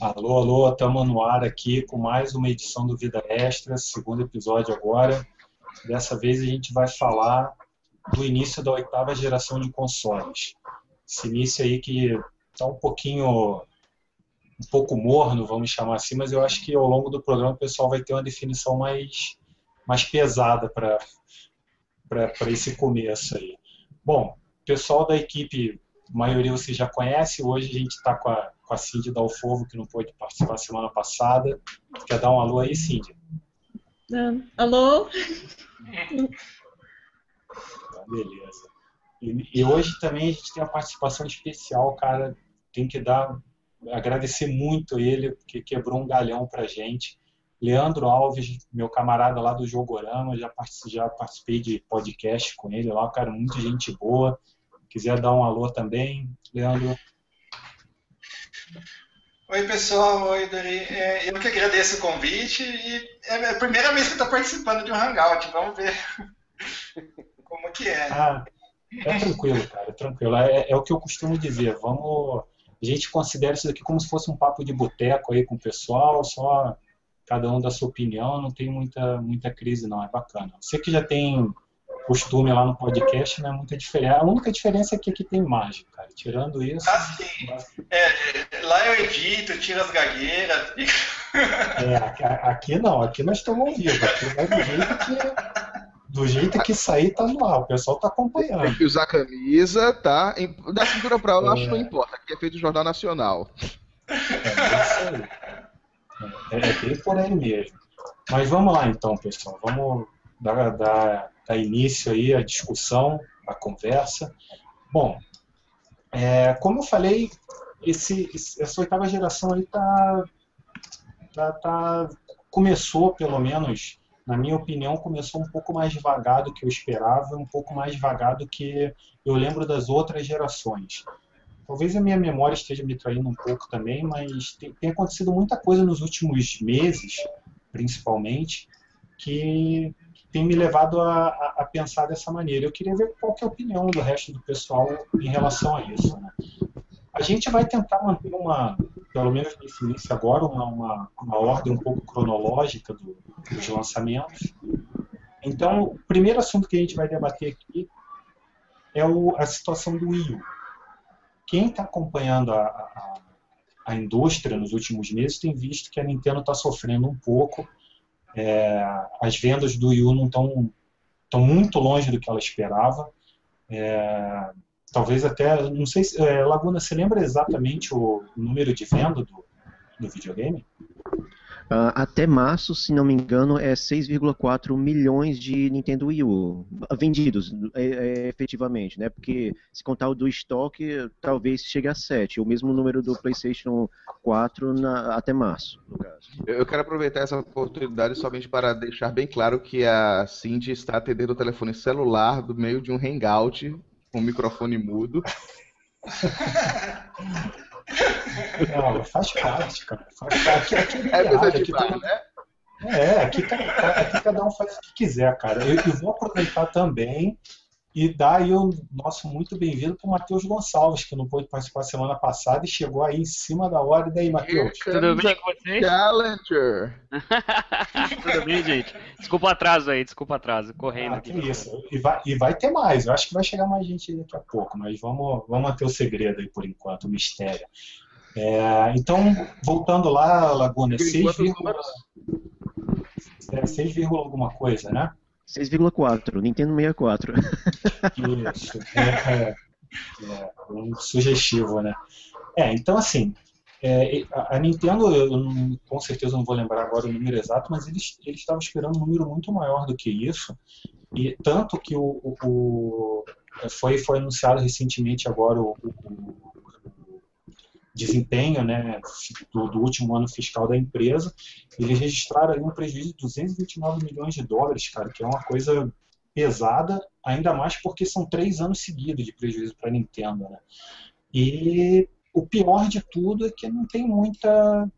Alô, alô, estamos no ar aqui com mais uma edição do Vida Extra, segundo episódio agora. Dessa vez a gente vai falar do início da oitava geração de consoles. Esse início aí que está um pouquinho, um pouco morno, vamos chamar assim, mas eu acho que ao longo do programa o pessoal vai ter uma definição mais, mais pesada para esse começo aí. Bom, pessoal da equipe, a maioria você já conhece, hoje a gente está com a com a Cindy Dalfovo, que não pôde participar semana passada. Quer dar um alô aí, Cindy? Uh, alô? Tá, beleza. E, e, hoje também a gente tem uma participação especial, cara. Tem que dar, agradecer muito ele, porque quebrou um galhão pra gente. Leandro Alves, meu camarada lá do Jogorama, já, já participei de podcast com ele lá, cara, muita gente boa. Quiser dar um alô também, Leandro, Oi, pessoal. Oi, Dori. É, eu que agradeço o convite e é a primeira vez que estou participando de um Hangout. Vamos ver como que é. Ah, é tranquilo, cara, é tranquilo. É, é, o que eu costumo dizer. Vamos, a gente considera isso aqui como se fosse um papo de boteco aí com o pessoal, só cada um da sua opinião, não tem muita, muita crise não, é bacana. Você que já tem costume lá no podcast, não é muita diferença. A única diferença é que aqui tem imagem, cara. Tirando isso. Ah, sim. É, lá eu edito, tiro as gagueiras. É, aqui, não, aqui nós estamos ao vivo. Aqui vai do jeito que. Do jeito que sair, tá no ar. O pessoal tá acompanhando. Tem que usar camisa, tá? Da cintura pra lá, é. acho que não importa. Aqui é feito Jornal Nacional. É, é isso aí. É, é bem por aí mesmo. Mas vamos lá então, pessoal. Vamos dar, dar dar início aí à discussão, à conversa. Bom, é, como eu falei, esse, essa oitava geração aí tá, tá, tá, começou, pelo menos, na minha opinião, começou um pouco mais devagar do que eu esperava, um pouco mais devagar do que eu lembro das outras gerações. Talvez a minha memória esteja me traindo um pouco também, mas tem, tem acontecido muita coisa nos últimos meses, principalmente, que tem me levado a, a, pensar dessa maneira. Eu queria ver qual que é a opinião do resto do pessoal em relação a isso. Né? A gente vai tentar manter uma, pelo menos nesse início agora, uma, uma, uma ordem um pouco cronológica do, dos lançamentos. Então, o primeiro assunto que a gente vai debater aqui é o, a situação do Wii U. Quem está acompanhando a, a, a indústria nos últimos meses tem visto que a Nintendo está sofrendo um pouco é, as vendas do Wii U não estão tão muito longe do que ela esperava. É, talvez até, não sei se, é, Laguna, você lembra exatamente o número de venda do, do videogame? Uh, até março, se não me engano, é 6,4 milhões de Nintendo Wii U vendidos é, é, efetivamente, né? Porque se contar o do estoque, talvez chegue a 7, o mesmo número do PlayStation 4 na, até março, no caso. Eu quero aproveitar essa oportunidade somente para deixar bem claro que a Cindy está atendendo o telefone celular do meio de um hangout com o microfone mudo. Não, faz parte, cara. Faz parte. Aqui, aqui é, é coisa de bar, né? É, aqui, aqui, cada um faz o que quiser, cara. Eu, eu vou aproveitar também e dar aí o nosso muito bem-vindo para o Matheus Gonçalves, que não pôde participar semana passada e chegou aí em cima da hora. E daí, Matheus? Tudo bem com vocês? Challenger! Tudo bem, gente? Desculpa o atraso aí, desculpa o atraso, correndo ah, aqui. isso. E vai, e vai ter mais, eu acho que vai chegar mais gente aí daqui a pouco, mas vamos, vamos manter o segredo aí por enquanto, o mistério. É, então, voltando lá, Laguna, 6, 6, alguma coisa, né? 6,4, Nintendo 64. Isso, é, é, é, um sugestivo, né? É, então assim, é, a Nintendo, eu não, com certeza não vou lembrar agora o número exato, mas eles, eles estavam esperando um número muito maior do que isso, e tanto que o, o, o foi, foi anunciado recentemente agora o, o desempenho né, do, do, último ano fiscal da empresa, eles registraram um prejuízo de 229 milhões de dólares, cara, que é uma coisa pesada, ainda mais porque são três anos seguidos de prejuízo para a Nintendo. Né? E o pior de tudo é que não tem muita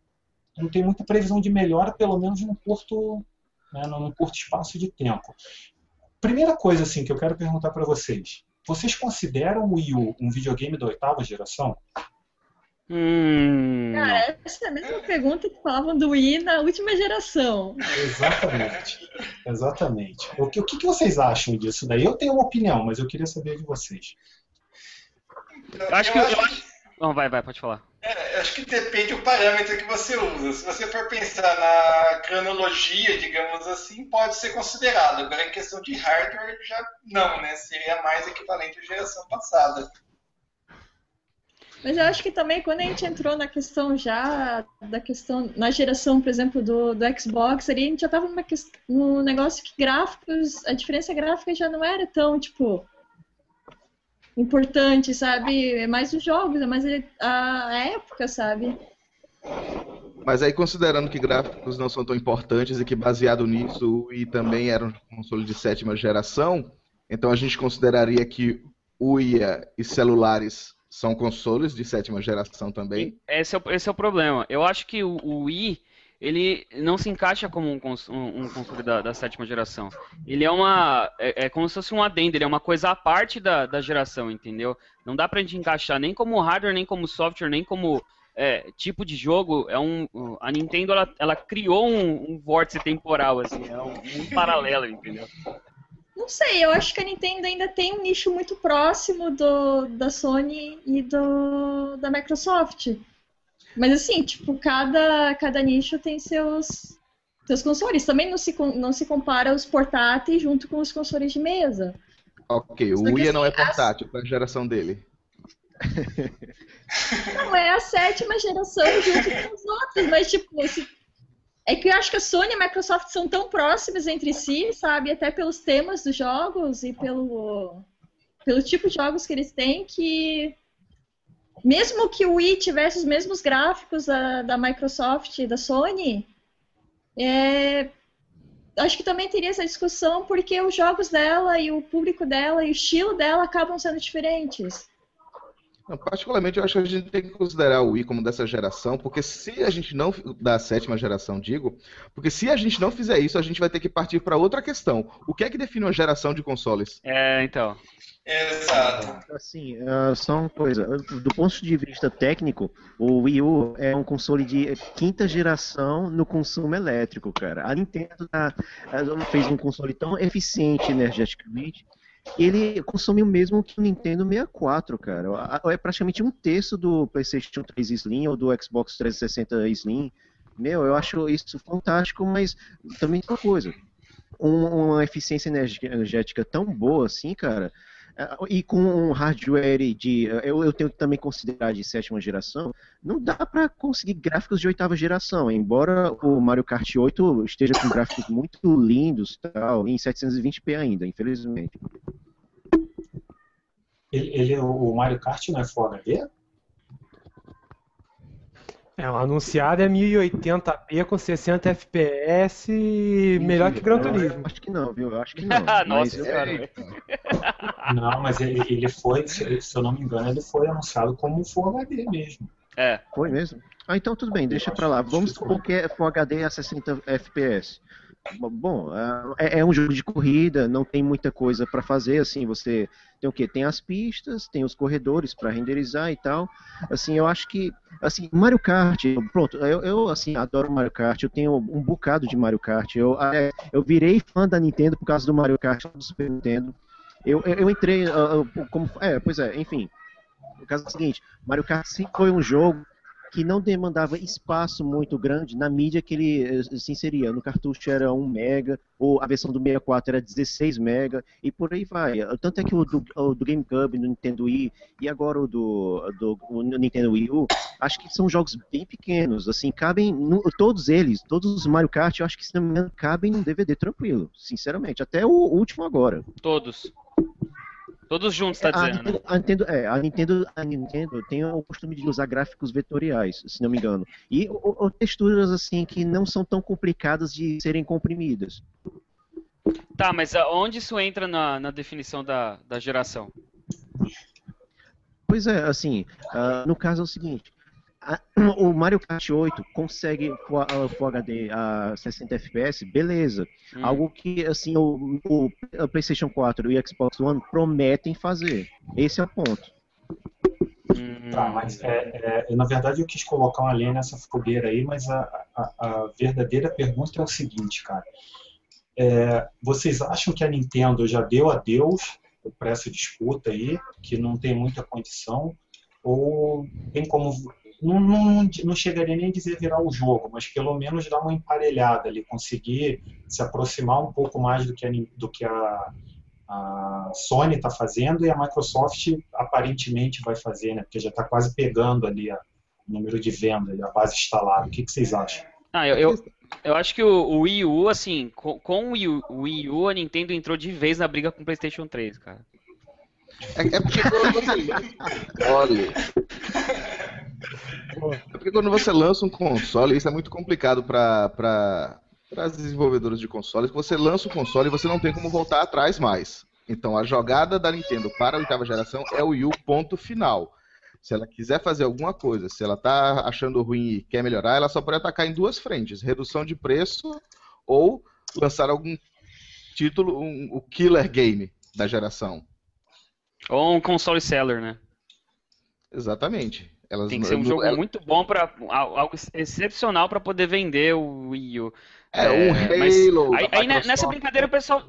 não tem muita previsão de melhora, pelo menos num curto, né, num curto espaço de tempo. Primeira coisa assim que eu quero perguntar para vocês: vocês consideram o Wii U um videogame da oitava geração? Hum, Cara, essa é a mesma pergunta que falavam do Wii na última geração. Exatamente. Exatamente. O que, o que vocês acham disso daí? Eu tenho uma opinião, mas eu queria saber de vocês. Eu acho que. Eu acho... Não, vai, vai, pode falar. É, acho que depende do parâmetro que você usa. Se você for pensar na cronologia, digamos assim, pode ser considerado. Agora, em questão de hardware, já não, né? Seria mais equivalente à geração passada. Mas eu acho que também quando a gente entrou na questão já da questão na geração, por exemplo, do, do Xbox, ali a gente já estava num negócio que gráficos, a diferença gráfica já não era tão tipo importante, sabe? É mais os jogos, é mais a época, sabe? Mas aí considerando que gráficos não são tão importantes e que baseado nisso e também era um console de sétima geração, então a gente consideraria que o IA e celulares são consoles de sétima geração também. Esse é, o, esse é o problema. Eu acho que o, o Wii ele não se encaixa como um, cons um, um console da, da, sétima geração. Ele é uma. É, é, como se fosse um adendo, ele é uma coisa à parte da, da geração, entendeu? Não dá pra gente encaixar nem como hardware, nem como software, nem como é, tipo de jogo. É um, a Nintendo ela, ela criou um, um vórtice temporal, assim, é um, um paralelo, entendeu? Não sei, eu acho que a Nintendo ainda tem um nicho muito próximo do, da Sony e do, da Microsoft. Mas assim, tipo, cada, cada nicho tem seus, seus consoles. Também não se, não se compara os portáteis junto com os consoles de mesa. Ok, o Wii não é assim, portátil as... para a geração dele. Não, é a sétima geração junto com os outros, mas tipo, se é que eu acho que a Sony e a Microsoft são tão próximas entre si, sabe? Até pelos temas dos jogos e pelo, pelo tipo de jogos que eles têm, que mesmo que o Wii tivesse os mesmos gráficos da, da Microsoft e da Sony, é, acho que também teria essa discussão porque os jogos dela e o público dela e o estilo dela acabam sendo diferentes. Não, particularmente, eu acho que a gente tem que considerar o Wii como dessa geração, porque se a gente não. da sétima geração, digo, porque se a gente não fizer isso, a gente vai ter que partir para outra questão. O que é que define uma geração de consoles? É, então. Exato. Assim, uh, só uma coisa. Do ponto de vista técnico, o Wii U é um console de quinta geração no consumo elétrico, cara. A Nintendo tá, fez um console tão eficiente energeticamente ele consome o mesmo que o Nintendo 64, cara. É praticamente um terço do PlayStation 3 Slim ou do Xbox 360 Slim. Meu, eu acho isso fantástico, mas também tem uma coisa. uma eficiência energética tão boa assim, cara, e com um hardware de. Eu, eu, tenho que também considerar de sétima geração, não dá para conseguir gráficos de oitava geração. Embora o Mario Kart 8 esteja com gráficos muito lindos tal, em 720p ainda, infelizmente. Ele, ele, o Mario Kart não é Full HD? É, o anunciado é 1080p com 60 FPS melhor que Gran Turismo. Acho que não, viu? Eu acho que não. Nossa, cara. não, mas ele, ele foi, se eu não me engano, ele foi anunciado como Full HD mesmo. É. Foi mesmo? Ah, então tudo bem, deixa pra lá. Vamos supor que é Full HD a 60 FPS. Bom, é, é, um jogo de corrida, não tem muita coisa para fazer, assim, você tem o que? Tem as pistas, tem os corredores para renderizar e tal. Assim, eu acho que, assim, Mario Kart, pronto, eu, eu assim, adoro Mario Kart, eu tenho um bocado de Mario Kart. Eu, é, eu virei fã da Nintendo por causa do Mario Kart do Super Nintendo. Eu, eu, eu entrei uh, como, é, pois é, enfim. O caso é o seguinte, Mario Kart sempre foi um jogo que não demandava espaço muito grande na mídia que ele eh, se inseria. No cartucho era 1 mega, ou a versão do 64 era 16 mega, e por aí vai. Tanto é que o do, o do GameCube, no Nintendo Wii, e agora o do, do o Nintendo Wii U, acho que são jogos bem pequenos, assim, cabem, no, todos eles, todos os Mario Kart, eu acho que se não me engano, cabem num DVD tranquilo, sinceramente, até o último agora. Todos. Todos juntos, tá dizendo, a Nintendo, né? A Nintendo, é, a Nintendo, a Nintendo tem o costume de usar gráficos vetoriais, se não me engano. E ou, texturas, assim, que não são tão complicadas de serem comprimidas. Tá, mas onde isso entra na, na definição da, da geração? Pois é, assim, uh, no caso é o seguinte, o Mario Kart 8 consegue Full HD a 60 FPS, beleza. Hum. Algo que assim o, o, PlayStation 4 e o Xbox One prometem fazer. Esse é o ponto. Hum, Tá, mas é, é, na verdade eu quis colocar uma lenha nessa fogueira aí, mas a, a, a verdadeira pergunta é o seguinte, cara. É, vocês acham que a Nintendo já deu adeus para essa disputa aí, que não tem muita condição? Ou tem como. Não, não, não chegaria nem a dizer virar o jogo, mas pelo menos dar uma emparelhada ali, conseguir se aproximar um pouco mais do que a, do que a, a Sony está fazendo e a Microsoft aparentemente vai fazer, né? Porque já está quase pegando ali a- o número de vendas, a base instalada. O que, que vocês acham? Ah, eu, eu, eu acho que o, o Wii U, assim, com, com o Wii U, o Wii U, a Nintendo entrou de vez na briga com o PlayStation 3, cara. É, é porque você olha. É porque quando você lança um console, isso é muito complicado para para as desenvolvedoras de consoles, você lança o console e você não tem como voltar atrás mais. Então a jogada da Nintendo para a oitava geração é o Wii U ponto final. Se ela quiser fazer alguma coisa, se ela está achando ruim e quer melhorar, ela só pode atacar em duas frentes: redução de preço ou lançar algum título, um, o killer game da geração. Ou um console seller, né? Exatamente. Elas, Tem que ser um jogo ela- muito bom para algo excepcional para poder vender o Wii U. É, um É, mas Halo. Aí, aí ne- nessa brincadeira o pessoal.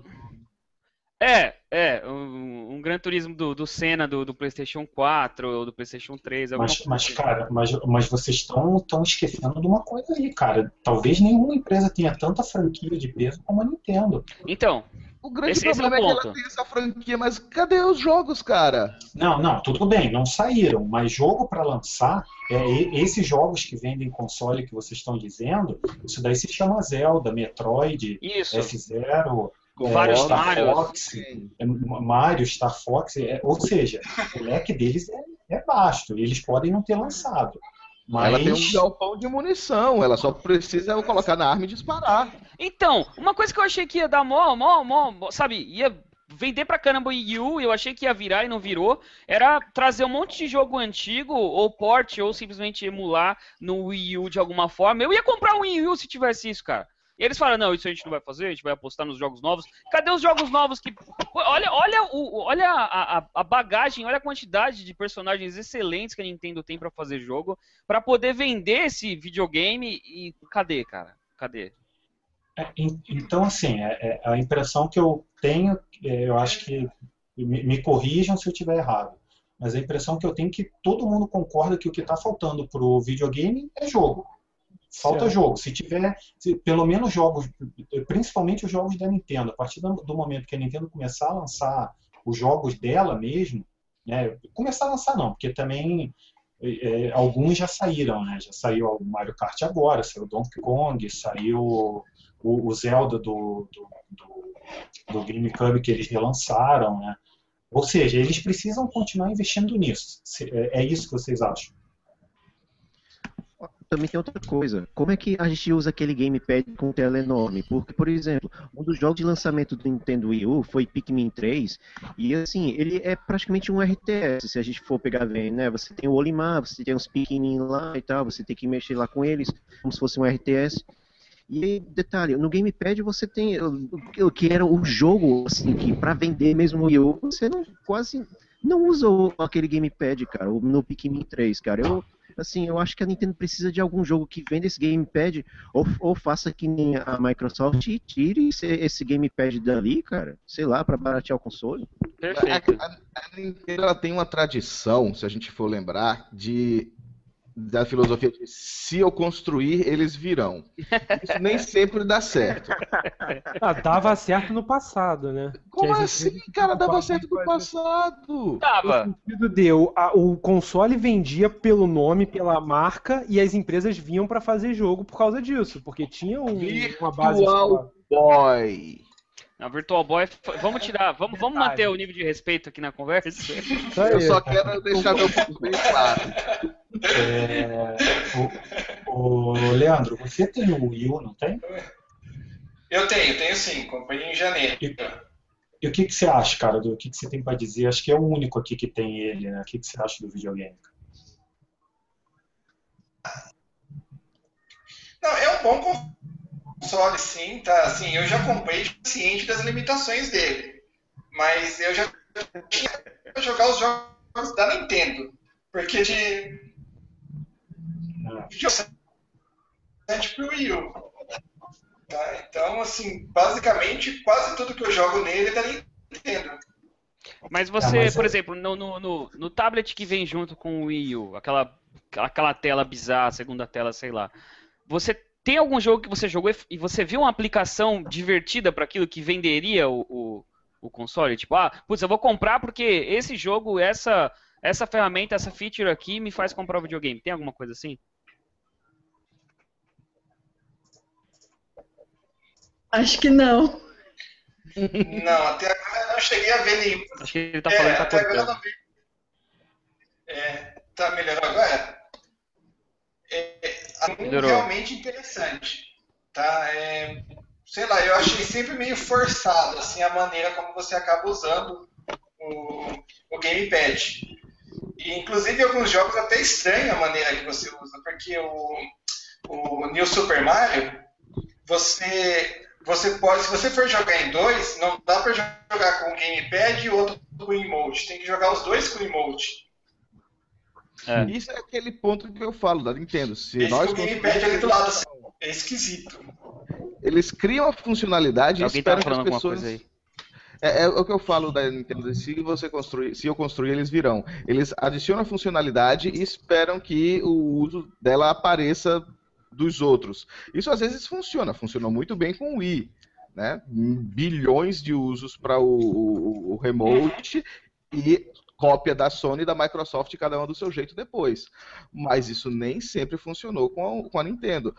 É, é, um, um Gran Turismo do, do Senna do, do PlayStation 4 ou do PlayStation 3. alguma Mas, coisa mas assim. cara, mas, mas vocês estão tão esquecendo de uma coisa aí, cara. Talvez nenhuma empresa tenha tanta franquia de peso como a Nintendo. Então, O grande Esse- esse é o problema é, que ela tem essa franquia, mas cadê os jogos, cara? Não, não, tudo bem, não saíram, mas jogo para lançar, é, esses jogos que vendem console que vocês estão dizendo, isso daí se chama Zelda, Metroid, isso. F-Zero, é, Vários Star Marios. Fox, é, Mario, Star Fox, é, ou seja, o leque deles é, é vasto, e eles podem não ter lançado. Mas Ela tem um galpão de munição, ela só precisa colocar na arma e disparar. Então, uma coisa que eu achei que ia dar mó, mó, mó, sabe, ia vender pra caramba o Wii U, e eu achei que ia virar e não virou, era trazer um monte de jogo antigo, ou port, ou simplesmente emular no Wii U de alguma forma. Eu ia comprar um Wii U se tivesse isso, cara. E eles falaram, não, isso a gente não vai fazer, a gente vai apostar nos jogos novos. Cadê os jogos novos que. Olha, olha, o, olha a, a- a bagagem, olha a quantidade de personagens excelentes que a Nintendo tem pra fazer jogo, pra poder vender esse videogame e. Cadê, cara? Cadê? É, en- Então, assim, é- é a impressão que eu tenho, eu acho que me, me corrijam se eu estiver errado, mas a impressão que eu tenho é que todo mundo concorda que o que está faltando para o videogame é jogo. Falta Certo. jogo. Se tiver, se- pelo menos jogos, principalmente os jogos da Nintendo, a partir do, do momento que a Nintendo começar a lançar os jogos dela mesmo, né, começar a lançar não, porque também é, é, alguns já saíram, né? Já saiu o Mario Kart agora, saiu o Donkey Kong, saiu o, o Zelda do, do, do, do GameCube que eles relançaram, né? Ou seja, eles precisam continuar investindo nisso. É é isso que vocês acham? Também tem outra coisa. Como é que a gente usa aquele gamepad com tela enorme? Porque, por exemplo, um dos jogos de lançamento do Nintendo Wii U foi Pikmin 3, e assim, ele é praticamente um RTS, se a gente for pegar bem, né? Você tem o Olimar, você tem uns pequenininhos lá e tal, você tem que mexer lá com eles, como se fosse um RTS. E detalhe, no gamepad você tem o que era o jogo, assim, que pra vender mesmo o Wii U, você não quase não usa o- aquele gamepad, cara, no Pikmin 3, cara. Eu, assim, eu acho que a Nintendo precisa de algum jogo que venda esse gamepad, ou, ou faça que nem a Microsoft e tire esse, esse gamepad dali, cara, sei lá, pra baratear o console. Perfeito. A, a- a Nintendo ela tem uma tradição, se a gente for lembrar, de da filosofia de se eu construir, eles virão. Isso nem sempre dá certo. Ah, dava certo no passado, né? Como assim, cara? Dava certo no passado. Tava. No sentido de o, a- o console vendia pelo nome, pela marca, e as empresas vinham pra fazer jogo por causa disso, porque tinha um- uma base. Virtual Boy. A Virtual Boy, vamos tirar, vamos, vamos manter o nível de respeito aqui na conversa? Eu só quero deixar meu ponto bem claro. É, o, o Leandro, você tem o Wii U, não tem? Eu tenho, tenho sim, comprei em janeiro. E o que, que você acha, cara? Do que, que você tem para dizer? Acho que é o único aqui que tem ele, né? O que, que você acha do videogame? Não, é um bom console, sim, tá? Assim, eu já comprei ciente das limitações dele. Mas eu já tinha jogar os jogos da Nintendo. Porque de. Videocente pro Wii U. Tá? Então, assim, basicamente, quase tudo que eu jogo nele é da Nintendo. Mas você, ah, mas por é... exemplo, no, no, no, no, tablet que vem junto com o Wii U, aquela, aquela tela bizarra, segunda tela, sei lá, você tem algum jogo que você jogou e você viu uma aplicação divertida para aquilo que venderia o, o, o, console? Tipo, ah, putz, eu vou comprar porque esse jogo, essa, essa ferramenta, essa feature aqui me faz comprar o videogame. Tem alguma coisa assim? Acho que não. Não, até agora eu não cheguei a ver nenhum. Acho que ele tá falando é, que tá até agora eu não vi. É, tá melhorando agora? É, é realmente interessante. Tá? É, sei lá, eu achei sempre meio forçado assim, a maneira como você acaba usando o, o gamepad. E, inclusive, alguns jogos até estranho a maneira que você usa, porque o, o New Super Mario, você você pode, se você for jogar em dois, não dá para jogar com o gamepad e outro com o emote. Tem que jogar os dois com o emote. É. Isso é aquele ponto que eu falo da Nintendo. Se Esse nós o gamepad ali do lado assim, é esquisito. Eles criam a funcionalidade Alguém e esperam tá que as pessoas. É, é, o que eu falo da Nintendo. Se você construir, se eu construir, eles virão. Eles adicionam a funcionalidade e esperam que o uso dela apareça dos outros. Isso às vezes funciona, funcionou muito bem com o Wii. Né? Bilhões de usos para o, o, o, remote e cópia da Sony e da Microsoft, cada um do seu jeito depois. Mas isso nem sempre funcionou com a, com a Nintendo.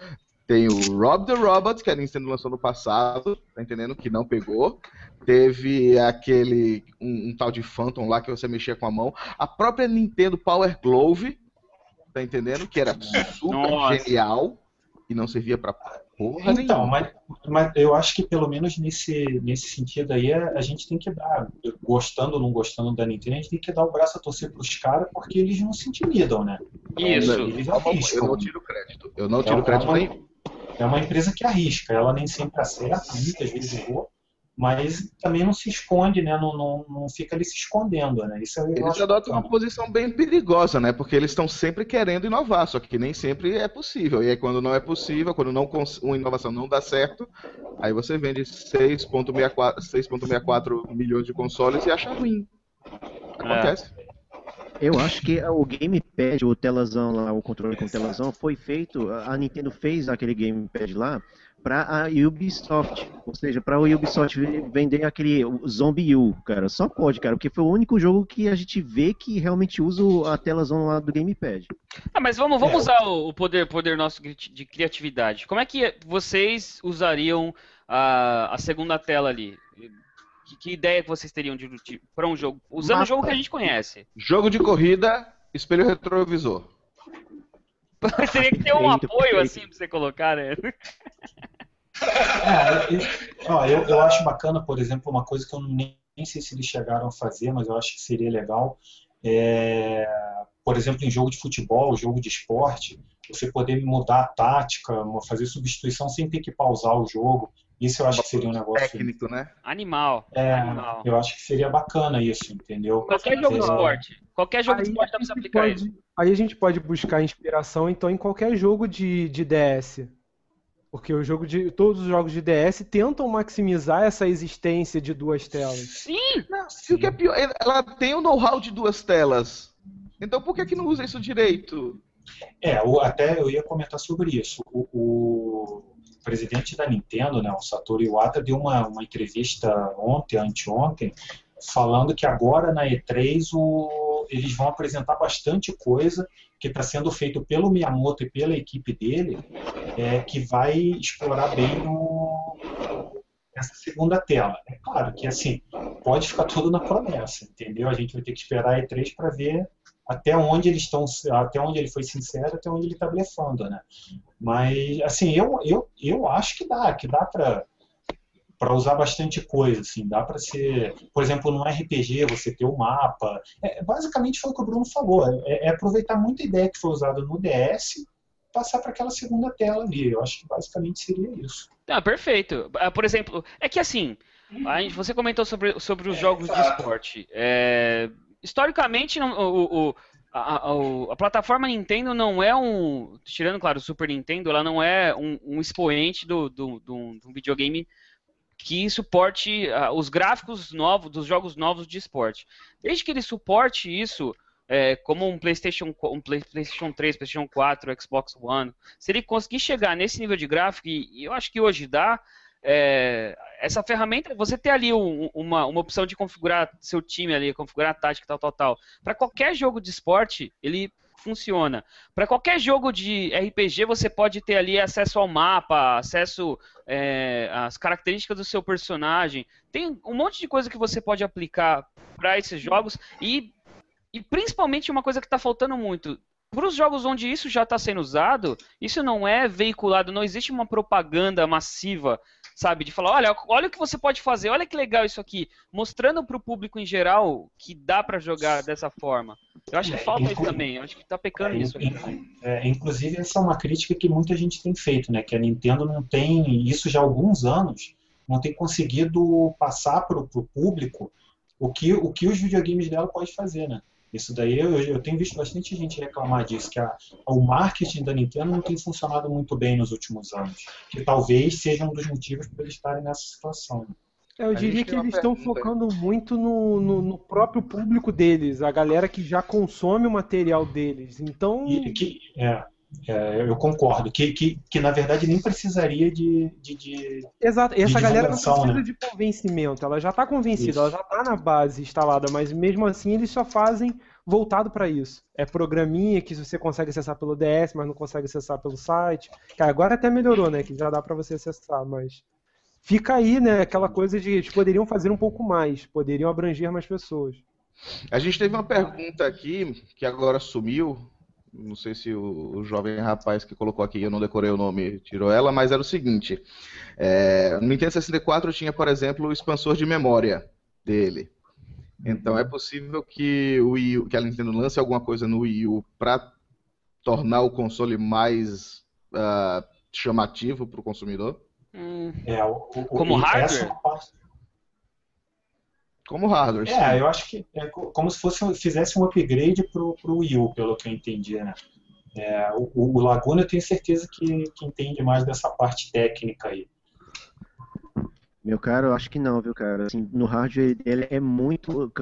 Tem o Rob the Robot, que a Nintendo lançou no passado, tá entendendo? Que não pegou. Teve aquele, um, um, tal de Phantom lá que você mexia com a mão. A própria Nintendo Power Glove, tá entendendo? Que era super Nossa. genial e não servia para porra Então, mas, mas eu acho que pelo menos nesse, nesse sentido aí a, a gente tem que dar, gostando ou não gostando da Nintendo, a gente tem que dar o braço a torcer pros caras porque eles não se intimidam, né? Isso. Eles arriscam. Eu não tiro crédito. Eu não tiro é crédito nem. É uma empresa que arrisca, ela nem sempre acerta, muitas vezes errou, mas também não se esconde, né? Não, não, não fica ali se escondendo, né? Isso é eles adotam uma posição bem perigosa, né? Porque eles estão sempre querendo inovar, só que nem sempre é possível. E aí quando não é possível, quando não uma inovação não dá certo, aí você vende 6.64 milhões de consoles e acha ruim. Acontece. É. Eu acho que o gamepad, o telazão lá, o controle com telazão, foi feito. A Nintendo fez aquele gamepad lá para a Ubisoft, ou seja, para a Ubisoft vender aquele Zombie U, cara. Só pode, cara, porque foi o único jogo que a gente vê que realmente usa a telazão lá do gamepad. Ah, mas vamos, vamos é. usar o poder, poder nosso de criatividade. Como é que vocês usariam a, a segunda tela ali? Que, que ideia vocês teriam de, de para um jogo? Usando o jogo que a gente conhece. Jogo de corrida, espelho retrovisor. Teria que ter um apoio assim pra você colocar, né? É, ó, eu, eu acho bacana, por exemplo, uma coisa que eu nem, nem sei se eles chegaram a fazer, mas eu acho que seria legal. É, por exemplo, em jogo de futebol, jogo de esporte, você poder mudar a tática, fazer substituição sem ter que pausar o jogo. Isso eu acho que seria um negócio. Técnico, né? Animal. É, Animal. eu acho que seria bacana isso, entendeu? Qualquer jogo de esporte. Qualquer jogo aí de esporte dá pra se aplicar pode, isso. Aí a gente pode buscar inspiração, então, em qualquer jogo de, de DS. Porque o jogo de todos os jogos de DS tentam maximizar essa existência de duas telas. Sim. Não, o que é pior, ela tem o know-how de duas telas. Então por que que não usa isso direito? É, até eu ia comentar sobre isso. O, o presidente da Nintendo, né, o Satoru Iwata, deu uma, uma entrevista ontem, anteontem, falando que agora na E3 o, eles vão apresentar bastante coisa que está sendo feito pelo Miyamoto e pela equipe dele, é, que vai explorar bem no, essa segunda tela. É claro que assim pode ficar tudo na promessa, entendeu? A gente vai ter que esperar a E3 para ver até onde eles estão, até onde ele foi sincero, até onde ele está blefando, né? Mas assim, eu, eu, eu acho que dá, que dá para para usar bastante coisa, assim, dá para ser, por exemplo, no RPG você ter o um mapa, é, basicamente foi o que o Bruno falou, é, é aproveitar muita ideia que foi usada no DS, passar para aquela segunda tela ali, eu acho que basicamente seria isso. Ah, perfeito. Por exemplo, é que assim, gente, você comentou sobre, sobre os jogos de esporte, é, historicamente o, o a, a, plataforma Nintendo não é um. Tirando, claro, o Super Nintendo, ela não é um, um expoente do, do, do, do, videogame que suporte uh, os gráficos novos, dos jogos novos de esporte. Desde que ele suporte isso, é, como um PlayStation, um PlayStation 3, PlayStation 4, Xbox One, se ele conseguir chegar nesse nível de gráfico, e eu acho que hoje dá, é, essa ferramenta, você ter ali um, uma, uma opção de configurar seu time ali, configurar a tática, tal, tal, tal. Para qualquer jogo de esporte, ele funciona. Para qualquer jogo de RPG, você pode ter ali acesso ao mapa, acesso é, às características do seu personagem. Tem um monte de coisa que você pode aplicar para esses jogos e, e principalmente uma coisa que está faltando muito. Para os jogos onde isso já está sendo usado, isso não é veiculado, não existe uma propaganda massiva sabe? De falar, olha, olha o que você pode fazer, olha que legal isso aqui, mostrando para o público em geral que dá para jogar dessa forma. Eu acho que é, falta isso também, eu acho que está pecando é, É, inclusive, essa é uma crítica que muita gente tem feito, né? Que a Nintendo não tem, isso já há alguns anos, não tem conseguido passar para o público o que, o que os videogames dela podem fazer, né? Isso daí eu, eu tenho visto bastante gente reclamar disso, que a, o marketing da Nintendo não tem funcionado muito bem nos últimos anos. Que talvez seja um dos motivos para eles estarem nessa situação. É, eu diria que eles estão focando muito no, no, no, próprio público deles, a galera que já consome o material deles. Então. E, que, é, é, eu concordo, que, que, que na verdade nem precisaria de. de, de Exato, e essa de galera não precisa né? de convencimento, ela já está convencida, isso. ela já está na base instalada, mas mesmo assim eles só fazem voltado para isso. É programinha que você consegue acessar pelo DS, mas não consegue acessar pelo site. Que agora até melhorou, né? Que já dá para você acessar, mas fica aí, né? Aquela coisa de eles poderiam fazer um pouco mais, poderiam abranger mais pessoas. A gente teve uma pergunta aqui que agora sumiu, não sei se o, o, jovem rapaz que colocou aqui, eu não decorei o nome, tirou ela, mas era o seguinte: é, no Nintendo 64 tinha, por exemplo, o expansor de memória dele. Então é possível que o Wii, que a Nintendo lance alguma coisa no Wii U para tornar o console mais uh, chamativo para o consumidor? Hum. É, o, o, Como hardware? Como hardware. É, sim. eu acho que é como se fosse fizesse um upgrade pro, pro Wii U, pelo que eu entendi, né? É, o, o, Laguna eu tenho certeza que, que entende mais dessa parte técnica aí. Meu cara, eu acho que não, viu, cara? Assim, no hardware ele é muito,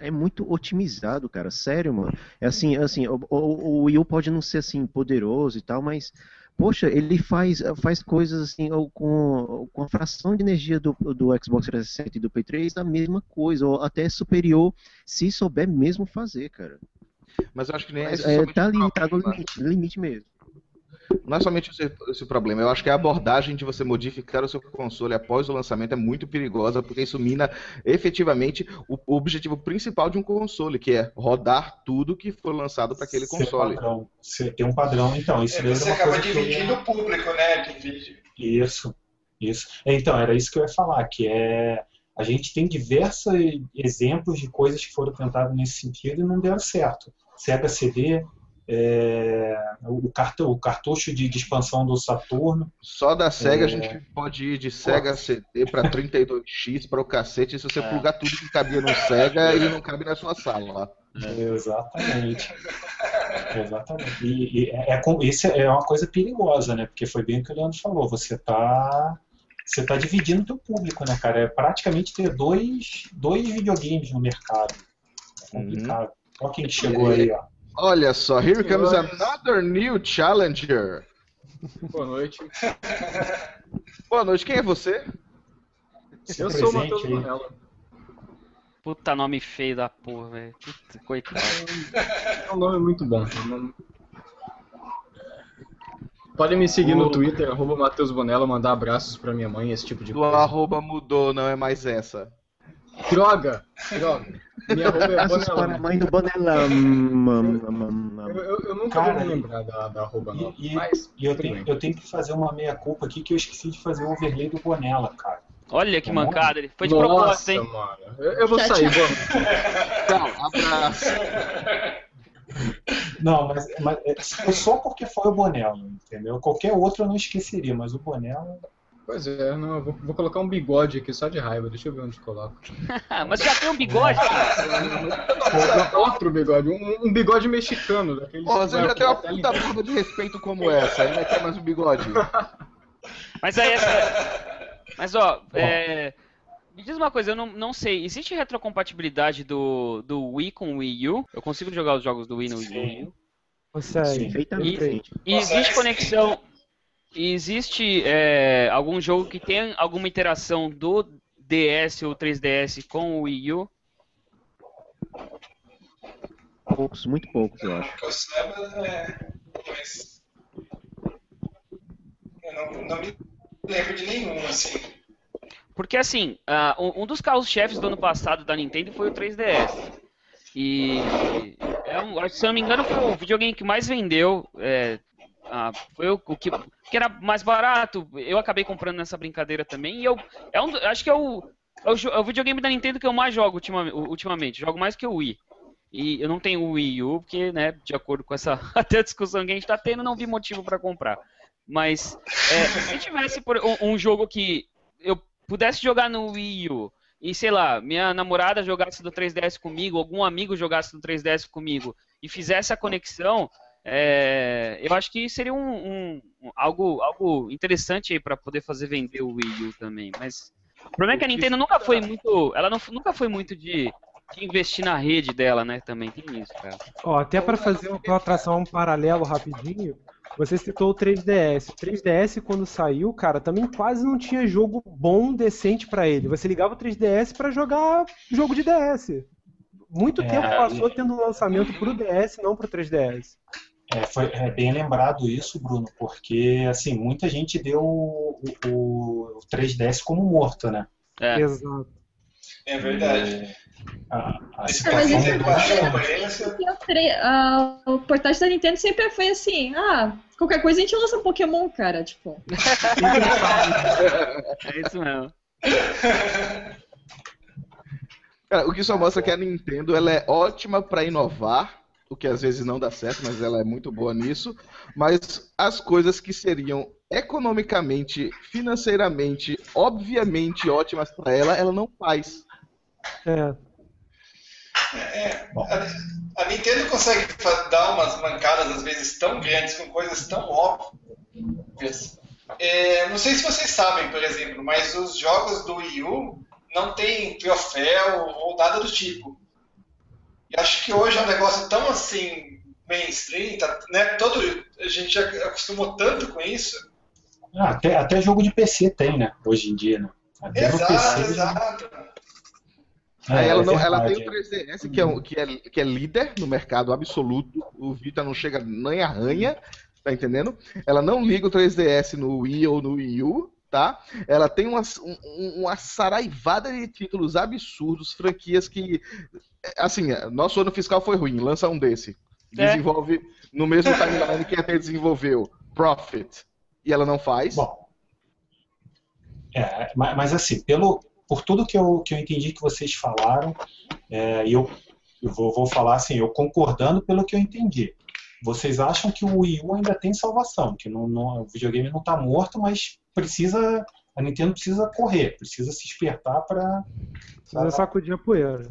é muito otimizado, cara. Sério, mano. É assim, assim, o, o, o Wii U pode não ser assim poderoso e tal, mas poxa, ele faz, faz coisas assim, ou com, com a fração de energia do, do Xbox 360 e do Play 3 a mesma coisa, ou até superior, se souber mesmo fazer, cara. Mas eu acho que nem Mas, é, tá ali, tá no limite, limite mesmo. Não é somente esse, esse, problema, eu acho que a abordagem de você modificar o seu console após o lançamento é muito perigosa, porque isso mina efetivamente o, o objetivo principal de um console, que é rodar tudo que for lançado para aquele console. Padrão. Você tem um padrão, então. Isso é, você acaba dividindo o público, né? Divide. Isso, isso. Então, era isso que eu ia falar, que é. A gente tem diversos exemplos de coisas que foram tentadas nesse sentido e não deram certo. Sega CD, é, o, o, cartucho de, de, expansão do Saturno. Só da SEGA é... a gente pode ir de SEGA CD para 32X para o cacete. Se você é. plugar tudo que cabia no SEGA, ele não cabe na sua sala lá. Exatamente. Exatamente. E, e é, é, isso é uma coisa perigosa, né? Porque foi bem o que o Leandro falou. Você está você tá dividindo o teu público, né, cara? É praticamente ter dois, dois videogames no mercado. É complicado. Uhum. Olha quem chegou aí, ó. Olha só, here comes another new challenger. Boa noite. Boa noite, quem é você? Se eu sou o Matheus Bonella. Puta nome feio da porra, velho. Coitado. É um nome muito bom. Podem me seguir o... no Twitter, arroba Matheus Bonella, mandar abraços pra minha mãe, esse tipo de coisa. O arroba mudou, não é mais essa. Droga! Droga! Minha roupa é a mãe do Bonelão. Eu, eu, eu nunca Cara, vou me lembrar da, da arroba nova. E, mas, e eu, tenho, eu tenho que fazer uma meia-culpa aqui que eu esqueci de fazer o overlay do Bonella, cara. Olha que tá mancada, ele foi de Nossa, propósito, hein? Mano. Eu, eu vou sair, vamos. Tchau, abraço. Não, mas, mas foi só porque foi o Bonella, entendeu? Qualquer outro eu não esqueceria, mas o Bonella Pois é, não, eu vou, vou colocar um bigode aqui só de raiva, deixa eu ver onde coloco. Mas já tem um bigode, cara. Outro bigode, um, um bigode mexicano. Daquele Pô, você já tem uma puta burra de respeito como essa, ainda quer mais um bigode. Mas aí essa. Mas ó, é... me diz uma coisa, eu não, não sei, existe retrocompatibilidade do, do Wii com o Wii U? Eu consigo jogar os jogos do Wii no Wii U? Consegue. Perfeitamente. E existe conexão. E existe é, algum jogo que tem alguma interação do DS ou 3DS com o Wii U? Poucos, muito poucos, eu acho. Que eu saiba, é. Mas. Eu não, não me lembro de nenhum, assim. Porque assim, ah, um dos carros-chefes do ano passado da Nintendo foi o 3DS. E é um- se eu não me engano foi o videogame que mais vendeu. é, ah, foi o, o que, era mais barato. Eu acabei comprando nessa brincadeira também. E eu é um, acho que é o, é o, é o videogame da Nintendo que eu mais jogo ultima- ultimamente. Jogo mais que o Wii. E eu não tenho o Wii U, porque, né, de acordo com essa até a discussão que a gente tá tendo, não vi motivo para comprar. Mas é, se tivesse por- um, um jogo que eu pudesse jogar no Wii U e, sei lá, minha namorada jogasse do 3DS comigo, algum amigo jogasse do 3DS comigo e fizesse a conexão, é, eu acho que seria um, um- algo, algo interessante aí para poder fazer vender o Wii U também. Mas o problema é que a Nintendo nunca foi muito, ela não, nunca foi muito de, de investir na rede dela, né? Também tem isso, cara. Ó, até para fazer uma traçar um paralelo rapidinho, você citou o 3DS. O 3DS quando saiu, cara, também quase não tinha jogo bom, decente pra ele. Você ligava o 3DS pra jogar jogo de DS. Muito É, tempo passou tendo lançamento pro DS, não pro 3DS. É, foi é bem lembrado isso, Bruno, porque assim muita gente deu o, o- o 3DS como morto, né? É. Exato. É verdade. A, a situação a tre- ah, o portátil da Nintendo sempre foi assim, ah, qualquer coisa a gente lança um Pokémon, cara, tipo. É isso mesmo. Cara, o que só mostra que a Nintendo ela é ótima para inovar, o que às vezes não dá certo, mas ela é muito boa nisso. Mas as coisas que seriam economicamente, financeiramente, obviamente ótimas para ela, ela não faz. É. A, a Nintendo consegue dar umas mancadas, às vezes, tão grandes, com coisas tão óbvias. É, não sei se vocês sabem, por exemplo, mas os jogos do Wii U não tem troféu ou nada do tipo. E acho que hoje é um negócio tão assim, mainstream, tá, né? Todo, a gente já acostumou tanto com isso. Ah, até, até jogo de PC tem, né? Hoje em dia, né? Até Exato, PC. exato. É, Aí ela, é não, ela tem o 3DS, que é, um- que, é, que é líder no mercado absoluto. O Vita não chega nem arranha, tá entendendo? Ela não liga o 3DS no Wii ou no Wii U, tá? Ela tem uma, um- uma saraivada de títulos absurdos, franquias que. Assim, nosso ano fiscal foi ruim, lança um desse. É. Desenvolve no mesmo timeline que até desenvolveu. Profit. E ela não faz. Bom, é, ma- mas assim, pelo, por tudo que eu, que eu entendi que vocês falaram, é, e eu, eu vou, vou falar assim, eu concordando pelo que eu entendi. Vocês acham que o Wii U ainda tem salvação, que não, não- o videogame não está morto, mas precisa, a Nintendo precisa correr, precisa se espertar para Precisa sacudir a poeira.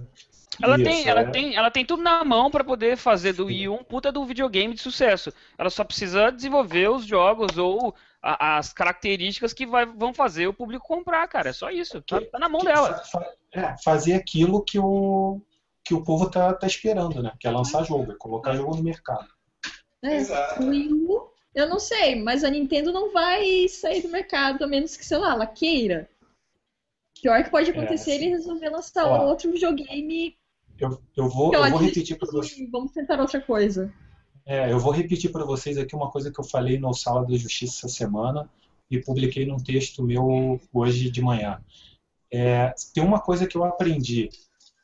Ela Isso, tem, ela, é. tem, ela tem tudo na mão para poder fazer do Wii U um puta do videogame de sucesso. Ela só precisa desenvolver os jogos ou a- as características que vai- vão fazer o público comprar, cara. É só isso. Tá, tá na mão dela. fa- fa- é, fazer aquilo que o, que o povo tá, tá esperando, né? Que é lançar jogo, é colocar jogo no mercado. É, Exato. Wii eu não sei, mas a Nintendo não vai sair do mercado, a menos que, sei lá, ela queira. Pior que pode acontecer É, ele resolver lançar Ó. outro videogame Eu, eu vou, eu vou repetir para vocês. vamos tentar outra coisa. É, eu vou repetir para vocês aqui uma coisa que eu falei no Sala da Justiça essa semana e publiquei num texto meu hoje de manhã. É, tem uma coisa que eu aprendi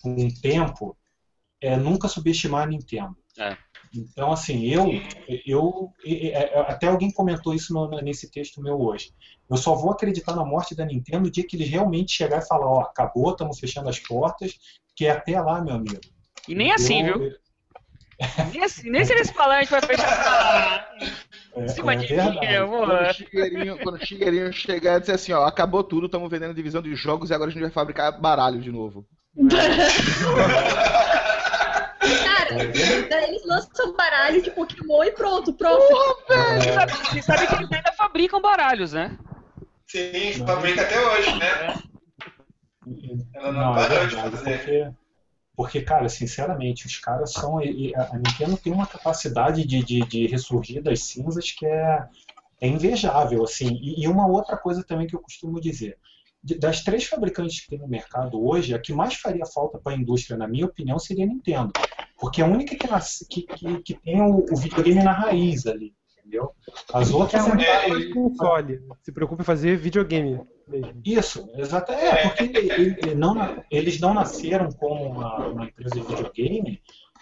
com o tempo, é nunca subestimar a Nintendo. É. Então, assim, eu, eu, e- é, até alguém comentou isso no- nesse texto meu hoje. Eu só vou acreditar na morte da Nintendo no dia que eles realmente chegar e falar, ó, acabou, estamos fechando as portas, que é até lá, meu amigo. E nem assim, Eu- viu? Nem, assim, nem se eles falarem a gente vai fechar. É, Cima é de mim, eu vou. O quando o Chigueirinho chegar e dizer assim, ó, acabou tudo, estamos vendendo divisão de jogos e agora a gente vai fabricar baralho de novo. Daí eles lançam um baralho de Pokémon e pronto, pronto. Você sabe, você sabe que eles ainda fabricam baralhos, né? Sim, fabrica até hoje, né? Ela não Não, é de fazer. porque, porque, cara, sinceramente, os caras são. A Nintendo tem uma capacidade de, de, de ressurgir das cinzas que é, é invejável, assim. E, e uma outra coisa também que eu costumo dizer. Das três fabricantes que tem no mercado hoje, a que mais faria falta para a indústria, na minha opinião, seria a Nintendo. Porque é a única que, nasce- que, que, que tem o, o videogame na raiz ali, entendeu? As outras É entraram de console. Se preocupe em fazer videogame mesmo. Isso, exato. É, porque ele- ele- não eles não nasceram como uma, uma empresa de videogame,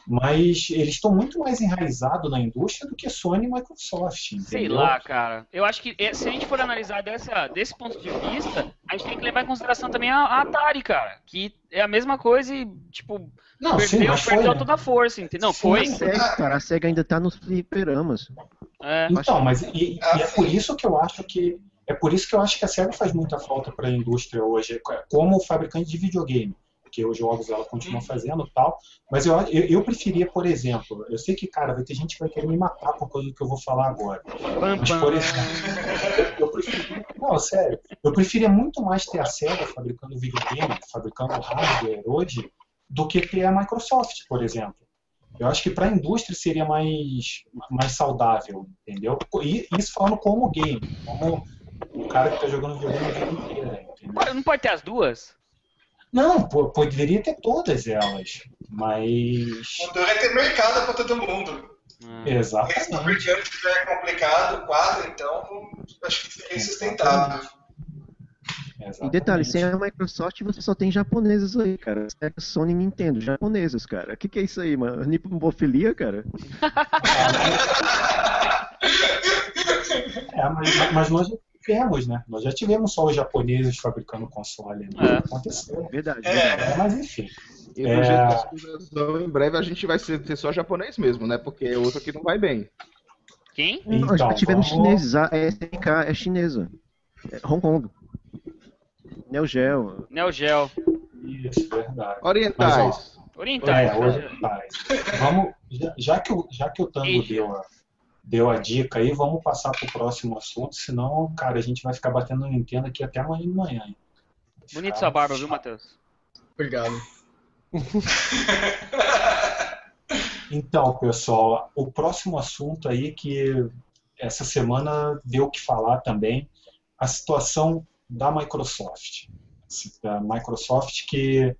mas eles estão muito mais enraizados na indústria do que Sony e Microsoft. Entendeu? Sei lá, cara. Eu acho que eh, se a gente for analisar dessa, desse ponto de vista, a gente tem que levar em consideração também a, a Atari, cara. Que é a mesma coisa e, tipo, Não, sim, perdeu, foi, perdeu né? toda a força, entendeu? Não, Sim, foi. SEGA, cara, a SEGA ainda tá nos fliperamas. É. Então, mas e, e é por isso que eu acho que é por isso que eu acho que a Sega faz muita falta para a indústria hoje, como fabricante de videogame, porque os jogos ela continua fazendo e tal. Mas eu, eu, eu preferia, por exemplo, eu sei que cara vai ter gente que vai querer me matar por causa do que eu vou falar agora. Pam, Mas, por exemplo, eu preferia, não, sério, eu preferia muito mais ter a SEGA fabricando videogame, fabricando hardware hoje, do que ter a Microsoft, por exemplo. Eu acho que para a indústria seria mais, mais saudável, entendeu? E isso falando como game, como o cara que está jogando videogame a vida inteira, entendeu? Pode- Não pode ter as duas? Não, po- poderia ter todas elas, mas... O é ter mercado para todo mundo. Ah. Esse Exatamente. fabricante já é complicado, quatro, então acho que seria insustentável. E detalhe, sem a Microsoft você só tem japoneses aí, cara. SEGA, Sony e Nintendo, japoneses, cara. O que, que é isso aí, mano? Nipomofilia, cara? É, mas, mas tivemos, né? Nós já tivemos só os japoneses fabricando console, né? É. Aconteceu. Verdade, É. verdade. É, mas enfim. E É. jeito vão, em breve a gente vai ser, ter só japonês mesmo, né? Porque o outro aqui não vai bem. Quem? Nós já Então, tivemos vamos- chineses, a SNK é chinesa. É Hong Kong. Neo Geo. Neo Geo. Isso, verdade. Orientais. Orientais. É, tá. Vamos, já, já que o, já que o Tango Asia. deu a, deu a dica aí, vamos passar pro próximo assunto, senão, cara, a gente vai ficar batendo no Nintendo aqui até amanhã de manhã. hein? Bonito sua barba, viu, Matheus? Obrigado. Então, pessoal, o próximo assunto aí que essa semana deu o que falar também, a situação da Microsoft. A Microsoft que,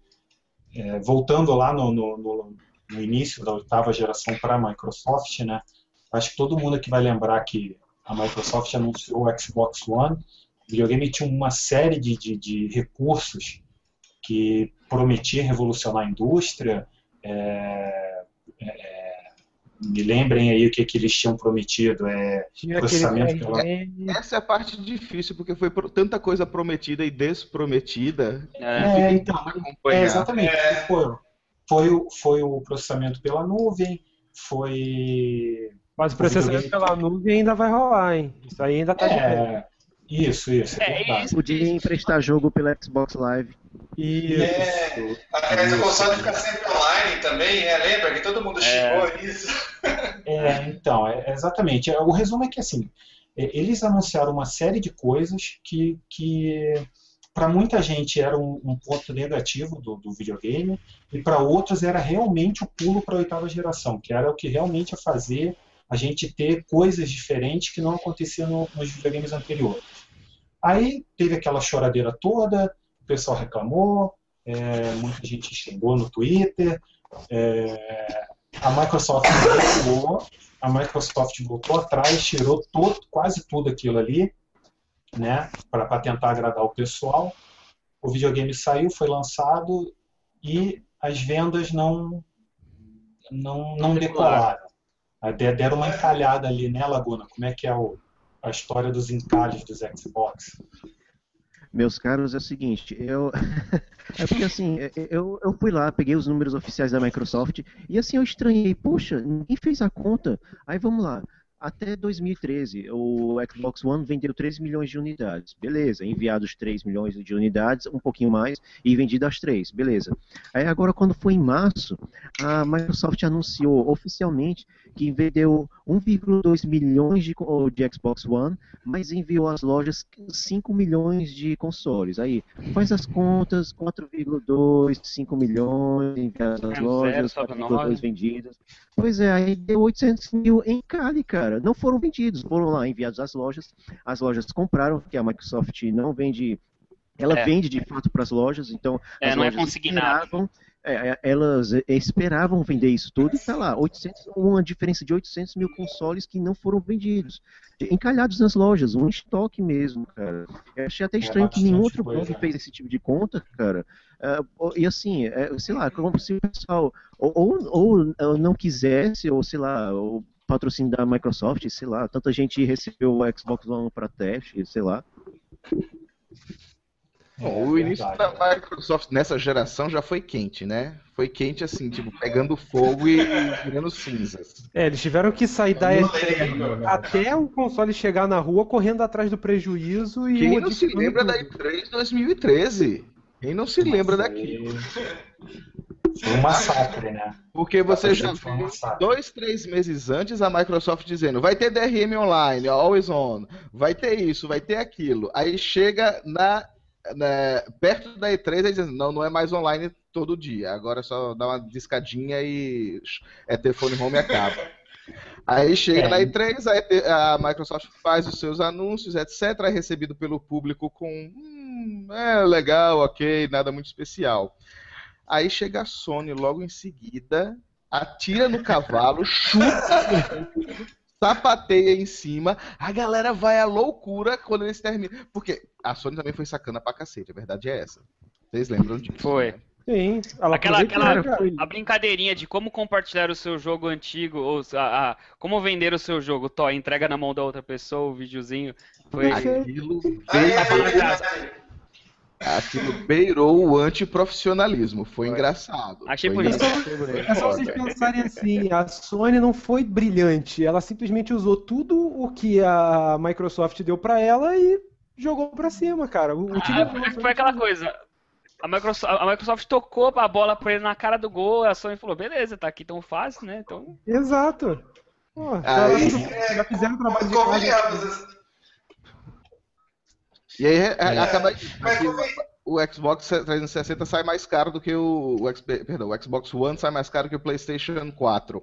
é, voltando lá no, no- no- no início da oitava geração para a Microsoft, né, acho que todo mundo aqui vai lembrar que a Microsoft anunciou o Xbox One, o videogame tinha uma série de, de, de recursos que prometia revolucionar a indústria, é, é, me lembrem aí o que, que eles tinham prometido. É, Tinha aquele Processamento pela- CRM, Essa é a parte difícil, porque foi tanta coisa prometida e desprometida. É. é, então, é, exatamente. Foi, foi, o- foi o processamento pela nuvem, foi. Mas o processamento videogame- pela nuvem ainda vai rolar, hein? Isso aí ainda tá de pé. É, isso, isso, é, É, isso- Podia emprestar jogo pelo Xbox Live. E É, mas o console fica sempre online também, é, lembra que todo mundo chegou nisso? É, então, é, é exatamente. É, O resumo é que assim, é, eles anunciaram uma série de coisas que, que para muita gente era um, um ponto negativo do, do videogame e para outros era realmente o pulo para a oitava geração, que era o que realmente ia fazer a gente ter coisas diferentes que não aconteciam no- nos videogames anteriores. Aí teve aquela choradeira toda, o pessoal reclamou, é, muita gente xingou no Twitter, é, a Microsoft a Microsoft voltou atrás, tirou todo, quase tudo aquilo ali, né, para tentar agradar o pessoal. O videogame saiu, foi lançado e as vendas não não, não decolaram. Até deram uma encalhada ali, né, Laguna? Como é que é o, a história dos encalhes dos Xbox? Meus caros, é o seguinte, eu. é porque assim, é- eu, eu fui lá, peguei os números oficiais da Microsoft e assim eu estranhei, poxa, ninguém fez a conta. Aí vamos lá. até 2013, o Xbox One vendeu 3 milhões de unidades. Beleza, enviados 3 milhões de unidades, um pouquinho mais, e vendido as 3, beleza. Aí agora, quando foi em março, a Microsoft anunciou oficialmente que vendeu 1,2 milhões de, de Xbox One, mas enviou às lojas 5 milhões de consoles. Aí, faz as contas, 4,2, 5 milhões enviados às lojas, zero, sobe 4,2 nove. vendidos. Pois é, aí deu 800 mil em Cali, cara. Não foram vendidos, foram lá enviados às lojas. As lojas compraram, porque a Microsoft não vende. Ela É. vende de fato para as lojas, então É, as não é lojas consignado. é, é, elas é, esperavam vender isso tudo e tá lá, 800, uma diferença de 800 mil consoles que não foram vendidos, encalhados nas lojas, um estoque mesmo, cara. Eu achei até estranho que nenhum outro blog fez esse tipo de conta, cara. É, e assim, é, sei lá, como se o pessoal ou, ou, ou não quisesse, ou sei lá, o patrocínio da Microsoft, sei lá, tanta gente recebeu o Xbox One para teste, sei lá. Bom, o início da Microsoft nessa geração já foi quente, né? Foi quente assim, tipo, pegando fogo e virando cinzas. É, eles tiveram que sair da Eu não E3 lembro. até o console chegar na rua correndo atrás do prejuízo e. Quem não se lembra da tudo. E3 2013? Quem não se lembra daquilo? Foi um massacre, né? Porque você já Foi um viu massacre. dois, três meses antes a Microsoft dizendo vai ter DRM online, always on, vai ter isso, vai ter aquilo. Aí chega na, na- perto da E3 e dizendo não, não é mais online todo dia, agora é só dá uma discadinha e é telefone home e acaba. Aí chega É. na E3, a, E3 a Microsoft faz os seus anúncios, etc. É recebido pelo público com hum, é legal, ok, nada muito especial. Aí chega a Sony logo em seguida, atira no cavalo, chuta, sapateia em cima, a galera vai à loucura quando eles terminam. Porque a Sony também foi sacana pra cacete, a verdade é essa. Vocês lembram disso? Foi. né? Sim, ela Aquela, aquela cara. a brincadeirinha de como compartilhar o seu jogo antigo, ou a, a- como vender o seu jogo, Tó, entrega na mão da outra pessoa o videozinho. Foi. Aquilo, aí, aí, aquilo beirou o antiprofissionalismo. Foi engraçado. Achei Foi bonito. É só vocês pensarem assim, a Sony não foi brilhante, ela simplesmente usou tudo o que a Microsoft deu pra ela e jogou pra cima, cara. O, o time Ah, foi aquela coisa. A Microsoft, a Microsoft tocou a bola pra ele na cara do gol, a Sony falou, beleza, tá aqui tão fácil, né? Então. Exato. Pô, Aí- já, já fizeram o trabalho de casa. E aí é, É. acaba Mas conven- o Xbox 360 sai mais caro do que o, o perdão, o Xbox One sai mais caro que o PlayStation 4.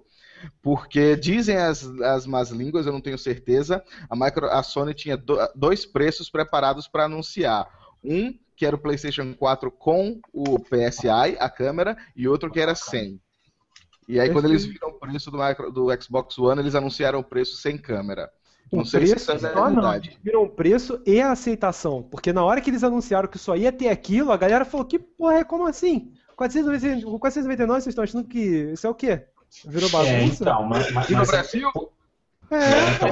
Porque dizem as, as más línguas, eu não tenho certeza, a, micro, a Sony tinha do- dois preços preparados para anunciar. Um que era o PlayStation 4 com o PSI, a câmera, e outro que era sem. E aí, quando eles viram o preço do, micro- do Xbox One, eles anunciaram o preço sem câmera. O Não sei preço se isso é só não, viram o preço e a aceitação. Porque na hora que eles anunciaram que só ia ter aquilo, a galera falou, que porra é, como assim? 499, 499 vocês estão achando que isso é o quê? Virou É, bagunça? então, mas, mas, E no mas- Brasil? É, então,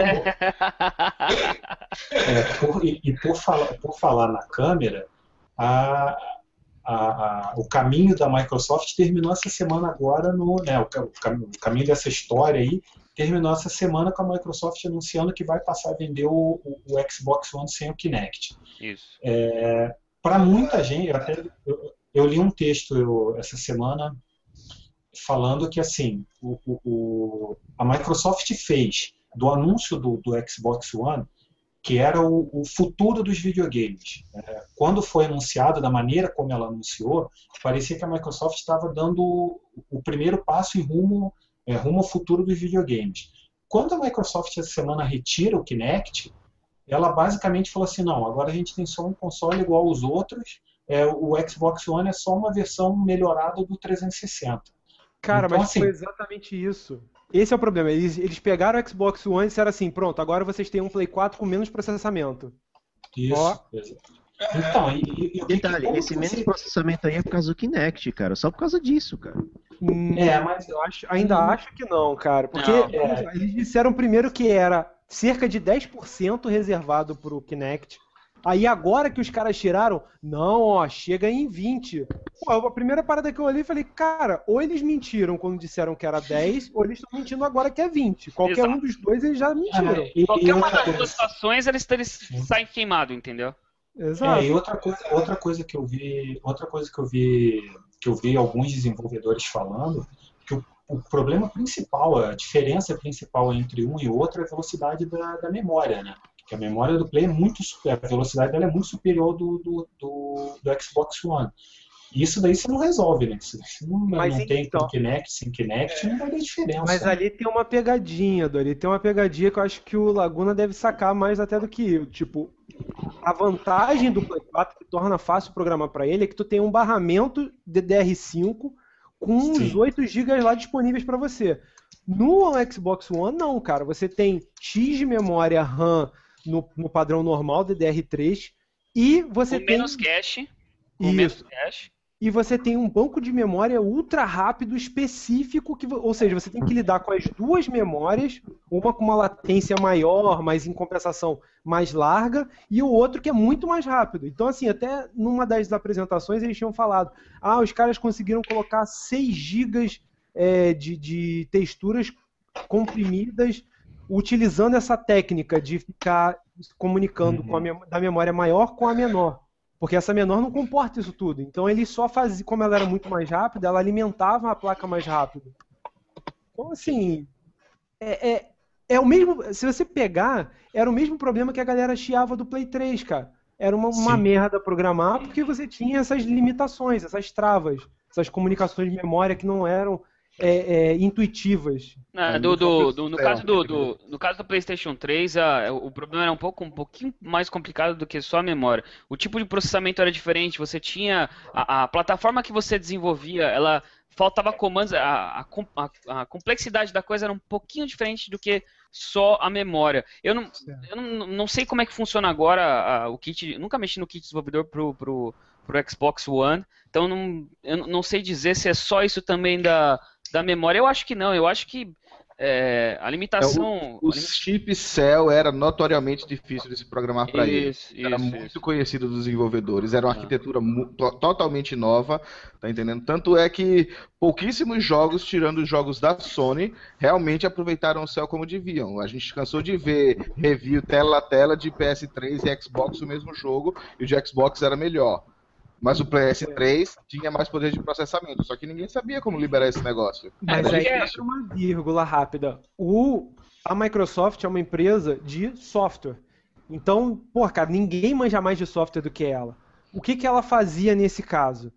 é, por- e, e por, falar, por falar na câmera, a, a- a- o caminho da Microsoft terminou essa semana agora no, né, o, o o caminho dessa história aí terminou essa semana com a Microsoft anunciando que vai passar a vender o, o- o Xbox One sem o Kinect. Isso. Para muita gente, eu, até, eu, eu li um texto eu- essa semana falando que assim o, o- a Microsoft fez do anúncio do, do Xbox One que era o, o futuro dos videogames. É, quando foi anunciado, da maneira como ela anunciou, parecia que a Microsoft estava dando o primeiro passo em rumo, é, rumo ao futuro dos videogames. Quando a Microsoft essa semana retira o Kinect, ela basicamente falou assim, não, agora a gente tem só um console igual aos outros, é, o Xbox One é só uma versão melhorada do 360. Cara, Então, mas assim- foi exatamente isso. Esse é o problema. Eles, eles pegaram o Xbox One e disseram assim: pronto, agora vocês têm um Play 4 com menos processamento. Isso. Ó. Então, e, e- e o que- Detalhe, esse que menos processamento aí é por causa do Kinect, cara. Só por causa disso, cara. Hum, É, mas eu acho, ainda Hum. acho que não, cara. Porque Não. eles, eles disseram primeiro que era cerca de 10% reservado pro Kinect. Aí agora que os caras tiraram, não, ó, chega em 20. Pô, a primeira parada que eu olhei, falei, cara, ou eles mentiram quando disseram que era 10, ou eles estão mentindo agora que é 20. Qualquer Exato. um dos dois eles já mentiram. Ah, e- Qualquer e uma das duas situações, eles, eles saem queimados, entendeu? Exato. É, e outra coisa, outra coisa que eu vi, outra coisa que eu vi, que eu vi alguns desenvolvedores falando, que o, o problema principal, a diferença principal entre um e outro é a velocidade da, da memória, né? Que a memória do Play é muito, a velocidade dela é muito superior do, do, do, do Xbox One. Isso daí você não resolve, né? Isso não, Mas não tem então- com Kinect, sem Kinect, não vai ter diferença. Mas ali tem uma pegadinha, Dori. Tem uma pegadinha que eu acho que o Laguna deve sacar mais até do que eu. Tipo, a vantagem do Play 4 que torna fácil programar para ele é que tu tem um barramento DDR5 com uns Sim. 8 GB lá disponíveis para você. No Xbox One, não, cara. Você tem X de memória RAM no, no padrão normal DDR3 e você com tem menos cache. Com menos cache. E você tem um banco de memória ultra rápido específico, que, ou seja, você tem que lidar com as duas memórias, uma com uma latência maior, mas em compensação mais larga, e o outro que é muito mais rápido. Então, assim, até numa das apresentações eles tinham falado: ah, os caras conseguiram colocar 6 GB de, de texturas comprimidas utilizando essa técnica de ficar comunicando Uhum. com a mem- da memória maior com a menor. Porque essa menor não comporta isso tudo. Então ele só fazia, como ela era muito mais rápida, ela alimentava a placa mais rápido. Então, assim, é, é, é o mesmo. Se você pegar, era o mesmo problema que a galera chiava do Play 3, cara. Era uma, uma merda programar porque você tinha essas limitações, essas travas, essas comunicações de memória que não eram é, é, intuitivas. Ah, É, do, no do- do- no, sistema, caso do, do- no caso do PlayStation 3, a- o problema era um pouco um pouquinho mais complicado do que só a memória. O tipo de processamento era diferente. Você tinha a, a plataforma que você desenvolvia, ela faltava comandos. A, a a- a complexidade da coisa era um pouquinho diferente do que só a memória. Eu não, eu não, não sei como é que funciona agora a- o kit. Nunca mexi no kit desenvolvedor pro, pro, pro Xbox One, então não, eu não- não sei dizer se é só isso também da, da memória. Eu acho que não. Eu acho que é, a limitação. O chip Cell era notoriamente difícil de se programar para ele. Isso, Era isso, muito isso. conhecido dos desenvolvedores. Era uma Ah. arquitetura totalmente nova, tá entendendo? Tanto é que pouquíssimos jogos, tirando os jogos da Sony, realmente aproveitaram o Cell como deviam. A gente cansou de ver review tela a tela de PS3 e Xbox o mesmo jogo, e o de Xbox era melhor. Mas o PS3 tinha mais poder de processamento, só que ninguém sabia como liberar esse negócio. Mas aí é- entra uma vírgula rápida. O, a Microsoft é uma empresa de software. Então, pô, cara, ninguém manja mais de software do que ela. O que, que ela fazia nesse caso?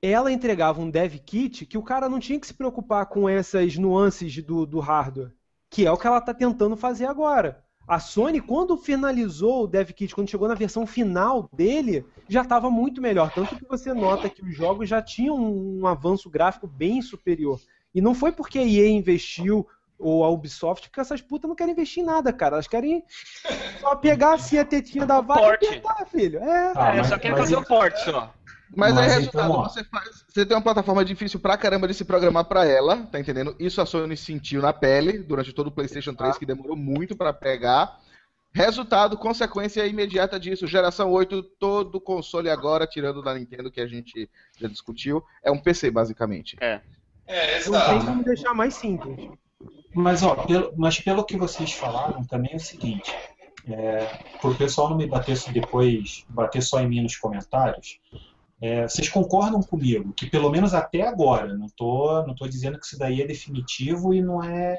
Ela entregava um dev kit que o cara não tinha que se preocupar com essas nuances do, do hardware, que é o que ela está tentando fazer agora. A Sony, quando finalizou o dev kit, quando chegou na versão final dele, já estava muito melhor. Tanto que você nota que os jogos já tinham um avanço gráfico bem superior. E não foi porque a EA investiu ou a Ubisoft, porque essas putas não querem investir em nada, cara. Elas querem só pegar assim a tetinha da vaca e apertar, filho. É. Ah, É, mas- só quer fazer o porte só. Mas, Mas aí, então, resultado, ó. você, faz, você tem uma plataforma difícil pra caramba de se programar pra ela, tá entendendo? Isso a Sony sentiu na pele durante todo o PlayStation 3, que demorou muito pra pegar. Resultado, consequência imediata disso, geração 8, todo console agora, tirando da Nintendo que a gente já discutiu, é um PC basicamente. É, Não tem exato. como deixar mais simples. Mas, ó, pelo, mas pelo que vocês falaram, também é o seguinte, é, para o pessoal não me bater depois, bater só em mim nos comentários, é, vocês concordam comigo que pelo menos até agora, não tô, não tô dizendo que isso daí é definitivo e não é,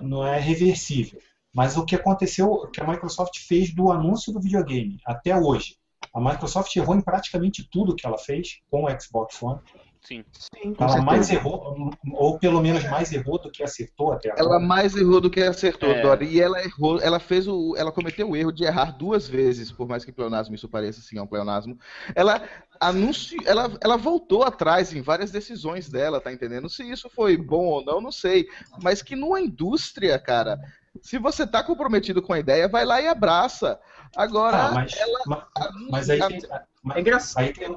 não é reversível, mas o que aconteceu, o que a Microsoft fez do anúncio do videogame até hoje, a Microsoft errou em praticamente tudo que ela fez com o Xbox One. Sim. Sim. Com Ela certeza. mais errou, ou pelo menos mais errou do que acertou até agora. Ela mais errou do que acertou, É. Dori. E ela errou, ela fez o. Ela cometeu o erro de errar duas vezes, por mais que pleonasmo isso pareça, sim, é um pleonasmo. Ela anunciou, ela, ela voltou atrás em várias decisões dela, tá entendendo? Se isso foi bom ou não, não sei. Mas que numa indústria, cara, se você tá comprometido com a ideia, vai lá e abraça. Agora, Ah, mas, ela. ma- mas aí, tem, mas É engraçado. aí, tem,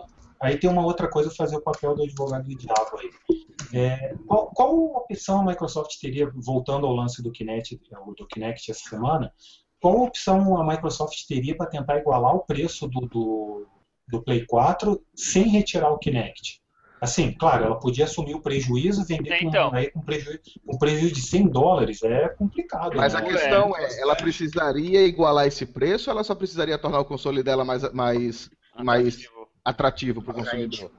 aí tem uma outra coisa fazer o papel do advogado do diabo aí. É, qual, qual opção a Microsoft teria, voltando ao lance do Kinect, do Kinect essa semana, qual opção a Microsoft teria para tentar igualar o preço do, do, do Play 4 sem retirar o Kinect? Assim, claro, ela podia assumir o prejuízo, vender Então. com, aí, com, prejuízo, com prejuízo de 100 dólares. É complicado. Mas né? a questão é, ela precisaria igualar esse preço ou ela só precisaria tornar o console dela mais, mais, mais atrativo para o consumidor?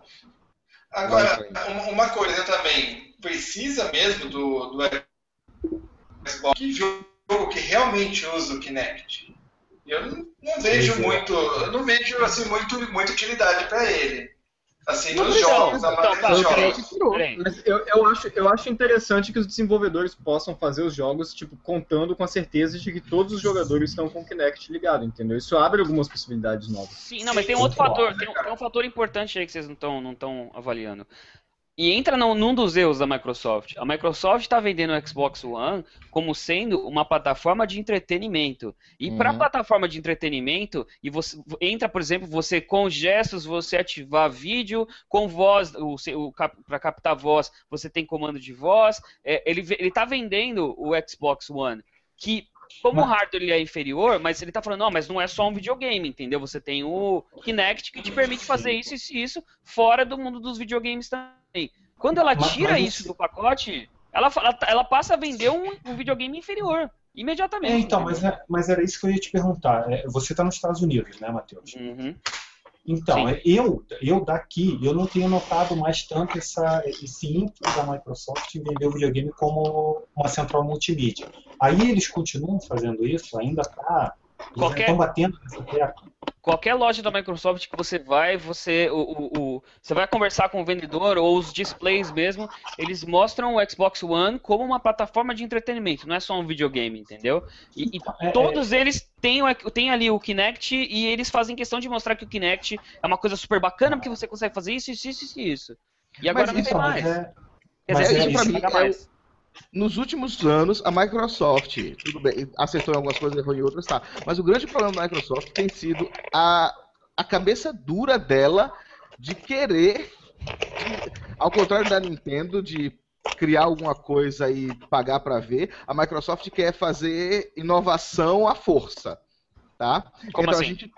Agora, um- uma coisa também, precisa mesmo do, do Xbox que jogo que realmente usa o Kinect. Eu não, não vejo é. muito, eu não vejo assim muito, muita utilidade para ele. Assim, nos jogos, Então, maioria tá, dos creio jogos. Peraí. Mas eu, eu, acho, eu acho interessante que os desenvolvedores possam fazer os jogos, tipo, contando com a certeza de que todos os jogadores estão com o Kinect ligado, entendeu? Isso abre algumas possibilidades novas. Sim, não, mas tem um outro fator, tem um, tem um fator importante aí que vocês não estão não tão avaliando. E entra num, num dos erros da Microsoft. A Microsoft está vendendo o Xbox One como sendo uma plataforma de entretenimento. E para Uhum. plataforma de entretenimento, e você entra, por exemplo, você com gestos, você ativar vídeo, com voz, o, o, para captar voz, você tem comando de voz. É, ele, ve- ele tá vendendo o Xbox One, que como o hardware ele é inferior, mas ele tá falando, não, mas não é só um videogame, entendeu? Você tem o Kinect que te permite fazer isso, isso e isso fora do mundo dos videogames também. Quando ela Mas- tira mas isso você- do pacote, ela, ela, ela passa a vender um, um videogame inferior, imediatamente. É, então, mas, é- mas era isso que eu ia te perguntar. É, você está nos Estados Unidos, né, Matheus? Uhum. Então, Sim. é, eu, eu daqui, eu não tenho notado mais tanto essa, esse ímpeto da Microsoft em vender o videogame como uma central multimídia. Aí eles continuam fazendo isso, ainda tá. Qualquer- estão batendo nessa tecla. Qualquer loja da Microsoft que você vai, você, o, o- o- você vai conversar com o vendedor ou os displays mesmo, eles mostram o Xbox One como uma plataforma de entretenimento, não é só um videogame, entendeu? E, e É, todos eles têm, têm ali o Kinect e eles fazem questão de mostrar que o Kinect é uma coisa super bacana porque você consegue fazer isso, isso, isso, isso, isso. E agora Mas não tem Então, mais. mas é, Quer mas dizer, é isso é é. Nos últimos anos, a Microsoft, tudo bem, acertou em algumas coisas, errou em outras, tá. Mas o grande problema da Microsoft tem sido a, a cabeça dura dela de querer, de- ao contrário da Nintendo, de criar alguma coisa e pagar pra ver, a Microsoft quer fazer inovação à força, tá? Como então assim? a gente...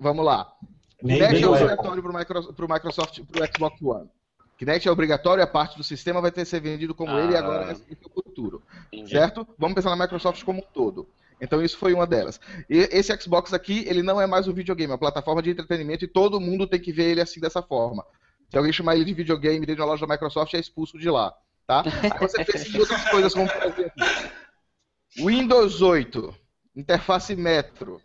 Vamos lá. nem, é o pro, Micro, pro Microsoft, pro Xbox One. Kinect é obrigatório, a parte do sistema vai ter que ser vendido como ele e agora Ah. esse é o futuro. Entendi. Certo? Vamos pensar na Microsoft como um todo. Então isso foi uma delas. E esse Xbox aqui, ele não é mais um videogame, é uma plataforma de entretenimento e todo mundo tem que ver ele assim dessa forma. Se alguém chamar ele de videogame dentro da loja da Microsoft, é expulso de lá. Tá? Aí você pensa em outras coisas como, por exemplo, Windows 8, interface Metro.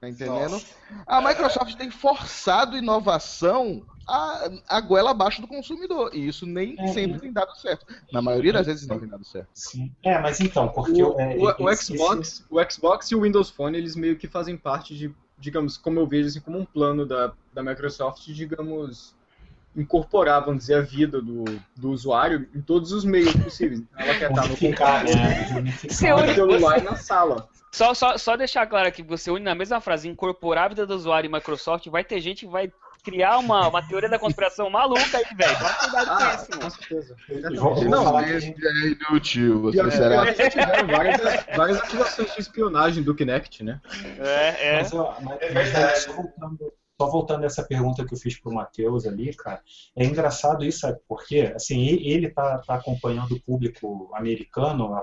Tá entendendo? Nossa. A Microsoft tem forçado inovação a, a goela abaixo do consumidor. E isso nem É, sempre tem dado certo. Na maioria das vezes não tem dado certo. Sim. É, mas então, porque O, é, o- o esse- Xbox, o Xbox e o Windows Phone, eles meio que fazem parte de, digamos, como eu vejo assim, como um plano da, da Microsoft, digamos, incorporar, vamos dizer, a vida do, do usuário em todos os meios possíveis. Então, Ela quer estar no computador, né? No celular e na sala. Só, só, só deixar claro aqui, você une na mesma frase incorporar a vida do usuário e Microsoft, vai ter gente que vai criar uma, uma teoria da conspiração maluca aí, velho. Toma cuidado com Ah, isso, com mano. certeza. Vou- vou Não, falar que- é inútil, você será? já tiveram várias, várias ativações de espionagem do Kinect, né? É, é. Mas, ó, mas- É mas, voltando, só voltando a essa pergunta que eu fiz pro Matheus ali, cara, é engraçado isso, sabe por quê? Assim, ele tá, tá acompanhando o público americano,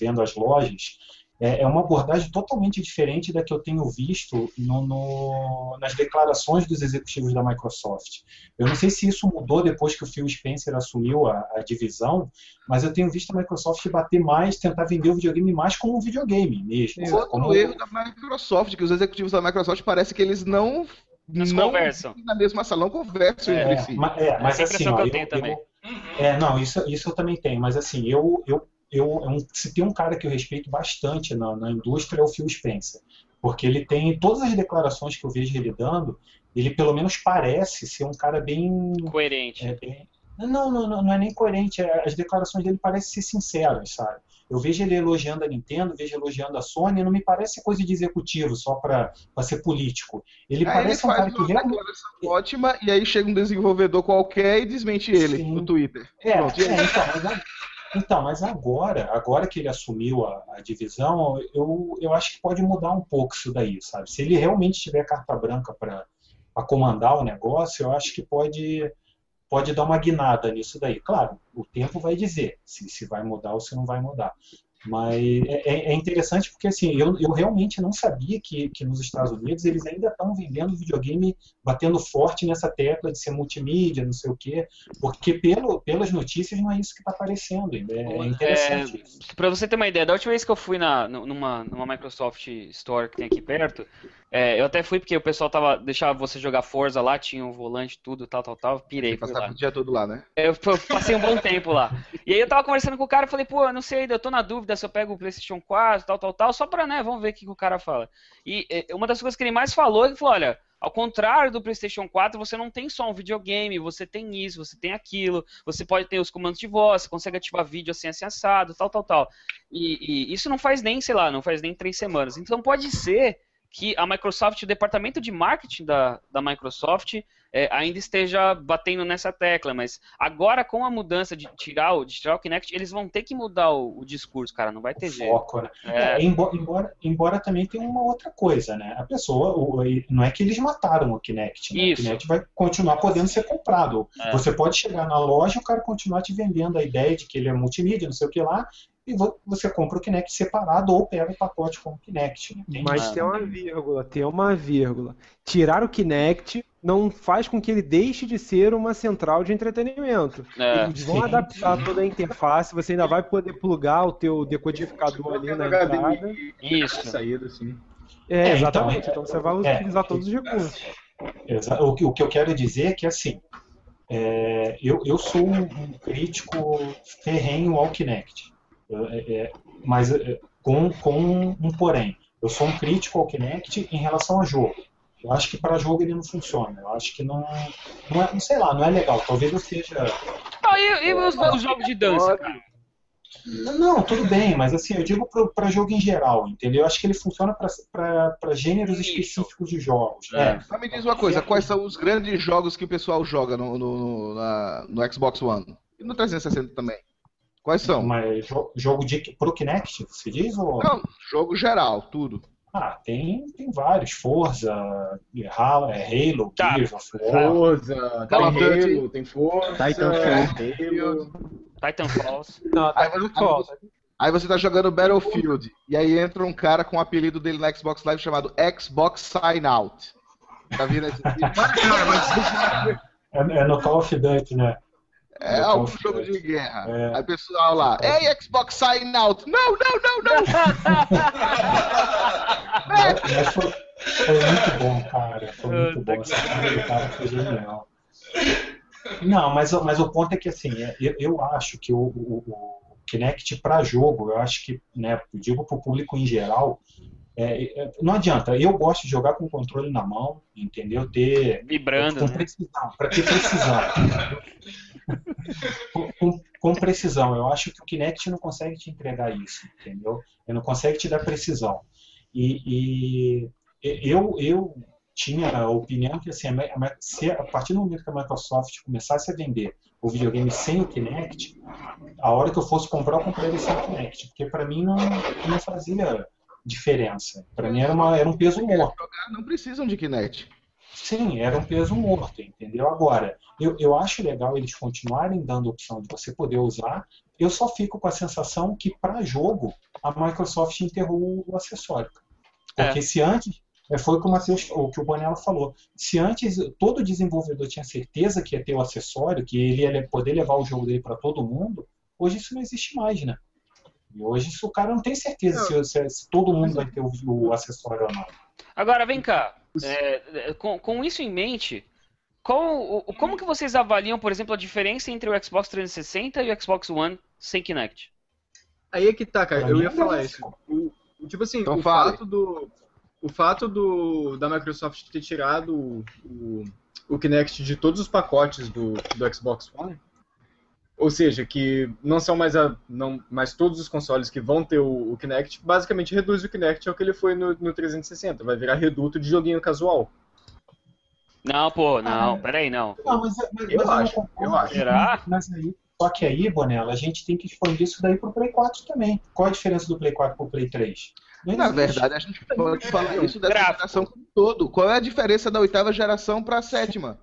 vendo as lojas, é, é uma abordagem totalmente diferente da que eu tenho visto no- no- nas declarações dos executivos da Microsoft. Eu não sei se isso mudou depois que o Phil Spencer assumiu a, a divisão, mas eu tenho visto a Microsoft bater mais, tentar vender o videogame mais como um videogame mesmo. Outro Como- erro da Microsoft, que os executivos da Microsoft parece que eles não, Não se não conversam. na mesma sala, não conversam É, entre É, si. ma- é, mas Essa assim, impressão ó, que eu eu, tenho também. eu- é, não, isso, isso eu também tenho, mas assim, eu, eu, eu, é se tem um cara que eu respeito bastante na, na indústria é o Phil Spencer, porque ele tem todas as declarações que eu vejo ele dando, ele pelo menos parece ser um cara bem, Coerente. é, bem- não, não, não, não é nem coerente, é- as declarações dele parecem ser sinceras, sabe? Eu vejo ele elogiando a Nintendo, vejo elogiando a Sony, não me parece coisa de executivo só para ser político. Ele Aí parece um ele cara faz que uma realmente ótima e aí chega um desenvolvedor qualquer e desmente ele Sim. no Twitter. É, é, então, mas, Então, mas agora, agora que ele assumiu a, a, divisão, eu, eu acho que pode mudar um pouco isso daí, sabe? Se ele realmente tiver carta branca para comandar o negócio, eu acho que pode, pode dar uma guinada nisso daí. Claro, o tempo vai dizer se, se vai mudar ou se não vai mudar. Mas é, é, é, interessante porque assim, eu, eu realmente não sabia que, que nos Estados Unidos eles ainda estão vendendo videogame, batendo forte nessa tecla de ser multimídia, não sei o quê, porque pelo, pelas notícias não é isso que está aparecendo. É, é interessante. É, Para você ter uma ideia, da última vez que eu fui na, numa, numa Microsoft Store que tem aqui perto, é, eu até fui porque o pessoal tava, deixava você jogar Forza lá, tinha um volante, tudo, tal, tal, tal, pirei. Você passava o dia todo lá, né? Eu, eu passei um bom tempo lá. E aí eu tava conversando com o cara e falei, pô, eu não sei ainda, eu tô na dúvida se eu pego o PlayStation 4, tal, tal, tal, só pra, né, vamos ver o que o cara fala. E uma das coisas que ele mais falou, ele falou, olha, ao contrário do PlayStation 4, você não tem só um videogame, você tem isso, você tem aquilo, você pode ter os comandos de voz, você consegue ativar vídeo assim, assim assado, tal, tal, tal. E, e isso não faz nem, sei lá, não faz nem três semanas. Então pode ser que a Microsoft, o departamento de marketing da, da Microsoft, é, ainda esteja batendo nessa tecla, mas agora com a mudança de tirar o, de tirar o Kinect, eles vão ter que mudar o, o discurso, cara, não vai ter o jeito. Foco, né? É. É, embora, embora, também tenha uma outra coisa, né? A pessoa, o, não é que eles mataram o Kinect, né? Isso. O Kinect vai continuar podendo ser comprado. É. Você pode chegar na loja e o cara continuar te vendendo a ideia de que ele é multimídia, não sei o que lá, e você compra o Kinect separado ou pega o pacote com o Kinect. Né? Mas tem uma vírgula, tem uma vírgula. Tirar o Kinect não faz com que ele deixe de ser uma central de entretenimento. É, Eles vão sim, adaptar toda a interface, você ainda vai poder plugar o teu decodificador ali na entrada. Isso. Saída, sim. É, é exatamente. Então, então você vai é, utilizar todos os recursos. O que, o que eu quero dizer é que, assim, é, eu, eu sou um, um crítico ferrenho ao Kinect. É, é, mas é, com, com um porém. Eu sou um crítico ao Kinect em relação a jogo. Eu acho que para jogo ele não funciona. Eu acho que não, não é, não sei lá, não é legal. Talvez eu seja. Ah, e, e os, os, jogos de dança, cara? Não, tudo bem, mas assim, eu digo para jogo em geral, entendeu? Eu acho que ele funciona para gêneros Isso. específicos de jogos. É. Né? Mas me diz uma coisa, quais são os grandes jogos que o pessoal joga no, no, na, no Xbox One? E no 360 também? Quais são? Mas jogo de pro Kinect, você diz? Ou... Não, jogo geral, tudo. Ah, tem, tem vários. Forza, Halo, é Halo, tá. Gears of War. Forza, tem Halo, tem Forza, Titanfall. Titanfall. Não, Titanfall. Aí você tá jogando Battlefield, e aí entra um cara com o apelido dele no Xbox Live chamado Xbox Sign Out. Tá vendo esse vídeo? é, é no Call of Duty, né? É algum jogo de guerra. É. Aí pessoal lá, ei, Xbox sign out. Não, não, não, não. Mas foi, foi, muito bom, cara. Foi muito bom. Essa cara cara foi genial. Não, mas, mas o ponto é que assim, é, eu, eu acho que o, o, o Kinect para jogo, eu acho que, né, digo para o público em geral, é, é, não adianta, eu gosto de jogar com o controle na mão, entendeu? Ter. Vibrando. Com né? precisão, para ter precisão. com, com, com, precisão. Eu acho que o Kinect não consegue te entregar isso, entendeu? Ele não consegue te dar precisão. E, e eu, eu tinha a opinião que assim, a, se, a partir do momento que a Microsoft começasse a vender o videogame sem o Kinect, a hora que eu fosse comprar, eu compraria sem o Kinect, porque para mim não, não fazia diferença. Para mim era, uma, era um peso morto. Não precisam de Kinect. Sim, era um peso morto, entendeu? Agora, eu, eu acho legal eles continuarem dando a opção de você poder usar. Eu só fico com a sensação que, para jogo, a Microsoft enterrou o acessório. Porque é. se antes, é, foi como o que o Bonella falou. Se antes todo desenvolvedor tinha certeza que ia ter o acessório, que ele ia poder levar o jogo dele para todo mundo, hoje isso não existe mais, né? E hoje o cara não tem certeza se, se, se, todo mundo vai ter o, o, acessório ou não. Agora, vem cá. É, é, com, com, isso em mente, qual, como que vocês avaliam, por exemplo, a diferença entre o Xbox 360 e o Xbox One sem Kinect? Aí é que tá, cara. Eu ia falar isso. O, tipo assim, então o fato do o fato do, da Microsoft ter tirado o, o, o Kinect de todos os pacotes do, do Xbox One ou seja, que não são mais, a, não, mais todos os consoles que vão ter o, o Kinect, basicamente reduz o Kinect ao que ele foi no, no 360. Vai virar reduto de joguinho casual. Não, pô, não, ah, peraí, não. não mas, mas, eu, mas acho, eu, eu acho. Será? Mas aí, Só que aí, Bonella, a gente tem que expandir isso daí pro Play 4 também. Qual a diferença do Play 4 pro Play 3? Não Na verdade, a gente pode falar isso dessa Gráfico. geração como um todo. Qual é a diferença da oitava geração para a sétima?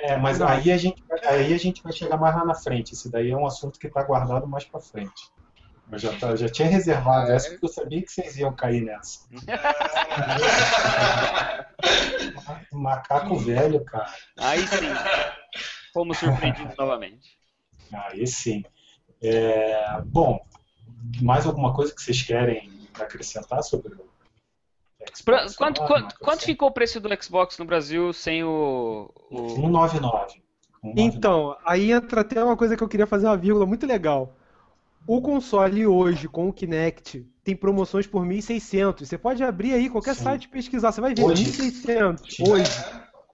É, mas aí a, gente, vai- aí a gente vai chegar mais lá na frente. Esse daí é um assunto que está guardado mais para frente. Eu já, tá- já tinha reservado É. essa porque eu sabia que vocês iam cair nessa. Macaco velho, cara. Aí sim. Fomos surpreendidos novamente. Aí sim. É, bom, mais alguma coisa que vocês querem acrescentar sobre o Pra- quanto, quanto, Microsoft? quanto ficou o preço do Xbox no Brasil sem o. o... 199. 199. Então, aí entra até uma coisa que eu queria fazer uma vírgula muito legal. O console hoje, com o Kinect, tem promoções por 1.600. Você pode abrir aí qualquer Sim. site e pesquisar, você vai ver, Hoje. 1.600 hoje.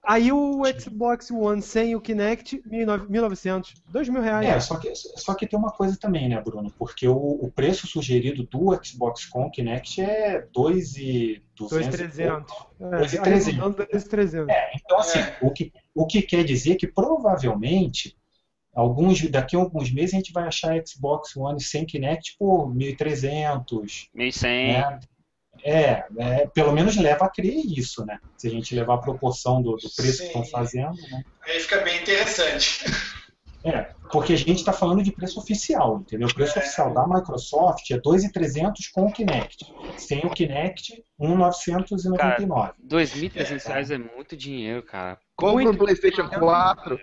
Aí o Xbox One sem o Kinect, 1.900. 2 mil reais. É, só que, só que tem uma coisa também, né, Bruno? Porque o, o preço sugerido do Xbox com Kinect é 2,200. 2.300. É, 2.300. arredondando 2.300. É, então, assim, o, que, o que quer dizer que provavelmente, alguns, daqui a alguns meses, a gente vai achar Xbox One sem Kinect por 1.300, 1100. né? É, é, pelo menos leva a crer isso, né? Se a gente levar a proporção do, do preço que estão Sim. fazendo, né? Aí fica bem interessante. É, porque a gente está falando de preço oficial, entendeu? O preço É. oficial da Microsoft é 2.300 com o Kinect. Sem o Kinect, 1.999. 2.300 reais é muito dinheiro, cara. Compra um PlayStation 4.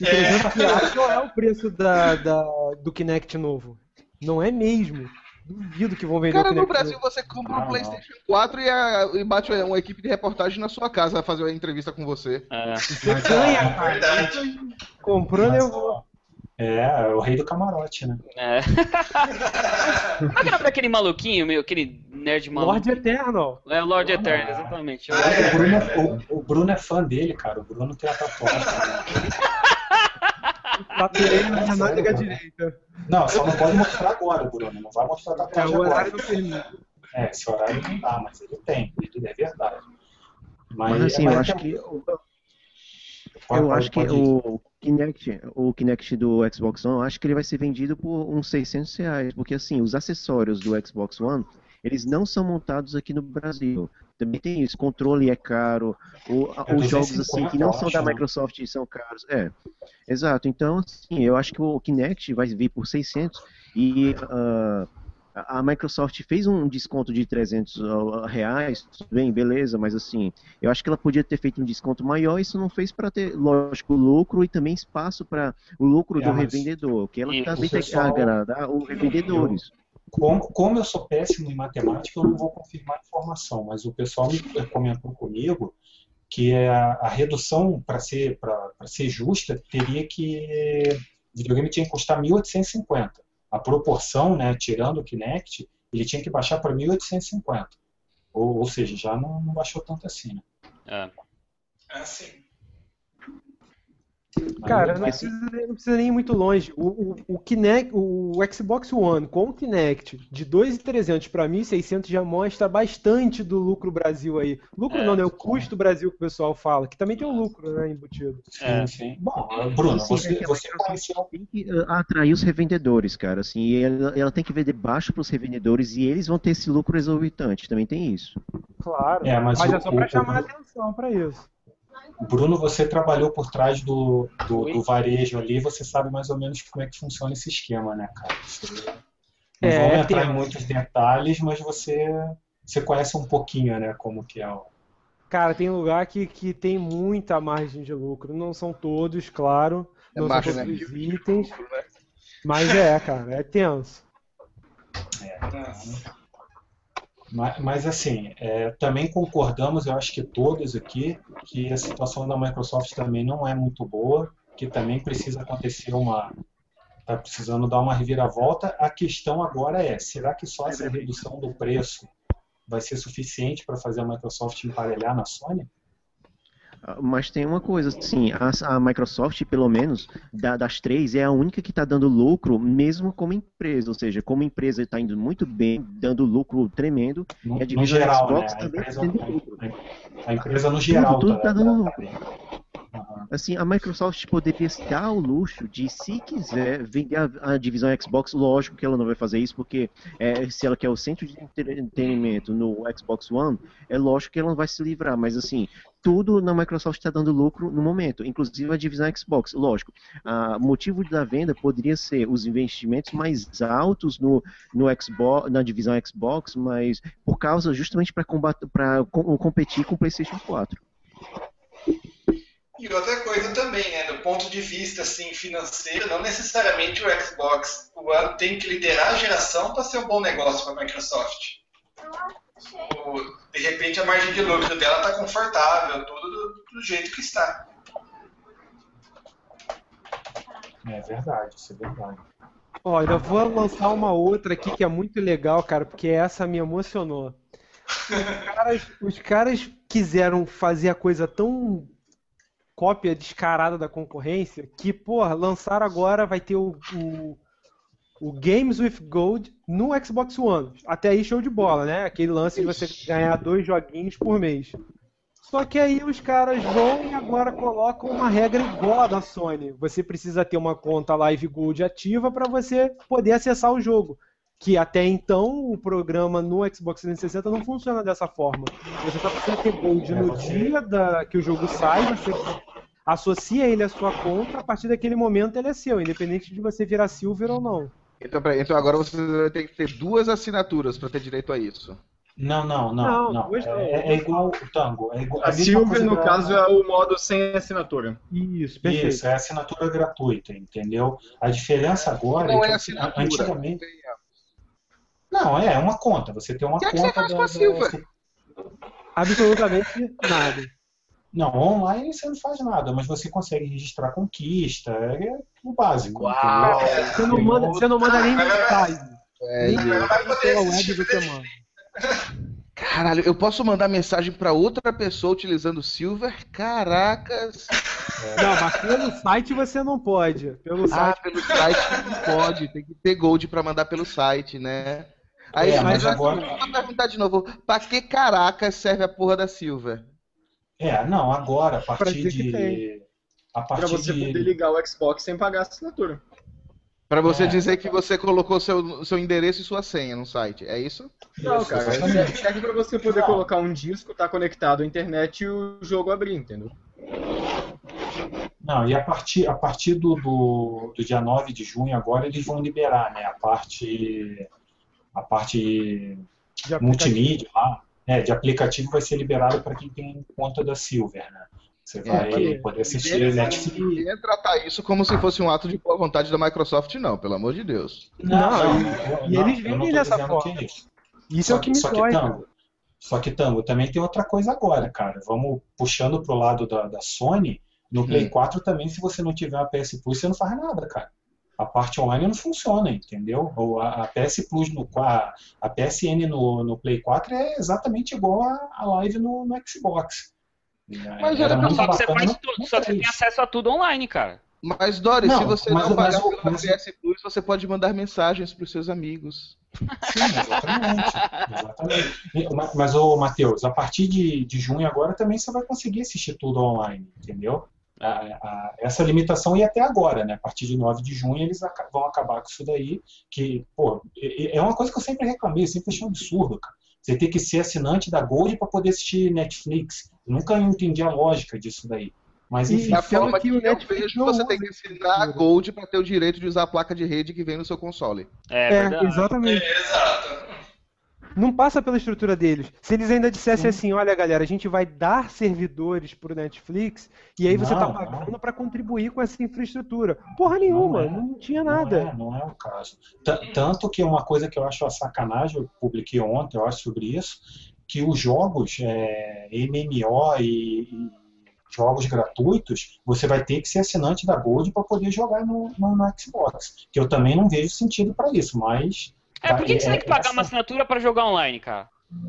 E 300 reais não é o preço da, da- do Kinect novo. Não é mesmo. Duvido que vão vender Cara, no Brasil você compra Ah, um não. PlayStation 4 e, a- e bate uma equipe de reportagem na sua casa fazer uma entrevista com você. É. Você ganha, cara. Verdade. Comprando Mas, eu vou. É, é o rei do camarote, né? É. Qual que era pra aquele maluquinho, meu, aquele nerd maluco? Lorde Eternal. É o Lord Eterno, exatamente. Eu- O Bruno, é, o- o Bruno é fã dele, cara. O Bruno tem a tatuagem. Laterei na minha cara? direita. Não, só não pode mostrar agora, Bruno. Não vai mostrar a É, tatuagem o agora. horário não permite. É, esse horário não dá, mas ele tem. Ele é verdade. Mas assim, eu acho que pode- eu acho que pode o Kinect, o Kinect do Xbox One, eu acho que ele vai ser vendido por uns 600 reais, porque assim, os acessórios do Xbox One, eles não são montados aqui no Brasil. Também tem isso, controle é caro, o- a- É os jogos assim 250, que não eu são da? Microsoft são caros. É, exato. Então, assim, eu acho que o Kinect vai vir por 600 e ah, a Microsoft fez um desconto de 300 reais, tudo bem, beleza, mas assim, eu acho que ela podia ter feito um desconto maior, isso não fez para ter, lógico, lucro e também espaço para o lucro É, do revendedor, que ela E que pessoal- agradar os revendedores. Como, como eu sou péssimo em matemática, eu não vou confirmar a informação, mas o pessoal me comentou comigo que a, a redução, para ser, pra- pra ser justa, teria que. O videogame tinha que custar 1.850. A proporção, né, tirando o Kinect, ele tinha que baixar para 1.850. Ou, ou seja, já não, não baixou tanto assim. Né? É. Assim. Cara, não mas- precisa, nem- não precisa nem ir muito longe. O, o, o Kinect, o Xbox One com o Kinect de 2.300 para 1.600 já mostra bastante do lucro Brasil aí. Lucro É, não, né? O custo Brasil que o pessoal fala, que também tem um lucro, né, embutido. Sim, É. sim. Bom, Bruno, Sim, você, é a você tem que uh, atrair os revendedores, cara, assim, e ela, ela tem que vender baixo para os revendedores e eles vão ter esse lucro exorbitante, também tem isso. Claro. É, mas mas o- é só para o- chamar o- atenção para isso. Bruno, você trabalhou por trás do, do, do varejo ali, você sabe mais ou menos como é que funciona esse esquema, né, cara? Você, não É, vamos entrar tem- em muitos detalhes, mas você, você conhece um pouquinho, né, como que é o... Cara, tem lugar que, que tem muita margem de lucro. Não são todos, claro. É Não são margem todos os de itens. lucro, né? Mas é, cara, é tenso. Nossa. Mas, mas, assim, é, também concordamos, eu acho que todos aqui, que a situação da Microsoft também não é muito boa, que também precisa acontecer uma... Está precisando dar uma reviravolta. A questão agora é, será que só essa redução do preço vai ser suficiente para fazer a Microsoft emparelhar na Sony? Mas tem uma coisa, assim, a, a Microsoft, pelo menos, da- das três, é a única que está dando lucro, mesmo como empresa. Ou seja, como empresa está indo muito bem, dando lucro tremendo, No, E a no geral, Xbox né? A também empresa, tá lucro. a empresa no geral tudo tá dando lucro. Assim, a Microsoft poderia se dar o luxo de, se quiser, vender a, a divisão Xbox. Lógico que ela não vai fazer isso, porque é, se ela quer o centro de entretenimento no Xbox One, é lógico que ela não vai se livrar. Mas, assim, tudo na Microsoft está dando lucro no momento, inclusive a divisão Xbox. Lógico, o motivo da venda poderia ser os investimentos mais altos no, no Xbox, na divisão Xbox, mas por causa justamente para competir com o PlayStation 4. E outra coisa também, né, do ponto de vista assim, financeiro, não necessariamente o Xbox One tem que liderar a geração para ser um bom negócio para a Microsoft. de repente a margem de lucro dela está confortável, tudo do, do, jeito que está. É verdade, isso é verdade. Olha, eu vou lançar uma outra aqui que é muito legal, cara, porque essa me emocionou. Os caras, os caras quiseram fazer a coisa tão cópia descarada da concorrência que, porra, lançaram agora, vai ter o, o, o, Games with Gold no Xbox One. Até aí show de bola, né? Aquele lance de você ganhar dois joguinhos por mês. Só que aí os caras vão e agora colocam uma regra igual a da Sony. Você precisa ter uma conta Live Gold ativa para você poder acessar o jogo que até então o programa no Xbox 360 não funciona dessa forma. Você só precisa ter gold no dia da, que o jogo sai, você associa ele à sua conta, a partir daquele momento ele é seu, independente de você virar silver ou não. Então, então agora você vai ter que ter duas assinaturas para ter direito a isso. Não, não, não. não, não. É, é, igual o Tango. É igual, a, a Silver, no da... caso, é o modo sem assinatura. Isso, perfeito. Isso, é assinatura gratuita, entendeu? A diferença agora não é, que, assinatura. antigamente. Não, é, é uma conta. Você tem uma que conta. É que você faz da, com a Silva? Absolutamente nada. Não, online você não faz nada, mas você consegue registrar conquista, é o básico. Uau! Você não manda, você não manda nem mensagem. É, nem pela web você manda. Caralho, eu posso mandar mensagem para outra pessoa utilizando Silver? Caracas! Não, mas pelo site você não pode. Pelo ah, site... pelo site não pode. Tem que ter Gold para mandar pelo site, né? Aí, é, mas, mas agora. Vou perguntar de novo: pra que caraca serve a porra da Silver? É, não, agora, a partir de. A partir pra você de... poder ligar o Xbox sem pagar a assinatura. Pra você é. dizer que você colocou seu, seu endereço e sua senha no site, é isso? Não, isso, cara, serve pra você poder não. colocar um disco, tá conectado à internet e o jogo abrir, entendeu? Não, e a partir, a partir do, do, do dia 9 de junho agora eles vão liberar, né, a parte a parte multimídia lá, né, de aplicativo vai ser liberado para quem tem conta da Silver, né? Você é, vai é, poder assistir Netflix. Ninguém tratar isso como se fosse um ato de boa vontade da Microsoft, não, pelo amor de Deus. Não, não, não e eles vendem dessa forma. É isso. isso é o que me só dói. Que, tango, só que, Tango, também tem outra coisa agora, cara. Vamos puxando pro lado da, da Sony. No Play hum. 4 também, se você não tiver a PS Plus, você não faz nada, cara. A parte online não funciona, entendeu? Ou a, a PS Plus, no, a, a PSN no, no Play 4 é exatamente igual a, a Live no, no Xbox. Mas era só que você faz tudo, só que você tem acesso a tudo online, cara. Mas, Doris, não, se você mas, não pagar pelo mas... PS Plus, você pode mandar mensagens para os seus amigos. Sim, exatamente. exatamente. Mas, mas ô, Matheus, a partir de, de junho agora também você vai conseguir assistir tudo online, entendeu? A, a, essa limitação ia até agora, né? A partir de 9 de junho eles vão acabar com isso daí, que, pô, é uma coisa que eu sempre reclamei, sempre achei um absurdo, cara. Você tem que ser assinante da Gold para poder assistir Netflix. Eu nunca entendi a lógica disso daí. Mas enfim. Da forma que o Netflix você tem que assinar a Gold para ter o direito de usar a placa de rede que vem no seu console. É, é exatamente. É, exato não passa pela estrutura deles. Se eles ainda dissessem assim, olha galera, a gente vai dar servidores pro Netflix e aí você está pagando para contribuir com essa infraestrutura. Porra nenhuma, não, é, não tinha nada. Não é, não é o caso. T Tanto que uma coisa que eu acho a sacanagem, eu publiquei ontem, eu acho sobre isso, que os jogos é, MMO e, e jogos gratuitos, você vai ter que ser assinante da Gold para poder jogar no, no, no, Xbox. Que eu também não vejo sentido para isso, mas é, por que, que você tem que pagar uma assinatura para jogar online, cara?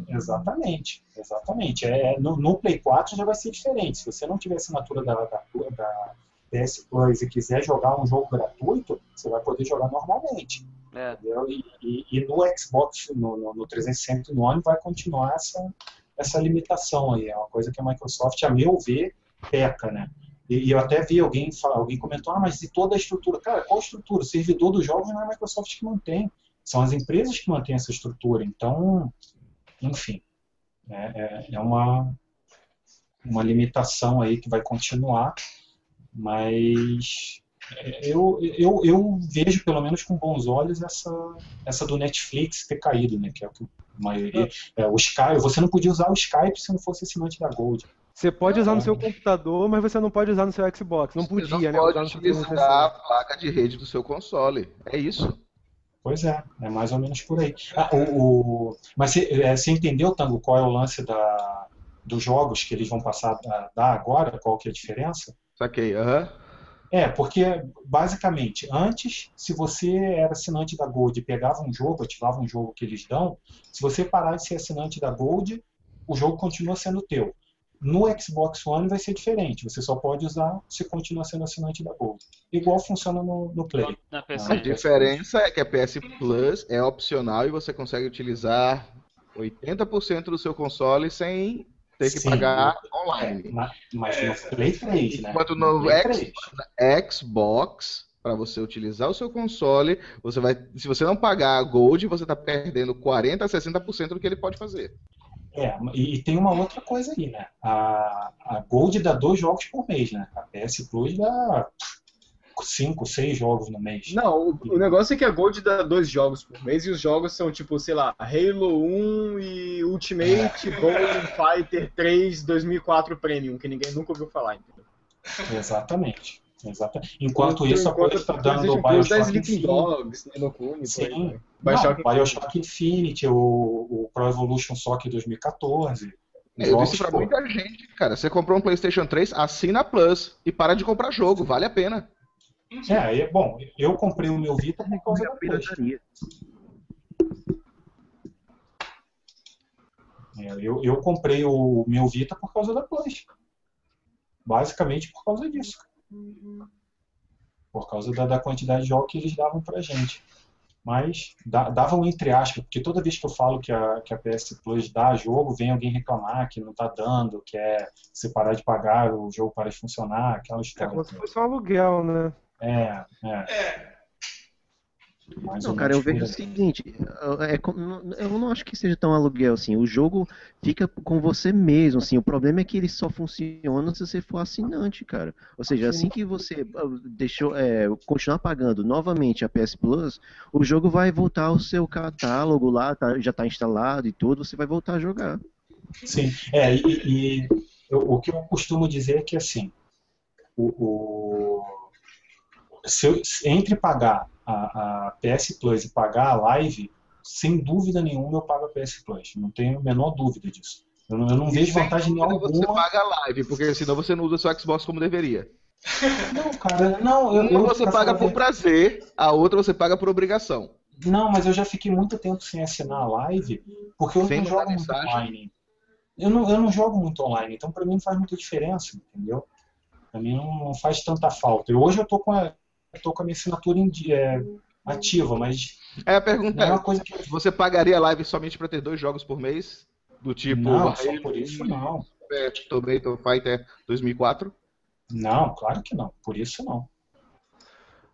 Exatamente, exatamente. É, no, no, Play 4 já vai ser diferente. Se você não tiver assinatura da, da, da PS Plus e quiser jogar um jogo gratuito, você vai poder jogar normalmente. É. E, e, e, no Xbox, no, no, no 360 no One, vai continuar essa, essa limitação aí. É uma coisa que a Microsoft, a meu ver, peca, né? E, e eu até vi alguém, alguém comentou, ah, mas e toda a estrutura? Cara, qual a estrutura? O servidor dos jogos não é a Microsoft que mantém. São as empresas que mantêm essa estrutura. Então, enfim, é, é, é uma, uma limitação aí que vai continuar, mas eu, eu, eu vejo pelo menos com bons olhos essa, essa do Netflix ter caído, né? Que é o que a maioria. É, o Skype, você não podia usar o Skype se não fosse assinante da Gold. Você pode usar no seu computador, mas você não pode usar no seu Xbox. Não podia, você não né? Pode utilizar a placa de rede do seu console. É isso. Pois é, é mais ou menos por aí. Ah, o, o, mas você, é, você entendeu, Tango, qual é o lance da, dos jogos que eles vão passar a dar agora? Qual que é a diferença? Saquei, aham. Uhum. É, porque basicamente, antes, se você era assinante da Gold e pegava um jogo, ativava um jogo que eles dão, se você parar de ser assinante da Gold, o jogo continua sendo teu. No Xbox One vai ser diferente, você só pode usar se continua sendo assinante da Gold. Igual funciona no, no Play. a diferença é que a PS Plus é opcional e você consegue utilizar 80% do seu console sem ter que Sim, pagar online. Mas, mas no Play 3, né? Enquanto no, no Xbox, para você utilizar o seu console, você vai, se você não pagar a Gold, você está perdendo 40 a 60% do que ele pode fazer. É, e, tem uma outra coisa aí, né? A, a Gold dá dois jogos por mês, né? A PS Plus dá cinco, seis jogos no mês. Não, o, o, negócio é que a Gold dá dois jogos por mês e os jogos são tipo, sei lá, Halo 1 e Ultimate é. Golden Fighter 3 2004 Premium, que ninguém nunca ouviu falar, entendeu? Exatamente. Exatamente. Enquanto, isso, a Gold está dando o Bioshock Infinite. Dogs, né, no Cune, Sim. Né? Bioshock, Não, Bioshock Infinite, o, o Pro Evolution Soccer 2014. É, eu disse pra muita gente, cara, você comprou um PlayStation 3, assina a Plus e para de comprar jogo, vale a pena. É, é bom, eu comprei o meu Vita por causa da pirataria. É, eu, eu comprei o meu Vita por causa da Plus. Basicamente por causa disso. Por causa da, da quantidade de jogos que eles davam pra gente. Mas da, davam entre aspas, porque toda vez que eu falo que a, que a PS Plus dá jogo, vem alguém reclamar que não tá dando, que é se parar de pagar, o jogo para de funcionar, aquela história. É como se fosse um aluguel, né? É, é. é. Mais não, cara, eu vejo o seguinte, é, eu não acho que seja tão aluguel assim. O jogo fica com você mesmo, assim. O problema é que ele só funciona se você for assinante, cara. Ou seja, Sim. assim que você ah, deixou, é, continuar pagando novamente a PS Plus, o jogo vai voltar ao seu catálogo lá, tá, já está instalado e tudo, você vai voltar a jogar. Sim, é, e, e eu, o que eu costumo dizer é que assim, o, o se eu, entre pagar a, a, PS Plus e pagar a Live, sem dúvida nenhuma eu pago a PS Plus. Não tenho a menor dúvida disso. Eu não, eu não vejo vantagem nenhuma. Você paga a Live, porque senão você não usa seu Xbox como deveria. Não, cara, não. Eu, Uma você paga por prazer, a outra você paga por obrigação. Não, mas eu já fiquei muito tempo sem assinar a live, porque eu sem não jogo muito online. Eu não, eu não jogo muito online, então para mim não faz muita diferença, entendeu? Para mim não, não, faz tanta falta. E hoje eu tô com a, estou com a minha assinatura em, é, ativa, mas. É a pergunta é, uma coisa que... você pagaria a live somente para ter dois jogos por mês? Do tipo. Não, só por isso não. Tomato Fighter 2004? Não, claro que não. Por isso não.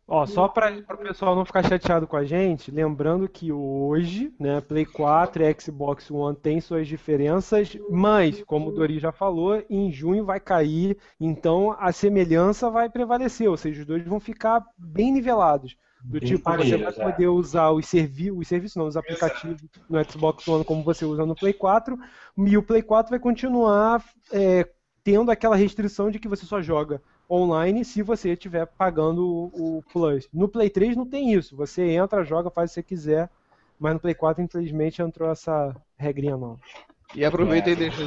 Ó, só para o pessoal não ficar chateado com a gente, lembrando que hoje, né, Play 4 e Xbox One tem suas diferenças, mas, como o Dori já falou, em junho vai cair, então a semelhança vai prevalecer, ou seja, os dois vão ficar bem nivelados. Do bem tipo, você vai é. poder usar os, servi os serviços, não, os aplicativos no Xbox One como você usa no Play 4, e o Play 4 vai continuar é, tendo aquela restrição de que você só joga online se você estiver pagando o, Plus. No Play 3 não tem isso. Você entra, joga, faz o que você quiser. Mas no Play 4, infelizmente, entrou essa regrinha nova. E aproveita é. e deixa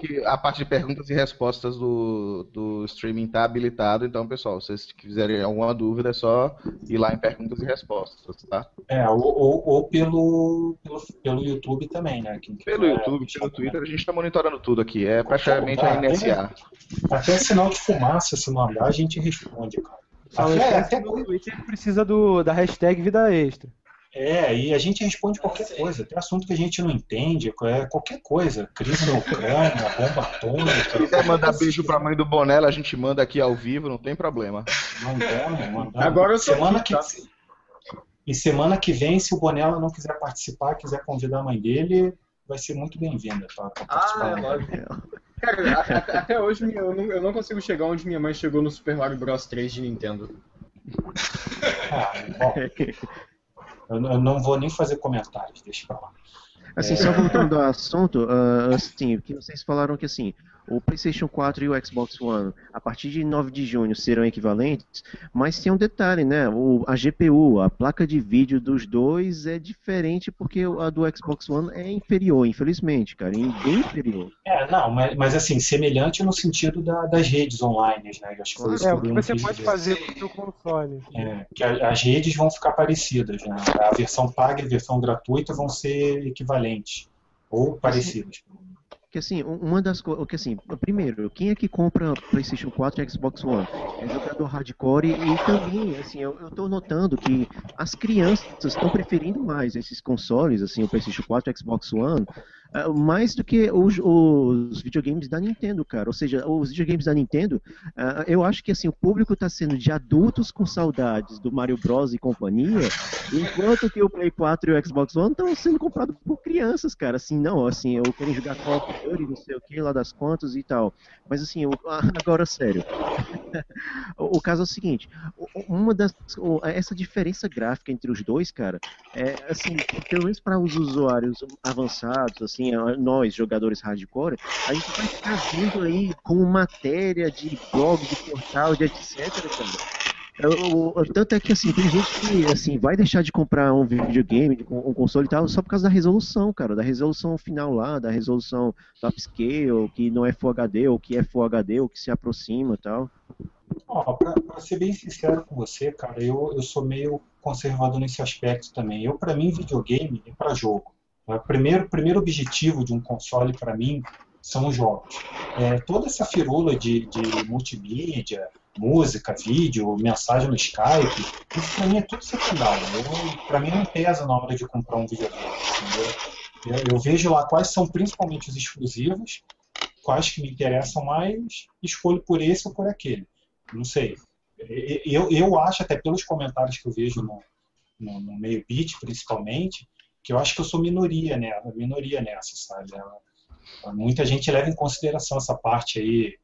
que a parte de perguntas e respostas do, do streaming está habilitado. Então, pessoal, se vocês quiserem alguma dúvida, é só ir lá em perguntas e respostas, tá? É, ou, ou, ou pelo, pelo, pelo YouTube também, né? Quem pelo YouTube, pelo Twitter, a gente está monitorando tudo aqui. É praticamente a NSA. Até sinal de fumaça, se mandar, a gente responde, cara. Até, até... No Twitter precisa do, da hashtag vida extra. É, e a gente responde qualquer coisa, tem assunto que a gente não entende, é qualquer coisa, crise na Ucrânia, bomba atômica. Se quiser mandar beijo pra mãe do Bonella, a gente manda aqui ao vivo, não tem problema. Mandamos, mandamos. Agora eu sou semana aqui, que tá? E semana que vem, se o Bonella não quiser participar, quiser convidar a mãe dele, vai ser muito bem-vinda pra, pra participar. Ah, é lógico. Cara, a- a- até hoje eu não, eu não consigo chegar onde minha mãe chegou no Super Mario Bros 3 de Nintendo. Ah, bom, eu, não- eu não vou nem fazer comentários, deixa pra lá. Assim, É. só voltando ao assunto, ah, assim, que vocês falaram que assim, o PlayStation 4 e o Xbox One, a partir de 9 de junho, serão equivalentes, mas tem um detalhe, né? O, a GPU, a placa de vídeo dos dois é diferente porque a do Xbox One é inferior, infelizmente, cara, é bem inferior. É, não, mas, mas assim, semelhante no sentido da- das redes online, né? Eu acho que foi isso É, que o que você pode dizer. fazer com o seu console. É, que a- as redes vão ficar parecidas, né? A versão paga e a versão gratuita vão ser equivalentes ou parecidas. Que assim, um- uma das coisas. Que assim, primeiro, quem é que compra PlayStation 4 e Xbox One? É jogador hardcore e também, assim, eu, eu tô notando que as crianças estão preferindo mais esses consoles, assim, o PlayStation 4 e Xbox One, mais do que os, os videogames da Nintendo, cara. Ou seja, os videogames da Nintendo, ah, eu acho que assim, o público tá sendo de adultos com saudades do Mario Bros e companhia, enquanto que o Play 4 e o Xbox One estão sendo comprados por crianças, cara. Assim, não, assim, eu quero jogar Call of Duty, não sei o que, lá das quantas e tal. Mas assim, eu- agora sério. o, caso é o seguinte, uma das essa diferença gráfica entre os dois, cara, é assim, pelo menos para os usuários avançados, assim, a- nós jogadores hardcore, a gente vai ficar vendo aí como matéria de blog, de portal, de etc, cara. Eu- eu- tanto é que assim, tem gente que assim, vai deixar de comprar um videogame, um console e tal, só por causa da resolução, cara, da resolução final lá, da resolução top scale, que não é Full HD, ou que é Full HD, ou que se aproxima e tal. Ó, pra, pra ser bem sincero com você, cara, eu, eu sou meio conservador nesse aspecto também. Eu, pra mim, videogame é pra jogo. O primeiro, primeiro objetivo de um console, pra mim, são os jogos. É, toda essa firula de, de multimídia, música, vídeo, mensagem no Skype, isso pra mim é tudo secundário. Pra mim não pesa na hora de comprar um videogame. entendeu? Eu, eu vejo lá quais são principalmente os exclusivos, quais que me interessam mais, escolho por esse ou por aquele. Não sei. Eu, eu acho, até pelos comentários que eu vejo no, no, no meio beat, principalmente, que eu acho que eu sou minoria, né? Minoria nessa, sabe? Muita gente leva em consideração essa parte aí,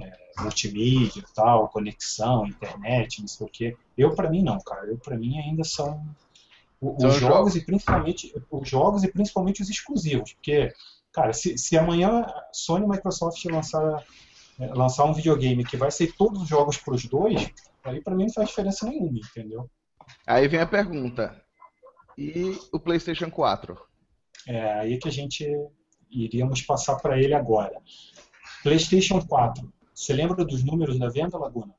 é, multimídia tal, conexão, internet, não sei o quê. Eu, pra mim, não, cara. Eu, pra mim, ainda são o- São os os jogos jogos. e principalmente os jogos e principalmente os exclusivos, porque, cara, se, se amanhã Sony e Microsoft lançar é, lançar um videogame que vai ser todos os jogos para os dois, aí pra mim não faz diferença nenhuma, entendeu? Aí vem a pergunta. E o PlayStation 4? É aí que a gente iríamos passar para ele agora. PlayStation 4. Você lembra dos números da venda, Laguna?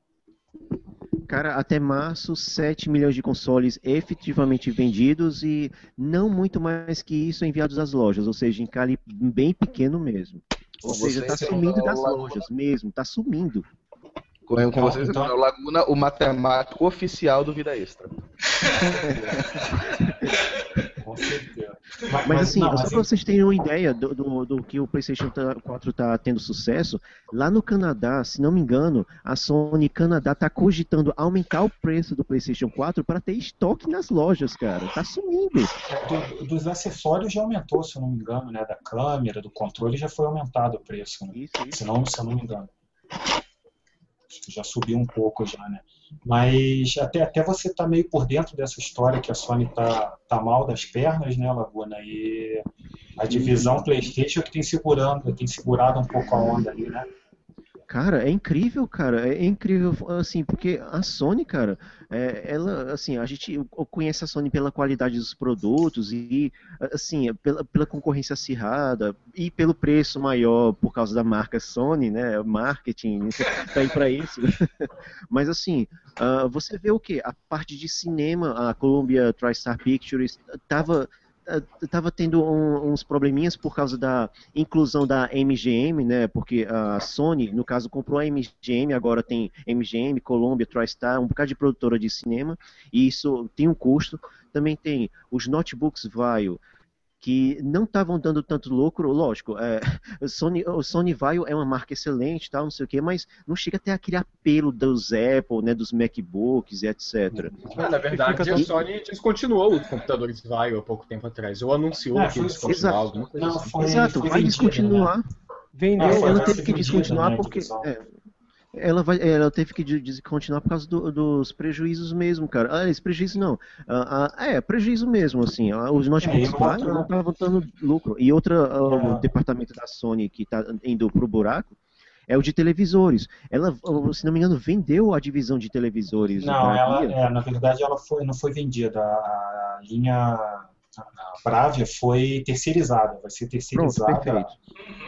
Cara, até março, 7 milhões de consoles efetivamente vendidos e não muito mais que isso enviados às lojas, ou seja, em cali bem pequeno mesmo. Ou seja, tá vocês, sumindo das Laguna. lojas mesmo, tá sumindo. Com, com Então, vocês, então- o Laguna, o matemático oficial do Vida Extra. Com certeza. Mas, assim, não, só mas pra vocês terem uma ideia do, do, do que o PlayStation tá- 4 tá tendo sucesso, lá no Canadá, se não me engano, a Sony Canadá tá cogitando aumentar o preço do PlayStation 4 para ter estoque nas lojas, cara. Tá sumindo. é, do- dos acessórios já aumentou, se eu não me engano, né? Da câmera, do controle já foi aumentado o preço, né? Isso, isso. se não, se eu não me engano. Acho que já subiu um pouco já, né? Mas até, até você tá meio por dentro dessa história que a Sony tá, tá mal das pernas, né, Laguna? E a divisão PlayStation é que tem segurando, tem segurado um pouco a onda ali, né? Cara, é incrível, cara. É incrível, assim, porque a Sony, cara, é, ela, assim, a gente conhece a Sony pela qualidade dos produtos e, assim, pela, pela concorrência acirrada e pelo preço maior por causa da marca Sony, né? Marketing, tá aí pra isso. Mas, assim, ah, você vê o que? A parte de cinema, a Columbia TriStar Pictures tava estava tendo um, uns probleminhas por causa da inclusão da MGM, né? Porque a Sony, no caso, comprou a MGM, agora tem MGM, Columbia, TriStar, um bocado de produtora de cinema, e isso tem um custo. Também tem os notebooks Vaio, que não estavam dando tanto lucro, lógico, é, o, Sony, o Sony Vaio é uma marca excelente, tal, não sei o que, mas não chega a ter aquele apelo dos Apple, né, dos MacBooks e etc. Na verdade, a Sony descontinuou os computadores Vaio há pouco tempo atrás, ou anunciou é, que eles coisa não, assim. Exato, vai descontinuar. Né? Vendeu, ah, ela teve que descontinuar né, porque... É, ela, vai, ela teve que descontinuar por causa do, dos prejuízos mesmo, cara. Ah, esse prejuízo não. Ah, ah, é, prejuízo mesmo, assim. Ah, os notebooks é, não estavam dando lucro. E outro é. o departamento da Sony que está indo pro buraco é o de televisores. Ela, se não me engano, vendeu a divisão de televisores. Não, ela, é, na verdade ela foi, não foi vendida. A linha a Bravia foi terceirizada, vai ser terceirizada. Pronto,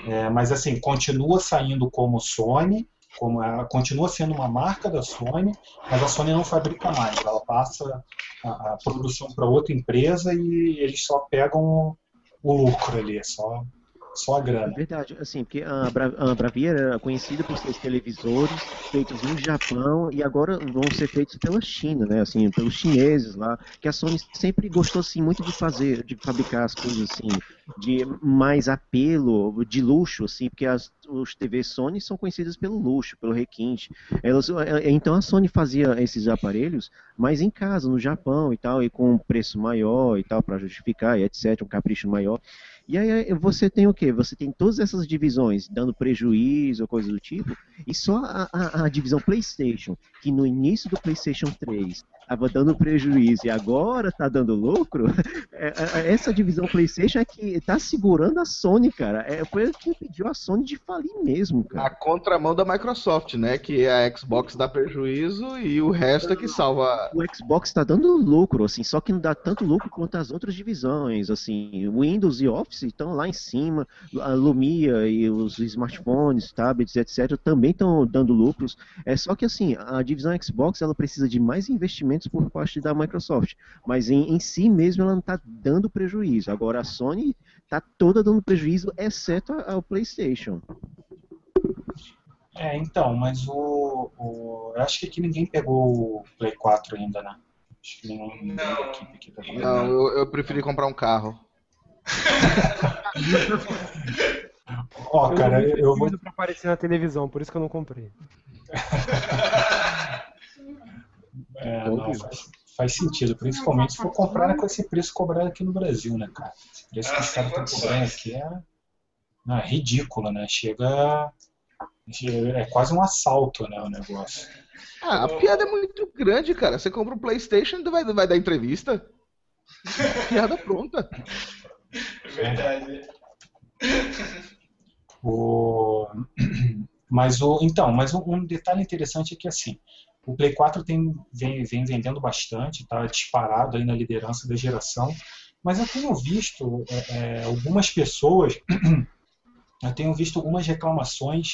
é, mas assim, continua saindo como Sony, como ela continua sendo uma marca da Sony, mas a Sony não fabrica mais. Ela passa a, a produção para outra empresa e eles só pegam o lucro ali, é só só a grana. Verdade, assim, porque a, Bra a Bravia era conhecida por seus televisores feitos no Japão e agora vão ser feitos pela China, né, assim, pelos chineses lá, que a Sony sempre gostou, assim, muito de fazer, de fabricar as coisas, assim, de mais apelo, de luxo, assim, porque as, os TVs Sony são conhecidas pelo luxo, pelo requinte. Elas, é, então a Sony fazia esses aparelhos mais em casa, no Japão e tal, e com um preço maior e tal, para justificar e etc, um capricho maior. E aí você tem o quê? Você tem todas essas divisões dando prejuízo ou coisa do tipo, e só a, a, a divisão PlayStation, que no início do PlayStation 3 estava dando prejuízo e agora está dando lucro, é, é, é, essa divisão PlayStation é que está segurando a Sony, cara. É, foi que impediu a Sony de falir mesmo, cara. A contramão da Microsoft, né? Que a Xbox dá prejuízo e o resto é que salva. O Xbox está dando lucro, assim, só que não dá tanto lucro quanto as outras divisões, assim. Windows e Office estão lá em cima, a Lumia e os smartphones, tablets, etc. também estão dando lucros. É só que assim, a divisão Xbox ela precisa de mais investimento por parte da Microsoft. Mas em, em si mesmo ela não está dando prejuízo. Agora a Sony está toda dando prejuízo, exceto ao PlayStation. É, então, mas o, o, Eu acho que aqui ninguém pegou o Play 4 ainda, né? Acho que ninguém não. equipe aqui tá Não, eu, eu preferi comprar um carro. Ó, oh, cara, eu, eu vou. pra aparecer na televisão, por isso que eu não comprei. É, não, faz, faz, sentido, principalmente se for comprar com esse preço cobrado aqui no Brasil, né, cara? Esse preço que os caras estão cobrando aqui é, não, é ridículo, né? Chega. É quase um assalto, né, o negócio. Ah, a piada é muito grande, cara. Você compra um Playstation e vai, vai dar entrevista. piada pronta. Verdade. O... Mas o, então, mas um detalhe interessante é que assim, o Play 4 tem, vem, vem vendendo bastante, está disparado aí na liderança da geração, mas eu tenho visto é, é algumas pessoas, eu tenho visto algumas reclamações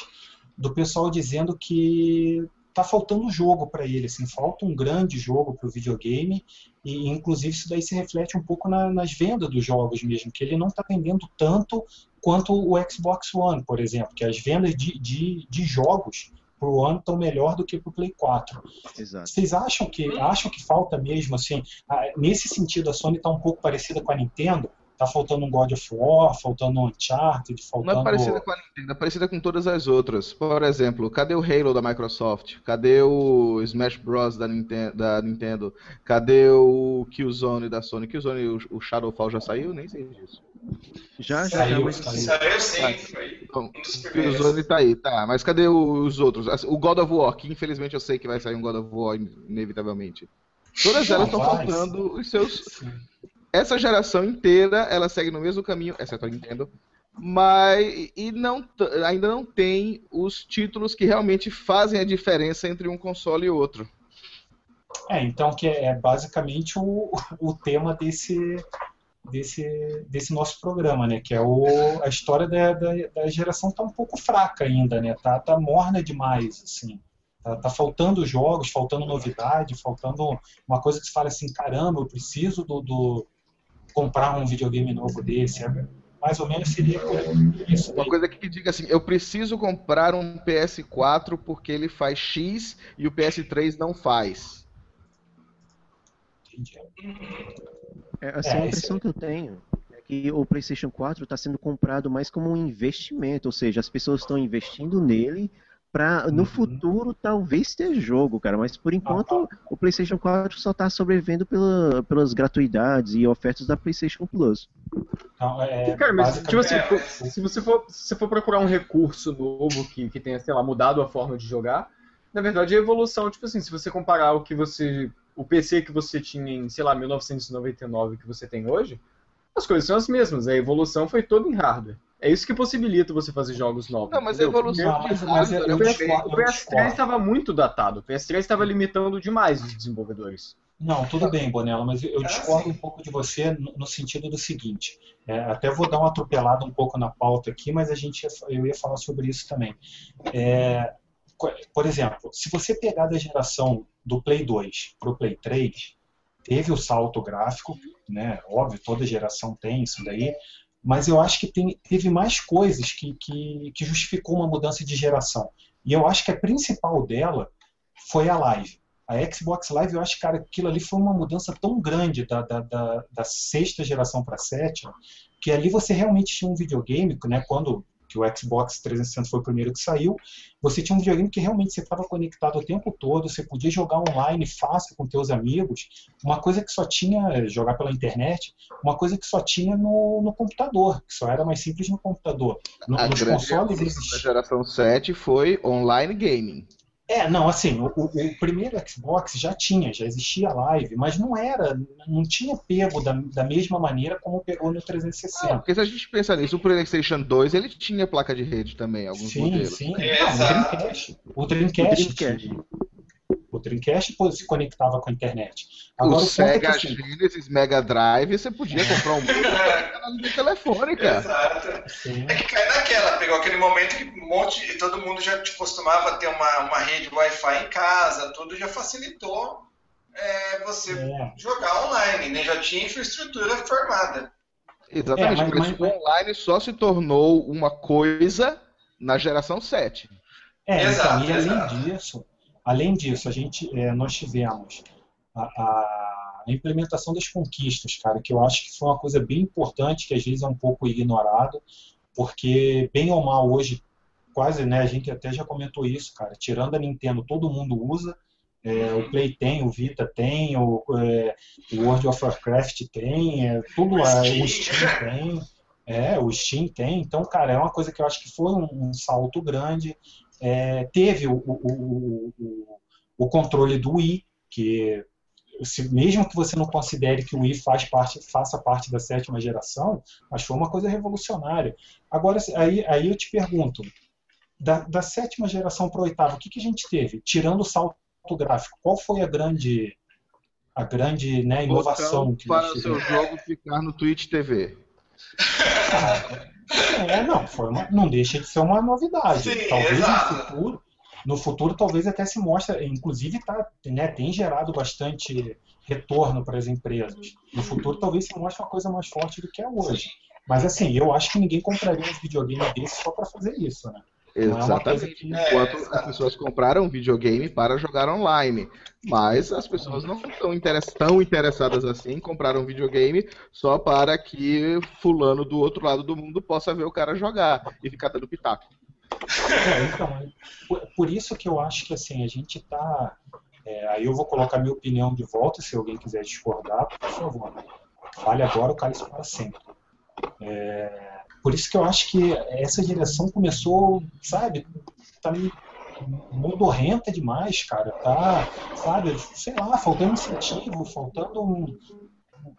do pessoal dizendo que tá faltando jogo para ele, assim, falta um grande jogo para o videogame e inclusive isso daí se reflete um pouco na, nas vendas dos jogos mesmo, que ele não está vendendo tanto quanto o Xbox One, por exemplo, que as vendas de, de, de jogos para o ano estão melhor do que para o Play 4. Exato. Vocês acham que acham que falta mesmo assim? Nesse sentido, a Sony está um pouco parecida com a Nintendo. Tá faltando um God of War, faltando um Uncharted, faltando... Não é parecida com a Nintendo, é parecida com todas as outras. Por exemplo, cadê o Halo da Microsoft? Cadê o Smash Bros. da Nintendo? Da Nintendo? Cadê o Killzone da Sony? Killzone, o, o Shadowfall já saiu? Nem sei disso. Já, já, saiu, mas... saiu sim. Foi Bom, o Killzone tá aí, tá. Mas cadê os outros? O God of War, que infelizmente eu sei que vai sair um God of War inevitavelmente. Todas elas estão faltando os seus... Sim essa geração inteira ela segue no mesmo caminho, exceto a Nintendo, mas e não, ainda não tem os títulos que realmente fazem a diferença entre um console e outro. É, então que é basicamente o, o tema desse, desse, desse nosso programa, né? Que é o, a história da, da, da geração tá um pouco fraca ainda, né? Tá, tá morna demais, assim. Tá, tá, faltando jogos, faltando novidade, faltando uma coisa que se fala assim, caramba, eu preciso do, do comprar um videogame novo desse. É, mais ou menos seria isso. Uma coisa que diga assim, eu preciso comprar um PS4 porque ele faz X e o PS3 não faz. Entendi. É, assim, é, a impressão que eu tenho é que o PlayStation 4 está sendo comprado mais como um investimento, ou seja, as pessoas estão investindo nele para no uhum. futuro talvez ter jogo, cara, mas por enquanto ah, o PlayStation 4 só está sobrevivendo pela, pelas gratuidades e ofertas da PlayStation Plus. Não, é, cara, mas tipo assim, é... se você for se for procurar um recurso novo que, que tenha, sei lá, mudado a forma de jogar, na verdade a evolução, tipo assim, se você comparar o que você o PC que você tinha em, sei lá, 1999 que você tem hoje, as coisas são as mesmas. A evolução foi toda em hardware. É isso que possibilita você fazer jogos novos. Não, mas entendeu? a evolução mas, mas, mas o, PS, o PS3 estava muito datado. O PS3 estava limitando demais os desenvolvedores. Não, tudo bem, Bonella, mas eu discordo um pouco de você no, sentido do seguinte. É, até vou dar uma atropelada um pouco na pauta aqui, mas a gente eu ia falar sobre isso também. É, por exemplo, se você pegar da geração do Play 2 para o Play 3, teve o salto gráfico, né? Óbvio, toda geração tem isso daí, mas eu acho que tem, teve mais coisas que, que, que, justificou uma mudança de geração. E eu acho que a principal dela foi a live. A Xbox Live, eu acho que cara, aquilo ali foi uma mudança tão grande da, da, da, da sexta geração para a sétima, que ali você realmente tinha um videogame, né, quando que o Xbox 360 foi o primeiro que saiu, você tinha um videogame que realmente você estava conectado o tempo todo, você podia jogar online fácil com teus amigos, uma coisa que só tinha, jogar pela internet, uma coisa que só tinha no, no computador, que só era mais simples no computador. No, a nos consoles existia... geração 7 foi online gaming. É, não, assim, o, o, primeiro Xbox já tinha, já existia live, mas não era, não tinha pego da, da mesma maneira como pegou no 360. Ah, porque se a gente pensar nisso, o PlayStation 2 ele tinha placa de rede também, alguns sim, modelos. Sim, sim. É, o Dreamcast. O Dreamcast. O Dreamcast. O Dreamcast se conectava com a internet. Agora, o, o Sega é assim, Genesis Mega Drive, você podia comprar um telefone, cara. Exato. Sim. É que cai naquela, pegou aquele momento que um monte, todo mundo já costumava ter uma, uma rede Wi-Fi em casa, tudo já facilitou é, você é. jogar online, né? Já tinha infraestrutura formada. Exatamente, é, mas, mas... o online só se tornou uma coisa na geração 7. É, exato, então, e além exato. disso, Além disso, a gente, é, nós tivemos a, a, implementação das conquistas, cara, que eu acho que foi uma coisa bem importante, que às vezes é um pouco ignorado, porque, bem ou mal, hoje, quase, né, a gente até já comentou isso, cara, tirando a Nintendo, todo mundo usa, é, o Play tem, o Vita tem, o, é, o World of Warcraft tem, é, tudo, o Steam. o Steam tem, é, o Steam tem, então, cara, é uma coisa que eu acho que foi um, um salto grande, é, teve o, o, o, o, controle do Wii, que se, mesmo que você não considere que o Wii faz parte, faça parte da sétima geração, mas foi uma coisa revolucionária. Agora, aí, aí eu te pergunto, da, da sétima geração para a oitava, o que, que a gente teve? Tirando o salto gráfico, qual foi a grande a grande né, inovação que para o seu jogo ficar no Twitch TV. É, não, foi uma, não deixa de ser uma novidade. Sim, talvez exato. no futuro, no futuro talvez até se mostre, inclusive tá, né, tem gerado bastante retorno para as empresas. No futuro talvez se mostre uma coisa mais forte do que é hoje. Mas assim, eu acho que ninguém compraria um videogame desse só para fazer isso, né? É Exatamente. Que... Enquanto é, as pessoas compraram videogame para jogar online. Mas as pessoas não estão tão interessadas assim em comprar um videogame só para que fulano do outro lado do mundo possa ver o cara jogar e ficar dando pitaco. É, então, por, isso que eu acho que assim, a gente está. É, aí eu vou colocar minha opinião de volta, se alguém quiser discordar, por favor. Vale agora o cálice para sempre. É, por isso que eu acho que essa direção começou, sabe, tá modorrenta demais, cara. Tá, sabe, sei lá, faltando incentivo, faltando um,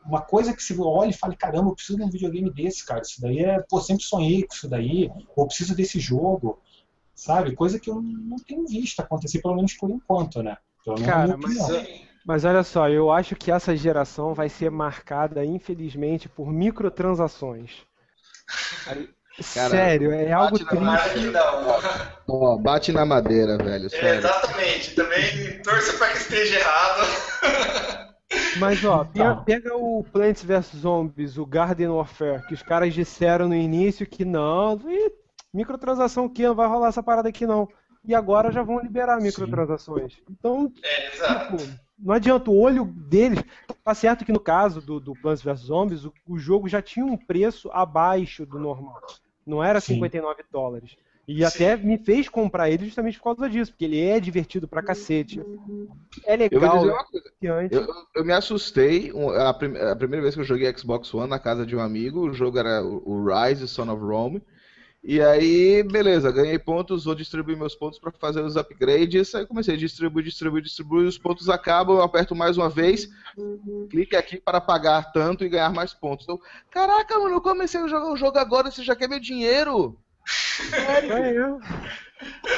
uma coisa que você olha e fale, caramba, eu preciso de um videogame desse, cara. Isso daí é, pô, sempre sonhei com isso daí, ou preciso desse jogo, sabe? Coisa que eu não tenho visto acontecer, pelo menos por enquanto, né? Cara, mas, mas olha só, eu acho que essa geração vai ser marcada, infelizmente, por microtransações. Cara, sério, é algo triste. Ó, bate na madeira, velho. É, exatamente. Também torço para que esteja errado. Mas ó, pega, pega o Plants vs Zombies, o Garden Warfare, que os caras disseram no início que não, ih, microtransação que não vai rolar essa parada aqui não. E agora já vão liberar microtransações. Então, É, exato. tipo, não adianta, o olho deles. Tá certo que no caso do, do Plants vs Zombies, o, o jogo já tinha um preço abaixo do normal. Não era Sim. 59 dólares. E até me fez comprar ele justamente por causa disso, porque ele é divertido pra cacete. É Eu legal, dizer uma coisa. que antes. Eu, eu me assustei a, prim- a primeira vez que eu joguei Xbox One na casa de um amigo. O jogo era o o Rise, Son of Rome. E aí, beleza, ganhei pontos, vou distribuir meus pontos para fazer os upgrades. Aí comecei a distribuir, distribuir, distribuir. Os pontos acabam, eu aperto mais uma vez, clique aqui para pagar tanto e ganhar mais pontos. Então, caraca, mano, eu comecei a jogar o jogo agora, você já quer meu dinheiro? É, é.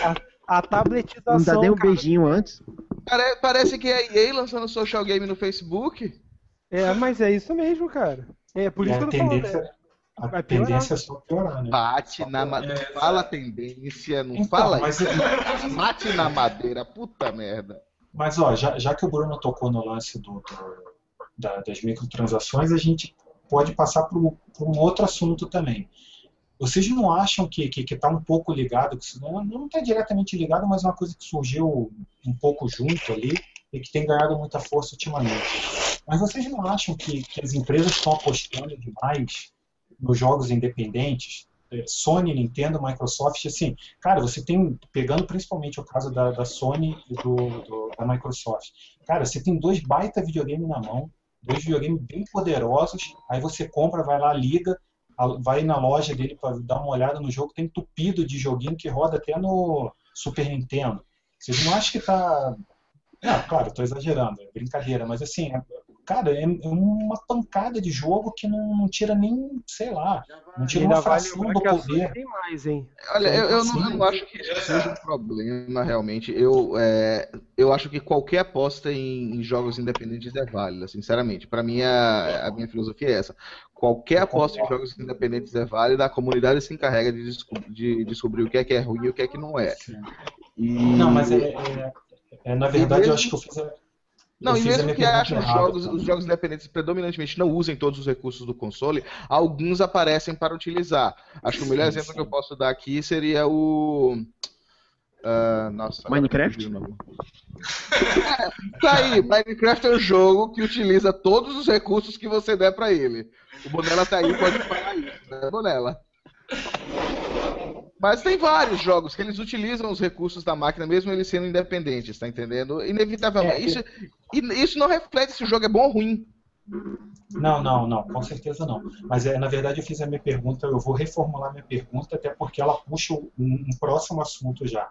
A, a tabletização. Não dá nem um cara, beijinho antes. Pare- parece que é a EA lançando social game no Facebook. É, mas é isso mesmo, cara. É por isso que a eu tô falando. tendência, é. A vai piorar. tendência é só piorar, né? Bate na madeira. É, Não fala tendência, não Então, fala mas, isso. Bate na madeira, puta merda. mas ó, já, já que o Bruno tocou no lance do, do- da- das microtransações, a gente pode passar para um outro assunto também. Vocês não acham que está que, tá um pouco ligado, que não está diretamente ligado, mas é uma coisa que surgiu um pouco junto ali e que tem ganhado muita força ultimamente. Mas vocês não acham que, que as empresas estão apostando demais nos jogos independentes? Eh, Sony, Nintendo, Microsoft, assim, cara, você tem, pegando principalmente o caso da, da Sony e do, do- da Microsoft, cara, você tem dois baita videogame na mão, dois videogames bem poderosos, aí você compra, vai lá, liga, vai na loja dele para dar uma olhada no jogo, tem entupido de joguinho que roda até no Super Nintendo. Vocês não acham que tá. Não, claro, estou exagerando, é brincadeira, mas assim, é- cara, é é uma pancada de jogo que não, não tira nem, sei lá, não tira uma fração do poder. tem mais, hein? Olha, eu, eu não, eu não acho que isso seja um problema, realmente. Eu, é, eu acho que qualquer aposta em, em jogos independentes é válida, sinceramente. Para mim, a, a minha filosofia é essa. Qualquer aposta em jogos independentes é válida, a comunidade se encarrega de, desco- de descobrir o que é que é ruim e o que é que não é. E... Não, mas é, é- é, na verdade eu acho que eu fiz a, Não, eu e mesmo que errada, jogos, os jogos independentes predominantemente não usem todos os recursos do console, alguns aparecem para utilizar. Acho que o melhor Sim, exemplo sim. que eu posso dar aqui seria o. ah, nossa, Minecraft? É, tá aí, Minecraft é um jogo que utiliza todos os recursos que você der para ele. O Bonella tá aí, pode falar isso, né, Bonella? Mas tem vários jogos que eles utilizam os recursos da máquina, mesmo eles sendo independentes, tá entendendo? Inevitavelmente. É, isso, e isso não reflete se o jogo é bom ou ruim. Não, não, não, com certeza não. Mas é, na verdade eu fiz a minha pergunta, eu vou reformular minha pergunta, até porque ela puxa um, um próximo assunto já.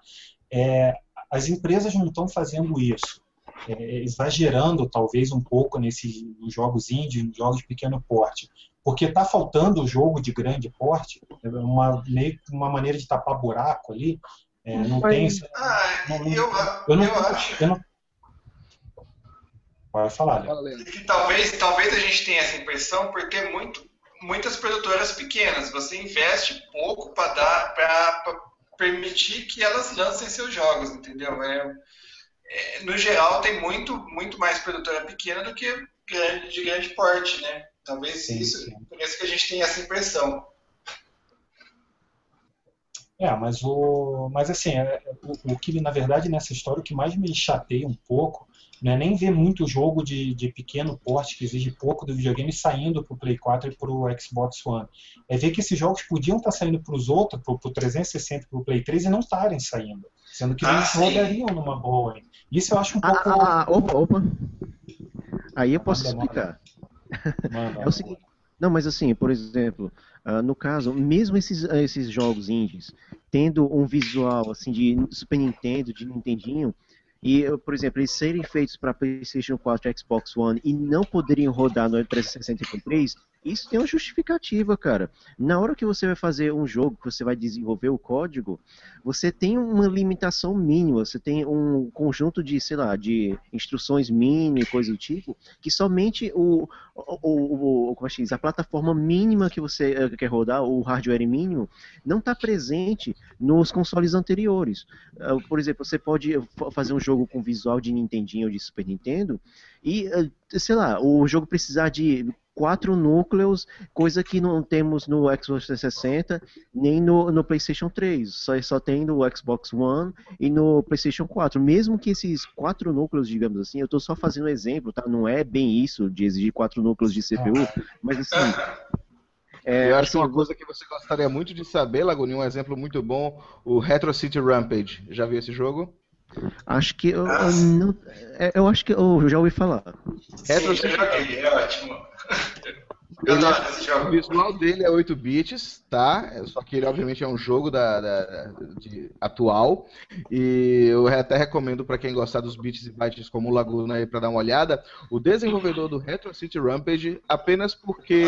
É, as empresas não estão fazendo isso, é, exagerando talvez um pouco nesses nos jogos indie, nos jogos de pequeno porte, porque está faltando o jogo de grande porte, é uma, meio que uma maneira de tapar buraco ali, é, não Mas- tem... Ah, Não, eu, Eu não, eu acho eu não... Pode falar, Léo. Talvez, talvez a gente tenha essa impressão porque muito, muitas produtoras pequenas, você investe pouco para dar para permitir que elas lancem seus jogos, entendeu? É, é, no geral tem muito muito mais produtora pequena do que grande, de grande porte, né? Talvez Sim, isso, sim. por isso que a gente tem essa impressão. É, mas o, mas assim, é, o, o que na verdade nessa história o que mais me chateia um pouco não é nem ver muito jogo de, de pequeno porte que exige pouco do videogame saindo para o Play 4 e para o Xbox One. É ver que esses jogos podiam estar saindo para os outros, para o 360 e para o Play 3 e não estarem saindo, sendo que Ah, eles sim. rodariam numa boa. Isso eu acho um Ah, pouco. ah, ah, opa, opa. Aí eu posso explicar. Mano, É o seguinte, não, mas assim, por exemplo, ah, no caso, mesmo esses, ah, esses jogos indies, tendo um visual assim de Super Nintendo, de Nintendinho, e, por exemplo, eles serem feitos para PlayStation 4 e Xbox One e não poderiam rodar no 360 e Play 3, isso tem uma justificativa, cara. Na hora que você vai fazer um jogo, que você vai desenvolver o código, você tem uma limitação mínima, você tem um conjunto de, sei lá, de instruções e coisa do tipo, que somente o, o, o, como é que diz, a plataforma mínima que você eh, quer rodar, o hardware mínimo, não está presente nos consoles anteriores. Uh, por exemplo, você pode fazer um jogo com visual de Nintendinho ou de Super Nintendo e, uh, sei lá, o jogo precisar de quatro núcleos, coisa que não temos no Xbox 360 nem no, no PlayStation 3. Só, só tem no Xbox One e no PlayStation 4. Mesmo que esses quatro núcleos, digamos assim, eu estou só fazendo um exemplo, tá? Não é bem isso de exigir quatro núcleos de CPU, mas assim. É, eu acho assim, que uma coisa que você gostaria muito de saber, Laguni, um exemplo muito bom, o Retro City Rampage. Já viu esse jogo? Acho que eu, eu não, é, eu acho que eu já ouvi falar. Retro City Rampage é ótimo. Ele é, o visual dele é 8 bits, tá? Só que ele obviamente é um jogo da, da de, atual. E eu até recomendo para quem gostar dos bits e bytes como o Laguna aí para dar uma olhada. O desenvolvedor do Retro City Rampage, apenas porque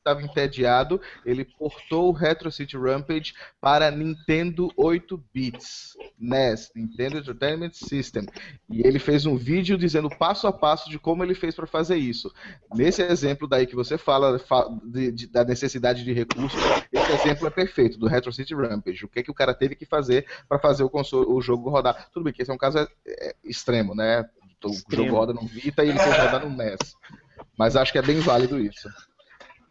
estava entediado, ele portou o Retro City Rampage para Nintendo 8 bits, NES, Nintendo Entertainment System. E ele fez um vídeo dizendo passo a passo de como ele fez para fazer isso. Nesse exemplo daí que você fala de, de, da necessidade de recursos, esse exemplo é perfeito do Retro City Rampage. O que é que o cara teve que fazer para fazer o, console, o jogo rodar? Tudo bem que esse é um caso é, é, extremo, né? O extremo. jogo roda no Vita e ele quer rodar no NES. Mas acho que é bem válido isso.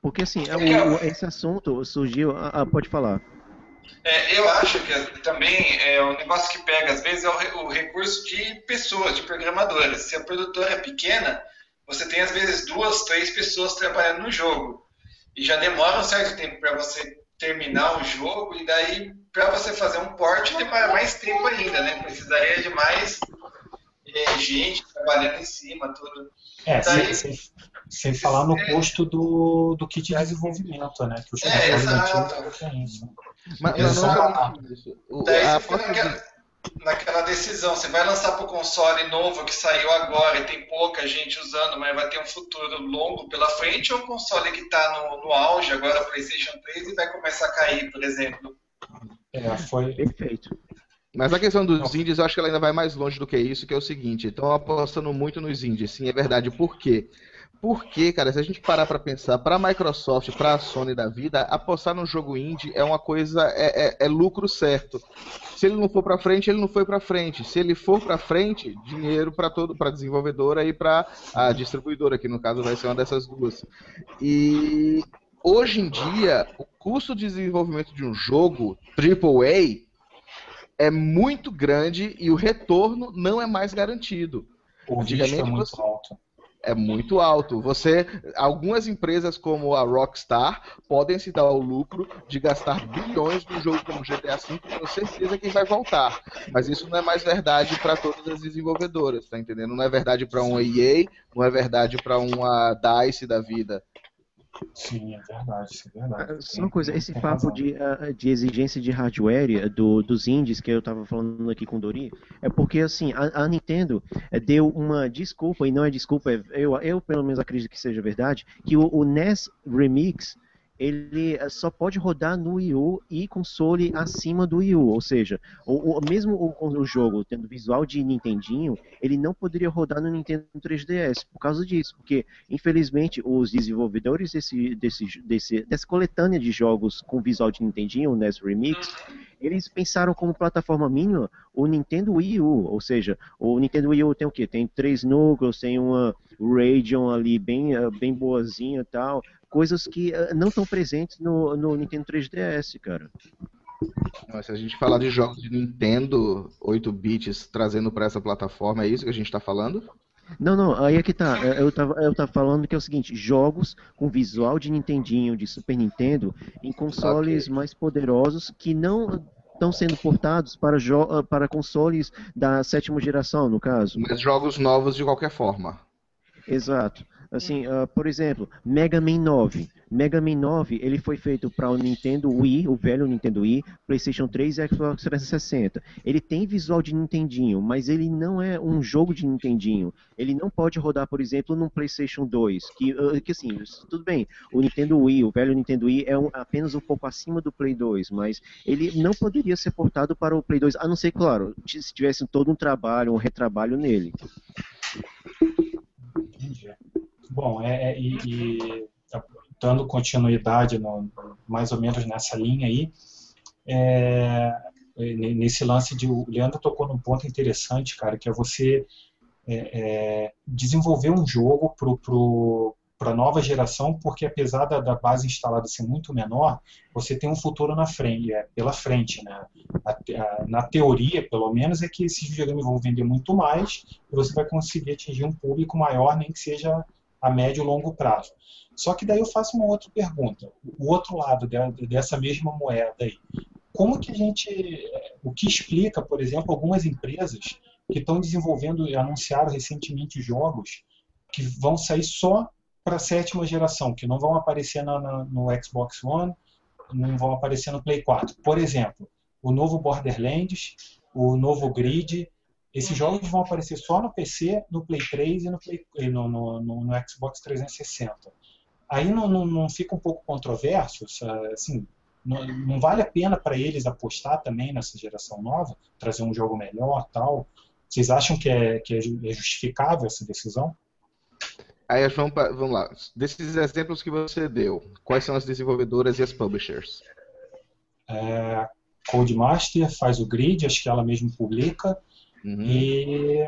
Porque assim, é, o, esse assunto surgiu. Ah, ah, pode falar. É, eu acho que também é um negócio que pega, às vezes, é o, o, recurso de pessoas, de programadores. Se a produtora é pequena, você tem, às vezes, duas, três pessoas trabalhando no jogo. E já demora um certo tempo para você terminar o jogo, e daí, para você fazer um port, demora mais tempo ainda, né? Precisaria de mais é, gente trabalhando em cima, tudo. É, daí, sem, sem, sem, falar no é, custo do, do kit de desenvolvimento, né? Que os é, exato. Mas, mas não isso. O, daí a você naquela, naquela decisão, você vai lançar para o console novo que saiu agora e tem pouca gente usando, mas vai ter um futuro longo pela frente, ou um console que está no, no auge agora, PlayStation 3, e vai começar a cair, por exemplo? É, foi. Perfeito. Mas a questão dos indies, eu acho que ela ainda vai mais longe do que isso, que é o seguinte, estão apostando muito nos indies, sim, é verdade. Por quê? Porque, cara, se a gente parar para pensar, para a Microsoft, para a Sony da vida, apostar no jogo indie é uma coisa, é, é, é lucro certo. Se ele não for para frente, ele não foi para frente. Se ele for para frente, dinheiro para todo, para desenvolvedora e para a distribuidora, que no caso vai ser uma dessas duas. E hoje em dia, o custo de desenvolvimento de um jogo AAA é muito grande e o retorno não é mais garantido. O Antigamente, é muito você... alto. É muito alto. Você, algumas empresas como a Rockstar podem se dar o lucro de gastar bilhões num jogo como GTA V, com certeza que vai voltar. Mas isso não é mais verdade para todas as desenvolvedoras, tá entendendo? Não é verdade para uma EA, não é verdade para uma DICE da vida. Sim, é verdade, isso é verdade. Ah, só uma coisa, esse papo de, uh, de exigência de hardware eh, do, dos indies que eu estava falando aqui com o Dori, é porque assim, a, a, Nintendo eh, deu uma desculpa, e não é desculpa, é, eu, eu pelo menos acredito que seja verdade, que o, o NES Remix ele eh, só pode rodar no Wii U e console acima do Wii U, ou seja, o, o mesmo o, o, jogo tendo visual de Nintendinho, ele não poderia rodar no Nintendo 3DS por causa disso, porque infelizmente os desenvolvedores desse, desse, desse, dessa coletânea de jogos com visual de Nintendinho, o NES Remix, eles pensaram como plataforma mínima o Nintendo Wii U, ou seja, o Nintendo Wii U tem o que? Tem três núcleos, tem uma Radeon ali bem, eh, bem boazinha e tal, coisas que uh, não estão presentes no, no Nintendo 3DS, cara. Não, se a gente falar de jogos de Nintendo 8 bits trazendo para essa plataforma, é isso que a gente está falando? Não, não, aí é que tá. É, eu tava, eu tava falando que é o seguinte: jogos com visual de Nintendinho, de Super Nintendo, em consoles okay. mais poderosos que não estão sendo portados para, para consoles da sétima geração, no caso. Mas jogos novos de qualquer forma. Exato. Assim, uh, por exemplo, Mega Man 9. Mega Man 9 ele foi feito para o Nintendo Wii, o velho Nintendo Wii, PlayStation 3 e Xbox 360. Ele tem visual de Nintendinho, mas ele não é um jogo de Nintendinho. Ele não pode rodar, por exemplo, num PlayStation 2, que, uh, que assim, tudo bem, o Nintendo Wii, o velho Nintendo Wii é um, apenas um pouco acima do Play 2, mas ele não poderia ser portado para o Play 2, a não ser, claro, se tivesse todo um trabalho, um retrabalho nele. Bom, é, é, e, dando continuidade no, mais ou menos nessa linha aí, é, nesse lance de o Leandro tocou num ponto interessante, cara, que é você é, é desenvolver um jogo para pro, para a nova geração, porque apesar da, da, base instalada ser muito menor, você tem um futuro na frente, é, pela frente, né? A, a, na teoria, pelo menos, é que esses videogames vão vender muito mais e você vai conseguir atingir um público maior, nem que seja a médio e longo prazo. Só que daí eu faço uma outra pergunta, o outro lado dessa mesma moeda aí. Como que a gente, o que explica, por exemplo, algumas empresas que estão desenvolvendo e anunciaram recentemente jogos que vão sair só para a sétima geração, que não vão aparecer na, na, no Xbox One, não vão aparecer no Play 4. Por exemplo, o novo Borderlands, o novo Grid, esses jogos vão aparecer só no PC, no Play 3 e no, Play, no, no, no, no Xbox 360. Aí não, não, não, fica um pouco controverso, assim, não, não vale a pena para eles apostar também nessa geração nova, trazer um jogo melhor tal. Vocês acham que é, que é, é justificável essa decisão? Aí vamos, vamos lá. Desses exemplos que você deu, quais são as desenvolvedoras e as publishers? É, Codemaster faz o grid, acho que ela mesmo publica. Uhum. E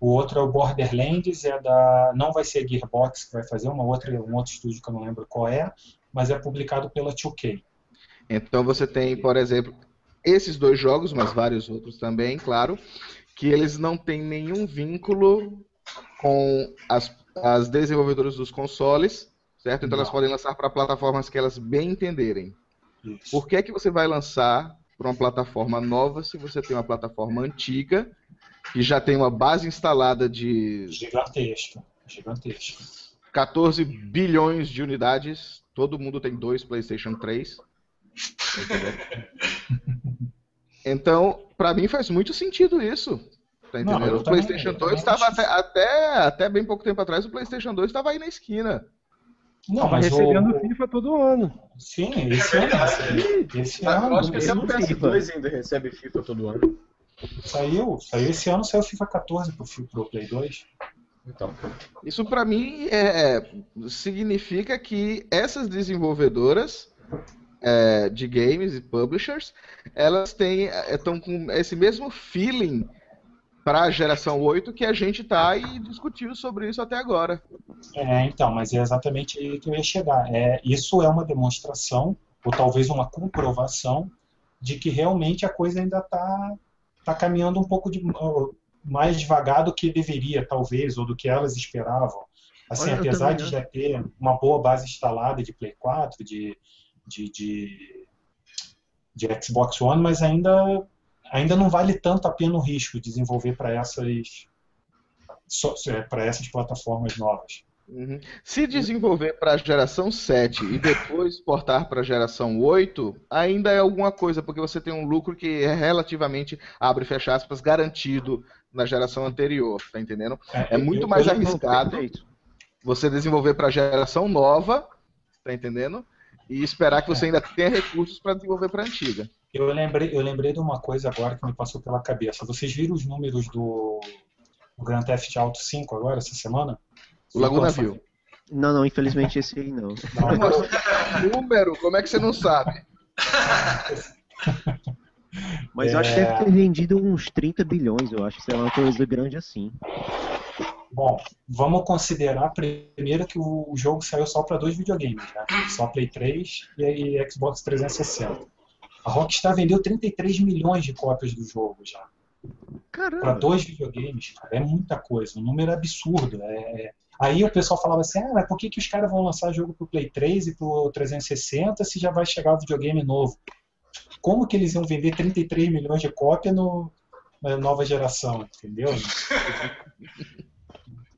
o outro é o Borderlands, é da não vai ser a Gearbox que vai fazer, uma outra, um outro estúdio que eu não lembro qual é, mas é publicado pela 2K. Então você tem, por exemplo, esses dois jogos, mas vários outros também, claro, que eles não têm nenhum vínculo com as, as desenvolvedoras dos consoles, certo? Então não. elas podem lançar para plataformas que elas bem entenderem. Isso. Por que, é que você vai lançar para uma plataforma nova se você tem uma plataforma antiga que já tem uma base instalada de. Gigantesca. Gigantesca. 14 bilhões de unidades. Todo mundo tem dois PlayStation 3. Então, para mim faz muito sentido isso. Tá entendendo? Não, o PlayStation 2 estava até, até, até bem pouco tempo atrás, o PlayStation 2 estava aí na esquina. Não, mas recebendo o... FIFA todo ano. Sim, esse ano recebe. Esse ano. Eu acho que até o PS2 ainda recebe FIFA todo ano. Saiu, saiu esse ano, saiu FIFA 14 pro, pro Play 2. Então, isso para mim é, é, significa que essas desenvolvedoras é, de games e publishers, elas têm estão é, com esse mesmo feeling para a geração 8 que a gente está e discutiu sobre isso até agora. É, então, mas é exatamente aí que eu ia chegar. É, isso é uma demonstração, ou talvez uma comprovação, de que realmente a coisa ainda está tá caminhando um pouco de, mais devagar do que deveria, talvez, ou do que elas esperavam. Assim, Olha, apesar de já ter uma boa base instalada de Play 4, de, de, de, de Xbox One, mas ainda ainda não vale tanto a pena o risco de desenvolver para essas é, para essas plataformas novas. Uhum. Se desenvolver para a geração 7 e depois portar para a geração 8, ainda é alguma coisa, porque você tem um lucro que é relativamente, abre e fecha aspas, garantido na geração anterior, tá entendendo? É, é muito eu, mais eu arriscado você desenvolver para a geração nova, tá entendendo? E esperar que você é. ainda tenha recursos para desenvolver para a antiga. Eu lembrei, eu lembrei de uma coisa agora que me passou pela cabeça. Vocês viram os números do, do Grand Theft Auto 5 agora, essa semana? O Laguna viu. Não, não, infelizmente esse aí não. não. Número, como é que você não sabe? Mas é... eu acho que deve ter vendido uns 30 bilhões, eu acho, sei lá, uma coisa grande assim. Bom, vamos considerar primeiro que o jogo saiu só para dois videogames, né? Só Play 3 e Xbox 360. A Rockstar vendeu 33 milhões de cópias do jogo já. Para dois videogames, cara, é muita coisa, um número absurdo. É, é... Aí o pessoal falava assim, ah, mas por que, que os caras vão lançar jogo pro Play 3 e pro 360 se já vai chegar o videogame novo? Como que eles iam vender 33 milhões de cópias no, na nova geração, entendeu?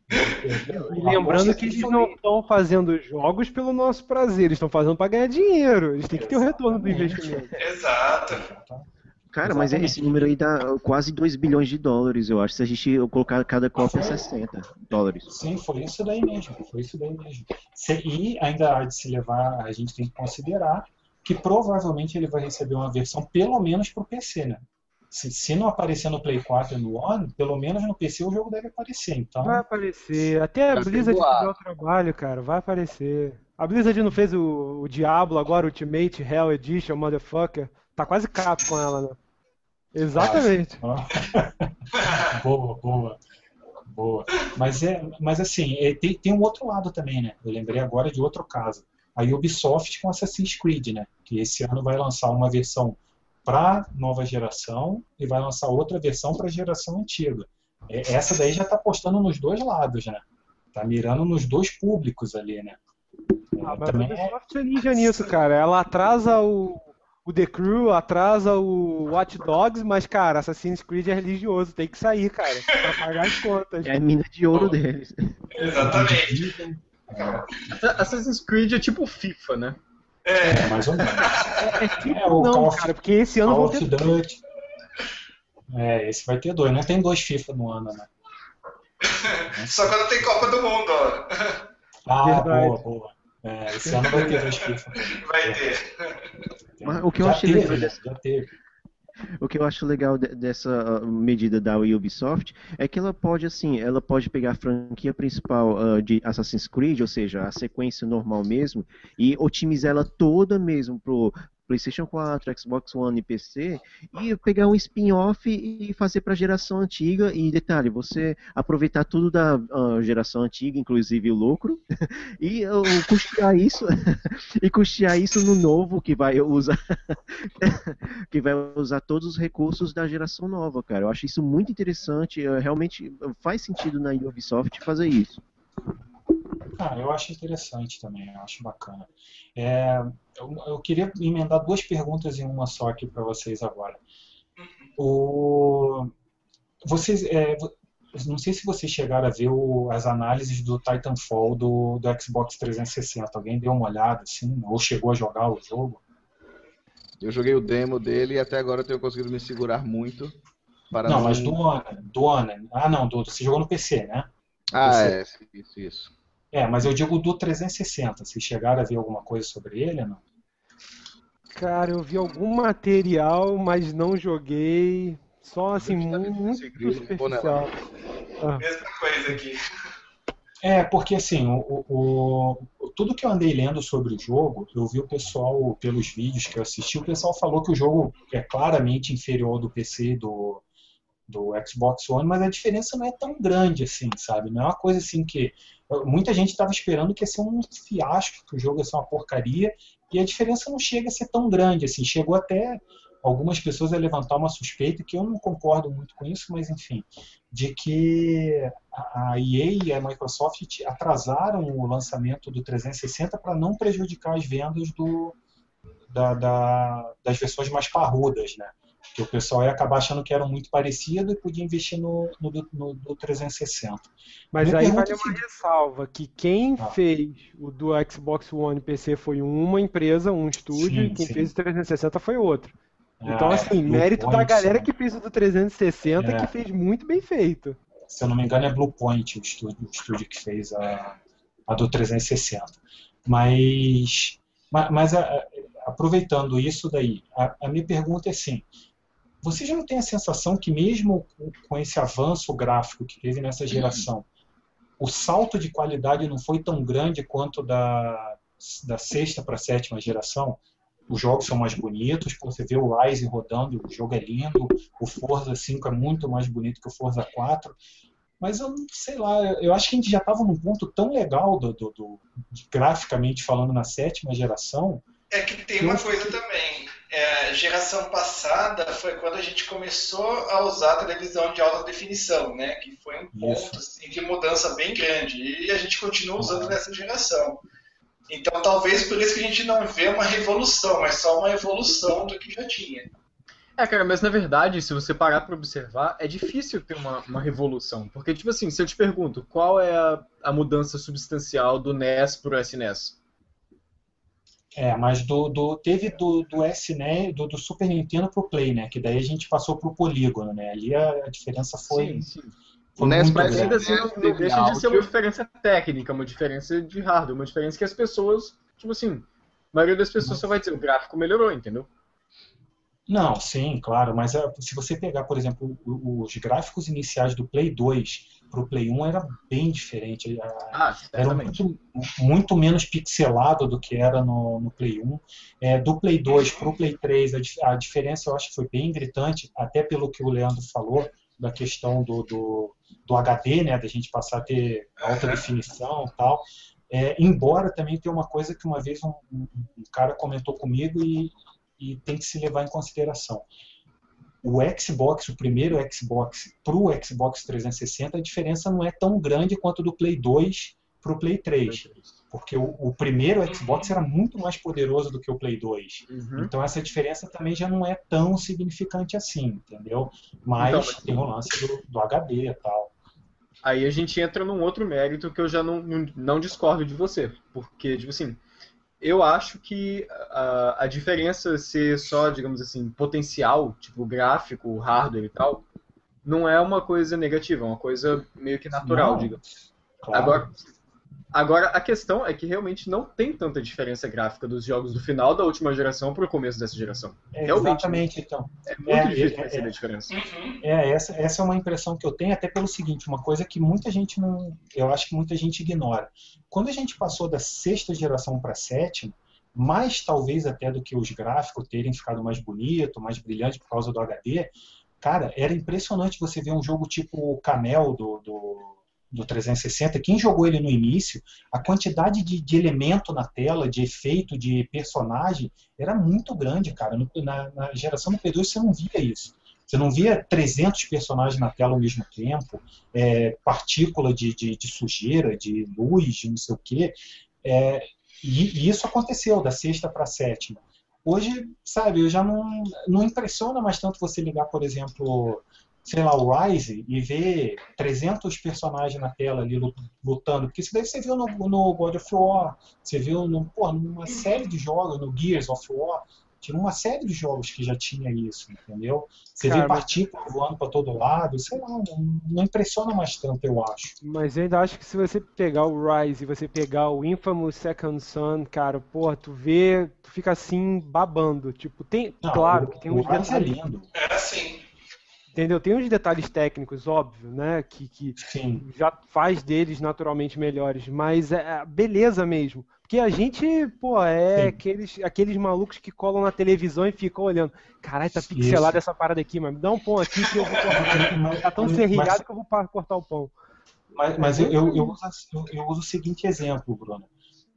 E lembrando que eles não estão fazendo jogos pelo nosso prazer, eles estão fazendo para ganhar dinheiro. Eles têm que ter o retorno do investimento. Exato. Cara, mas esse número aí dá quase 2 bilhões de dólares, eu acho, se a gente colocar cada cópia 60 dólares. Sim, foi isso daí mesmo, foi isso daí mesmo. E ainda há de se levar, a gente tem que considerar que provavelmente ele vai receber uma versão pelo menos para o PC, né? Se, se, não aparecer no Play 4 e no One, pelo menos no PC o jogo deve aparecer. Então... Vai aparecer. Até a Blizzard fizer o trabalho, cara. Vai aparecer. A Blizzard não fez o, o Diablo agora, Ultimate Hell Edition, motherfucker. Tá quase capo com ela, né? Exatamente. boa, boa. Boa. Mas, é, mas assim, é, tem, tem um outro lado também, né? Eu lembrei agora de outro caso. A Ubisoft com Assassin's Creed, né? Que esse ano vai lançar uma versão para nova geração e vai lançar outra versão para a geração antiga. É, essa daí já está apostando nos dois lados, né? Tá mirando nos dois públicos ali, né? Ah, mas a Ubisoft é ninja nisso, cara. Ela atrasa o, o The Crew, atrasa o Watch Dogs, mas, cara, Assassin's Creed é religioso, tem que sair, cara, pra pagar as contas. É a mina de ouro deles. Exatamente. Assassin's Creed é tipo FIFA, né? É, é mais ou menos. É, é tipo é, o não, Call cara, porque esse ano Call ter Duty. É, esse vai ter dois. Não tem dois FIFA no ano, né? Só quando tem Copa do Mundo, ó. Ah, Verdade. boa, boa. É, esse ano vai ter dois FIFA. Vai ter. Mas o que eu já achei teve, legal já teve. O que eu acho legal dessa uh, medida da Ubisoft é que ela pode, assim, ela pode pegar a franquia principal uh, de Assassin's Creed, ou seja, a sequência normal mesmo, e otimizar ela toda mesmo pro, PlayStation 4, Xbox One e PC e pegar um spin-off e fazer para a geração antiga e detalhe, você aproveitar tudo da uh, geração antiga, inclusive o lucro, e uh, custear isso e custear isso no novo que vai usar que vai usar todos os recursos da geração nova, cara. Eu acho isso muito interessante, uh, realmente faz sentido na Ubisoft fazer isso. Ah, eu acho interessante também, eu acho bacana. É, eu, eu, queria emendar duas perguntas em uma só aqui para vocês agora. O, vocês, é, não sei se vocês chegaram a ver o, as análises do Titanfall do, do Xbox 360. Alguém deu uma olhada assim, ou chegou a jogar o jogo? Eu joguei o demo dele e até agora eu tenho conseguido me segurar muito. Para não, não, mas do Honor, do Honor. Ah, não, do, você jogou no PC, né? Ah, PC. é, isso, isso. É, mas eu digo do 360. Vocês chegaram a ver alguma coisa sobre ele ou não? Cara, eu vi algum material, mas não joguei. Só assim, muito, muito superficial. Ah. Mesma coisa aqui. É, porque assim, o, o, tudo que eu andei lendo sobre o jogo, eu vi o pessoal, pelos vídeos que eu assisti, o pessoal falou que o jogo é claramente inferior ao do PC do, do Xbox One, mas a diferença não é tão grande assim, sabe? Não é uma coisa assim que muita gente estava esperando que ia ser um fiasco, que o jogo ia ser uma porcaria, e a diferença não chega a ser tão grande assim. Chegou até algumas pessoas a levantar uma suspeita que eu não concordo muito com isso, mas enfim, de que a EA e a Microsoft atrasaram o lançamento do 360 para não prejudicar as vendas do, da, da, das versões mais parrudas, né? Que o pessoal ia acabar achando que eram muito parecido e podia investir no, no, no, no 360. Mas aí vale uma ressalva, que quem ah. fez o do Xbox One PC foi uma empresa, um estúdio, sim, e quem sim. fez o 360 foi outro. É, então, assim, mérito Point, da galera que fez o do 360 é. que fez muito bem feito. Se eu não me engano é Bluepoint o estúdio, o estúdio que fez a, a do 360. Mas, mas a, aproveitando isso daí, a, a minha pergunta é assim, você já não tem a sensação que mesmo com esse avanço gráfico que teve nessa geração, o salto de qualidade não foi tão grande quanto da, da sexta para a sétima geração? Os jogos são mais bonitos, você vê o Rise rodando, o jogo é lindo, o Forza 5 é muito mais bonito que o Forza 4, mas eu sei lá, eu acho que a gente já estava num ponto tão legal do, do, do, graficamente falando na sétima geração. É que tem uma coisa também é, geração passada foi quando a gente começou a usar a televisão de alta definição, né? Que foi um ponto assim, de mudança bem grande. E a gente continua usando uhum. nessa geração. Então, talvez por isso que a gente não vê uma revolução, mas só uma evolução do que já tinha. É, cara, mas na verdade, se você parar pra observar, é difícil ter uma, uma revolução. Porque, tipo assim, se eu te pergunto qual é a, a mudança substancial do NES pro SNES? É, mas do, do, teve do, do SNES, do, do Super Nintendo pro Play, né? Que daí a gente passou pro polígono, né? Ali a, a diferença foi. Sim, sim. foi NES Mas ainda assim não, deixa de ser uma diferença técnica, uma diferença de hardware, uma diferença que as pessoas, tipo assim, a maioria das pessoas só vai dizer o gráfico melhorou, entendeu? Não, sim, claro, mas é, se você pegar, por exemplo, o- os gráficos iniciais do Play 2 pro Play 1 era bem diferente. A- Ah, Era muito, muito menos pixelado do que era no, no Play 1. É, do Play 2 para o Play 3, a, a diferença eu acho que foi bem gritante, até pelo que o Leandro falou, da questão do, do, do HD, né, da gente passar a ter alta definição e tal. É, embora também tenha uma coisa que uma vez um- um cara comentou comigo e, e tem que se levar em consideração. O Xbox, o primeiro Xbox para o Xbox 360, a diferença não é tão grande quanto do Play 2 para o Play 3. Porque o, o primeiro Xbox era muito mais poderoso do que o Play 2. Uhum. Então essa diferença também já não é tão significante assim, entendeu? Mas Então, mas- tem o lance do, do HD e tal. Aí a gente entra num outro mérito que eu já não, não, não discordo de você. Porque, tipo assim, eu acho que a, a diferença ser só, digamos assim, potencial, tipo gráfico, hardware e tal, não é uma coisa negativa, é uma coisa meio que natural, Não, digamos. Claro. Agora, agora, a questão é que realmente não tem tanta diferença gráfica dos jogos do final da última geração para o começo dessa geração. É, realmente, exatamente, então. É muito É, difícil é, perceber é. a diferença. Uhum. É, essa, essa é uma impressão que eu tenho, até pelo seguinte, uma coisa que muita gente não. Eu acho que muita gente ignora. Quando a gente passou da sexta geração para a sétima, mais talvez até do que os gráficos terem ficado mais bonito, mais brilhante por causa do HD, cara, era impressionante você ver um jogo tipo o Camel do, do, do 360. Quem jogou ele no início, a quantidade de, de elemento na tela, de efeito, de personagem, era muito grande, cara. No- na, na geração do P2 você não via isso. Você não via 300 personagens na tela ao mesmo tempo, é, partícula de, de, de sujeira, de luz, de não sei o quê. É, e, e isso aconteceu da sexta para a sétima. Hoje, sabe, eu já não, não impressiona mais tanto você ligar, por exemplo, sei lá, o Rise e ver 300 personagens na tela ali lu- lutando, porque isso daí você viu no, no God of War, você viu no, pô, numa série de jogos, no Gears of War, tinha uma série de jogos que já tinha isso, entendeu? Você Cara, vê mas- partícula voando para todo lado, sei lá, não, não impressiona mais tanto, eu acho. Mas eu ainda acho que se você pegar o Rise e você pegar o Infamous Second Son, cara, porra, tu vê, tu fica assim babando. Tipo, tem, Não, claro o- que tem o uns Rise é lindo, É assim. Entendeu? Tem uns detalhes técnicos, óbvio, né, que, que sim. já faz deles naturalmente melhores, mas é a beleza mesmo. Porque a gente, pô, é Sim. aqueles, aqueles malucos que colam na televisão e ficam olhando. Caralho, tá pixelado essa parada aqui, mas me dá um pão aqui que eu vou cortar. Tá tão mas- serrilhado que eu vou cortar o pão. Mas, mas eu, eu, eu uso, eu- eu uso o seguinte exemplo, Bruno.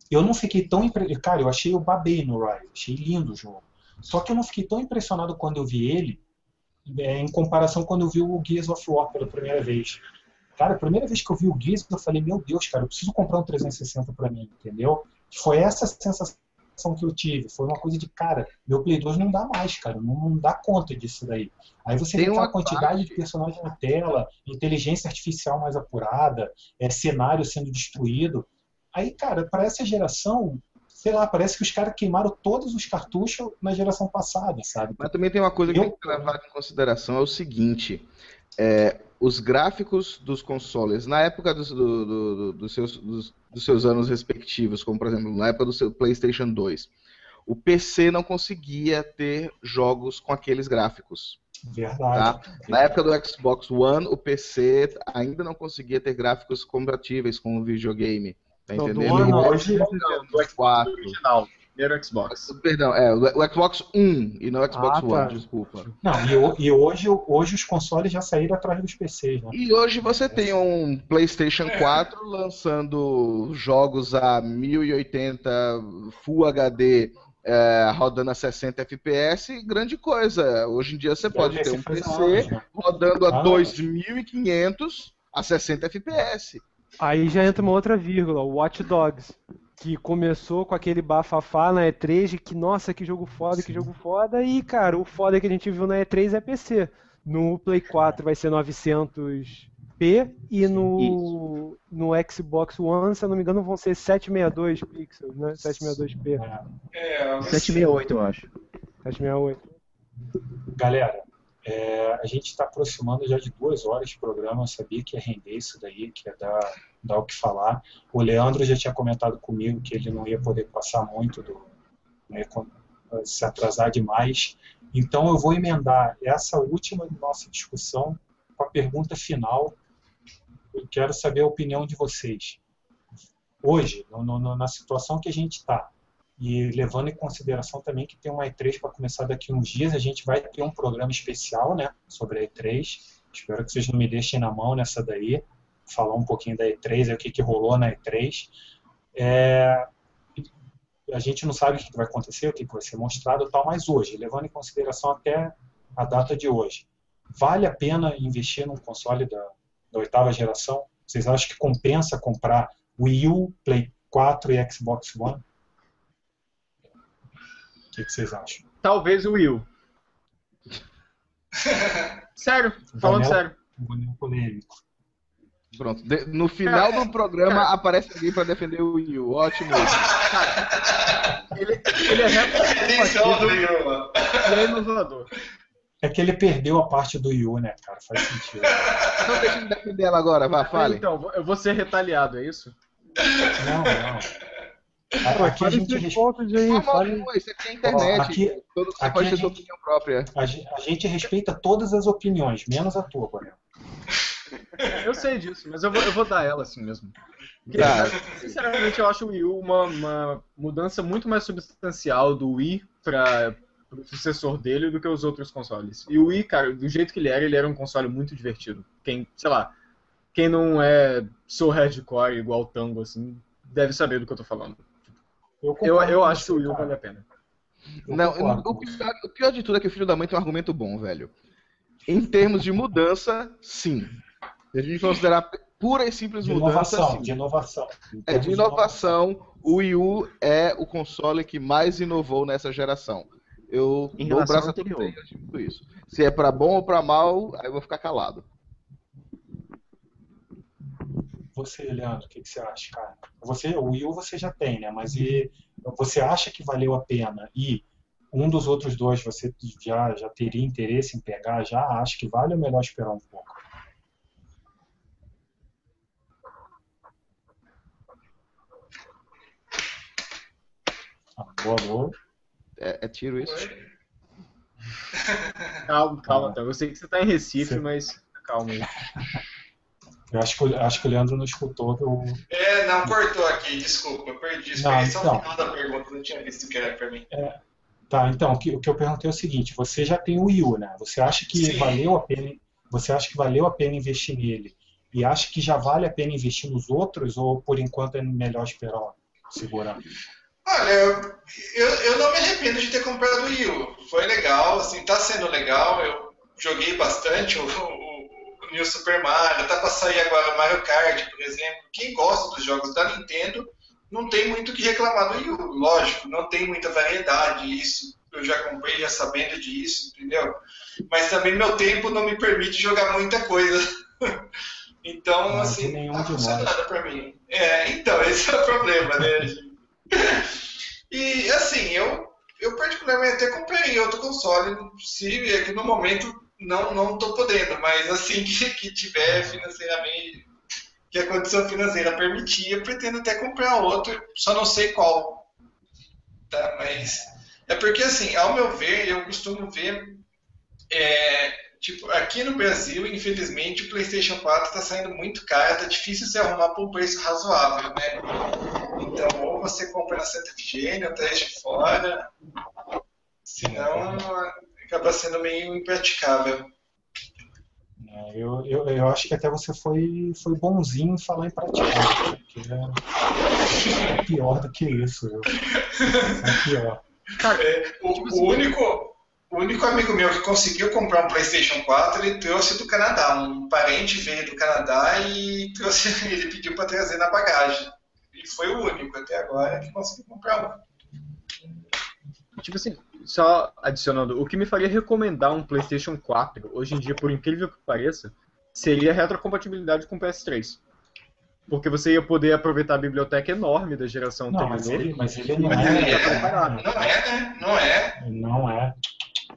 Eu não fiquei tão impressionado. Cara, eu achei o babei no Rise, achei lindo o jogo. Só que eu não fiquei tão impressionado quando eu vi ele, é, em comparação quando eu vi o Gears of War pela primeira vez. Cara, a primeira vez que eu vi o Gears, eu falei, meu Deus, cara, eu preciso comprar um 360 pra mim, entendeu? Foi essa sensação que eu tive. Foi uma coisa de, cara, meu Play 2 não dá mais, cara, não, não dá conta disso daí. Aí você Tem aquela uma quantidade parte- de personagens na tela, inteligência artificial mais apurada, é, cenário sendo destruído. Aí, cara, para essa geração, sei lá, parece que os caras queimaram todos os cartuchos na geração passada, sabe? Mas também tem uma coisa que Eu- tem que levar em consideração, é o seguinte, é, os gráficos dos consoles, na época dos, do- do- do- seus, dos- dos seus anos respectivos, como por exemplo na época do seu PlayStation 2, o PC não conseguia ter jogos com aqueles gráficos. Verdade. Na época do Xbox One, o PC ainda não conseguia ter gráficos compatíveis com o videogame. Tá Não, do entendendo? One E não. hoje, do Xbox 4. original, primeiro Xbox. Perdão, é, o Xbox 1 e não o Xbox Ah, tá. One, desculpa. Não, e, e hoje, hoje os consoles já saíram atrás dos PCs, né? E hoje você tem um PlayStation 4 lançando jogos a 1080 Full HD é, rodando a 60 FPS, grande coisa. Hoje em dia você pode ter um PC anos, né? rodando a Ah. 2500 a 60 FPS. Aí já entra uma outra vírgula, o Watch Dogs. que começou com aquele bafafá na E3 de que, nossa, que jogo foda, Sim. que jogo foda, e, cara, o foda que a gente viu na E3 é PC. No Play 4 vai ser 900p e no, no Xbox One, se eu não me engano, vão ser 762 pixels, né? 762p. É, 768, eu acho. 768. Galera, é, a gente está aproximando já de duas horas de programa. Eu sabia que ia render isso daí, que ia dar dá o que falar. O Leandro já tinha comentado comigo que ele não ia poder passar muito, do, né, se atrasar demais. Então eu vou emendar essa última nossa discussão com a pergunta final. Eu quero saber a opinião de vocês. Hoje, no, no, na situação que a gente está, e levando em consideração também que tem uma E3 para começar daqui a uns dias, a gente vai ter um programa especial né, sobre a E3. Espero que vocês não me deixem na mão nessa daí falar um pouquinho da E3, o que, que rolou na E3. É, a gente não sabe o que vai acontecer, o que vai ser mostrado tal, mas hoje, levando em consideração até a data de hoje, vale a pena investir num console da, da oitava geração? Vocês acham que compensa comprar Wii U, Play 4 e Xbox One? O que, que vocês acham? Talvez o Wii U. sério, falando sério. polêmico. Pronto. De, no final cara, do programa cara, aparece alguém pra defender o Wii U. Ótimo. Cara, ele, ele é representativo e é inovador. É que ele perdeu a parte do Wii U, né, cara? Faz sentido. Então deixa ele defender ela agora, vá, fale. Então, eu vou ser retaliado, é isso? Não, não. Aqui a gente respeita. Aí, isso aqui é internet. Aqui, Todo, você aqui pode ter sua opinião própria. A gente respeita todas as opiniões, menos a tua, Coronel. Eu sei disso, mas eu vou, eu vou dar ela assim mesmo. Porque, ah. Sinceramente, eu acho o Wii U uma, uma mudança muito mais substancial do Wii para o sucessor dele do que os outros consoles. E o Wii, cara, do jeito que ele era, ele era um console muito divertido. Quem, sei lá, quem não é sou hardcore igual o Tango, assim, deve saber do que eu tô falando. Eu, eu, eu acho que o Wii U vale a pena. não, o pior, o pior de tudo é que o filho da mãe tem um argumento bom, velho. Em termos de mudança, sim. Se a gente considerar pura e simples de mudança. Inovação, sim. de inovação. É, de inovação, o Wii U é o console que mais inovou nessa geração. Eu em dou o braço anterior. Tipo isso. Se é para bom ou para mal, aí eu vou ficar calado. Você, Leandro, o que, que, você acha, cara? Você, o Wii U você já tem, né? Mas e, você acha que valeu a pena? E um dos outros dois você já, já teria interesse em pegar? Já acha que vale ou melhor esperar um pouco? Boa, boa. É, é tiro isso? calma, calma, tá. Eu sei que você tá em Recife, Sim. mas calma aí. Eu acho que, acho que o Leandro não escutou. Eu... É, não, cortou aqui, desculpa, perdi. Isso não, só então, o final da pergunta, não tinha visto que era pra mim. É, tá, então, o que, o que eu perguntei é o seguinte: você já tem o Wii U, né? Você acha que Sim. valeu a pena. Você acha que valeu a pena investir nele? E acha que já vale a pena investir nos outros, ou por enquanto é melhor esperar segurar? Olha, eu, eu não me arrependo de ter comprado o Wii U. Foi legal, assim, tá sendo legal. Eu joguei bastante o New Super Mario, tá para sair agora Mario Kart, por exemplo. Quem gosta dos jogos da Nintendo não tem muito o que reclamar do Wii U. Lógico, não tem muita variedade, isso eu já comprei já sabendo disso, entendeu? Mas também meu tempo não me permite jogar muita coisa. então, não, assim, não tá funcionando para mim. É, então, esse é o problema, né, e assim, eu, eu particularmente até comprei outro console, se é que no momento não não estou podendo, mas assim que, que tiver financeiramente, que a condição financeira permitir, pretendo até comprar outro, só não sei qual. Tá, mas é porque assim, ao meu ver, eu costumo ver é, tipo, aqui no Brasil, infelizmente, o PlayStation 4 está saindo muito caro, está difícil se arrumar por um preço razoável, né? Então, ou você compra na Santa Efigênia, ou traz de fora, senão acaba sendo meio impraticável. É, eu, eu, eu acho que até você foi, foi bonzinho em falar em praticar, porque é pior do que isso. Viu? É pior. Cara, é, o, tipo assim, o único o único amigo meu que conseguiu comprar um PlayStation 4, ele trouxe do Canadá. Um parente veio do Canadá e trouxe, ele pediu para trazer na bagagem. Ele foi o único até agora que conseguiu comprar um. Tipo assim, só adicionando, o que me faria recomendar um PlayStation 4, hoje em dia, por incrível que pareça, seria a retrocompatibilidade com o PS3. Porque você ia poder aproveitar a biblioteca enorme da geração Não, anterior. mas ele, mas ele não Mas é. ele é-. Não é, né? Não é. Ele não é.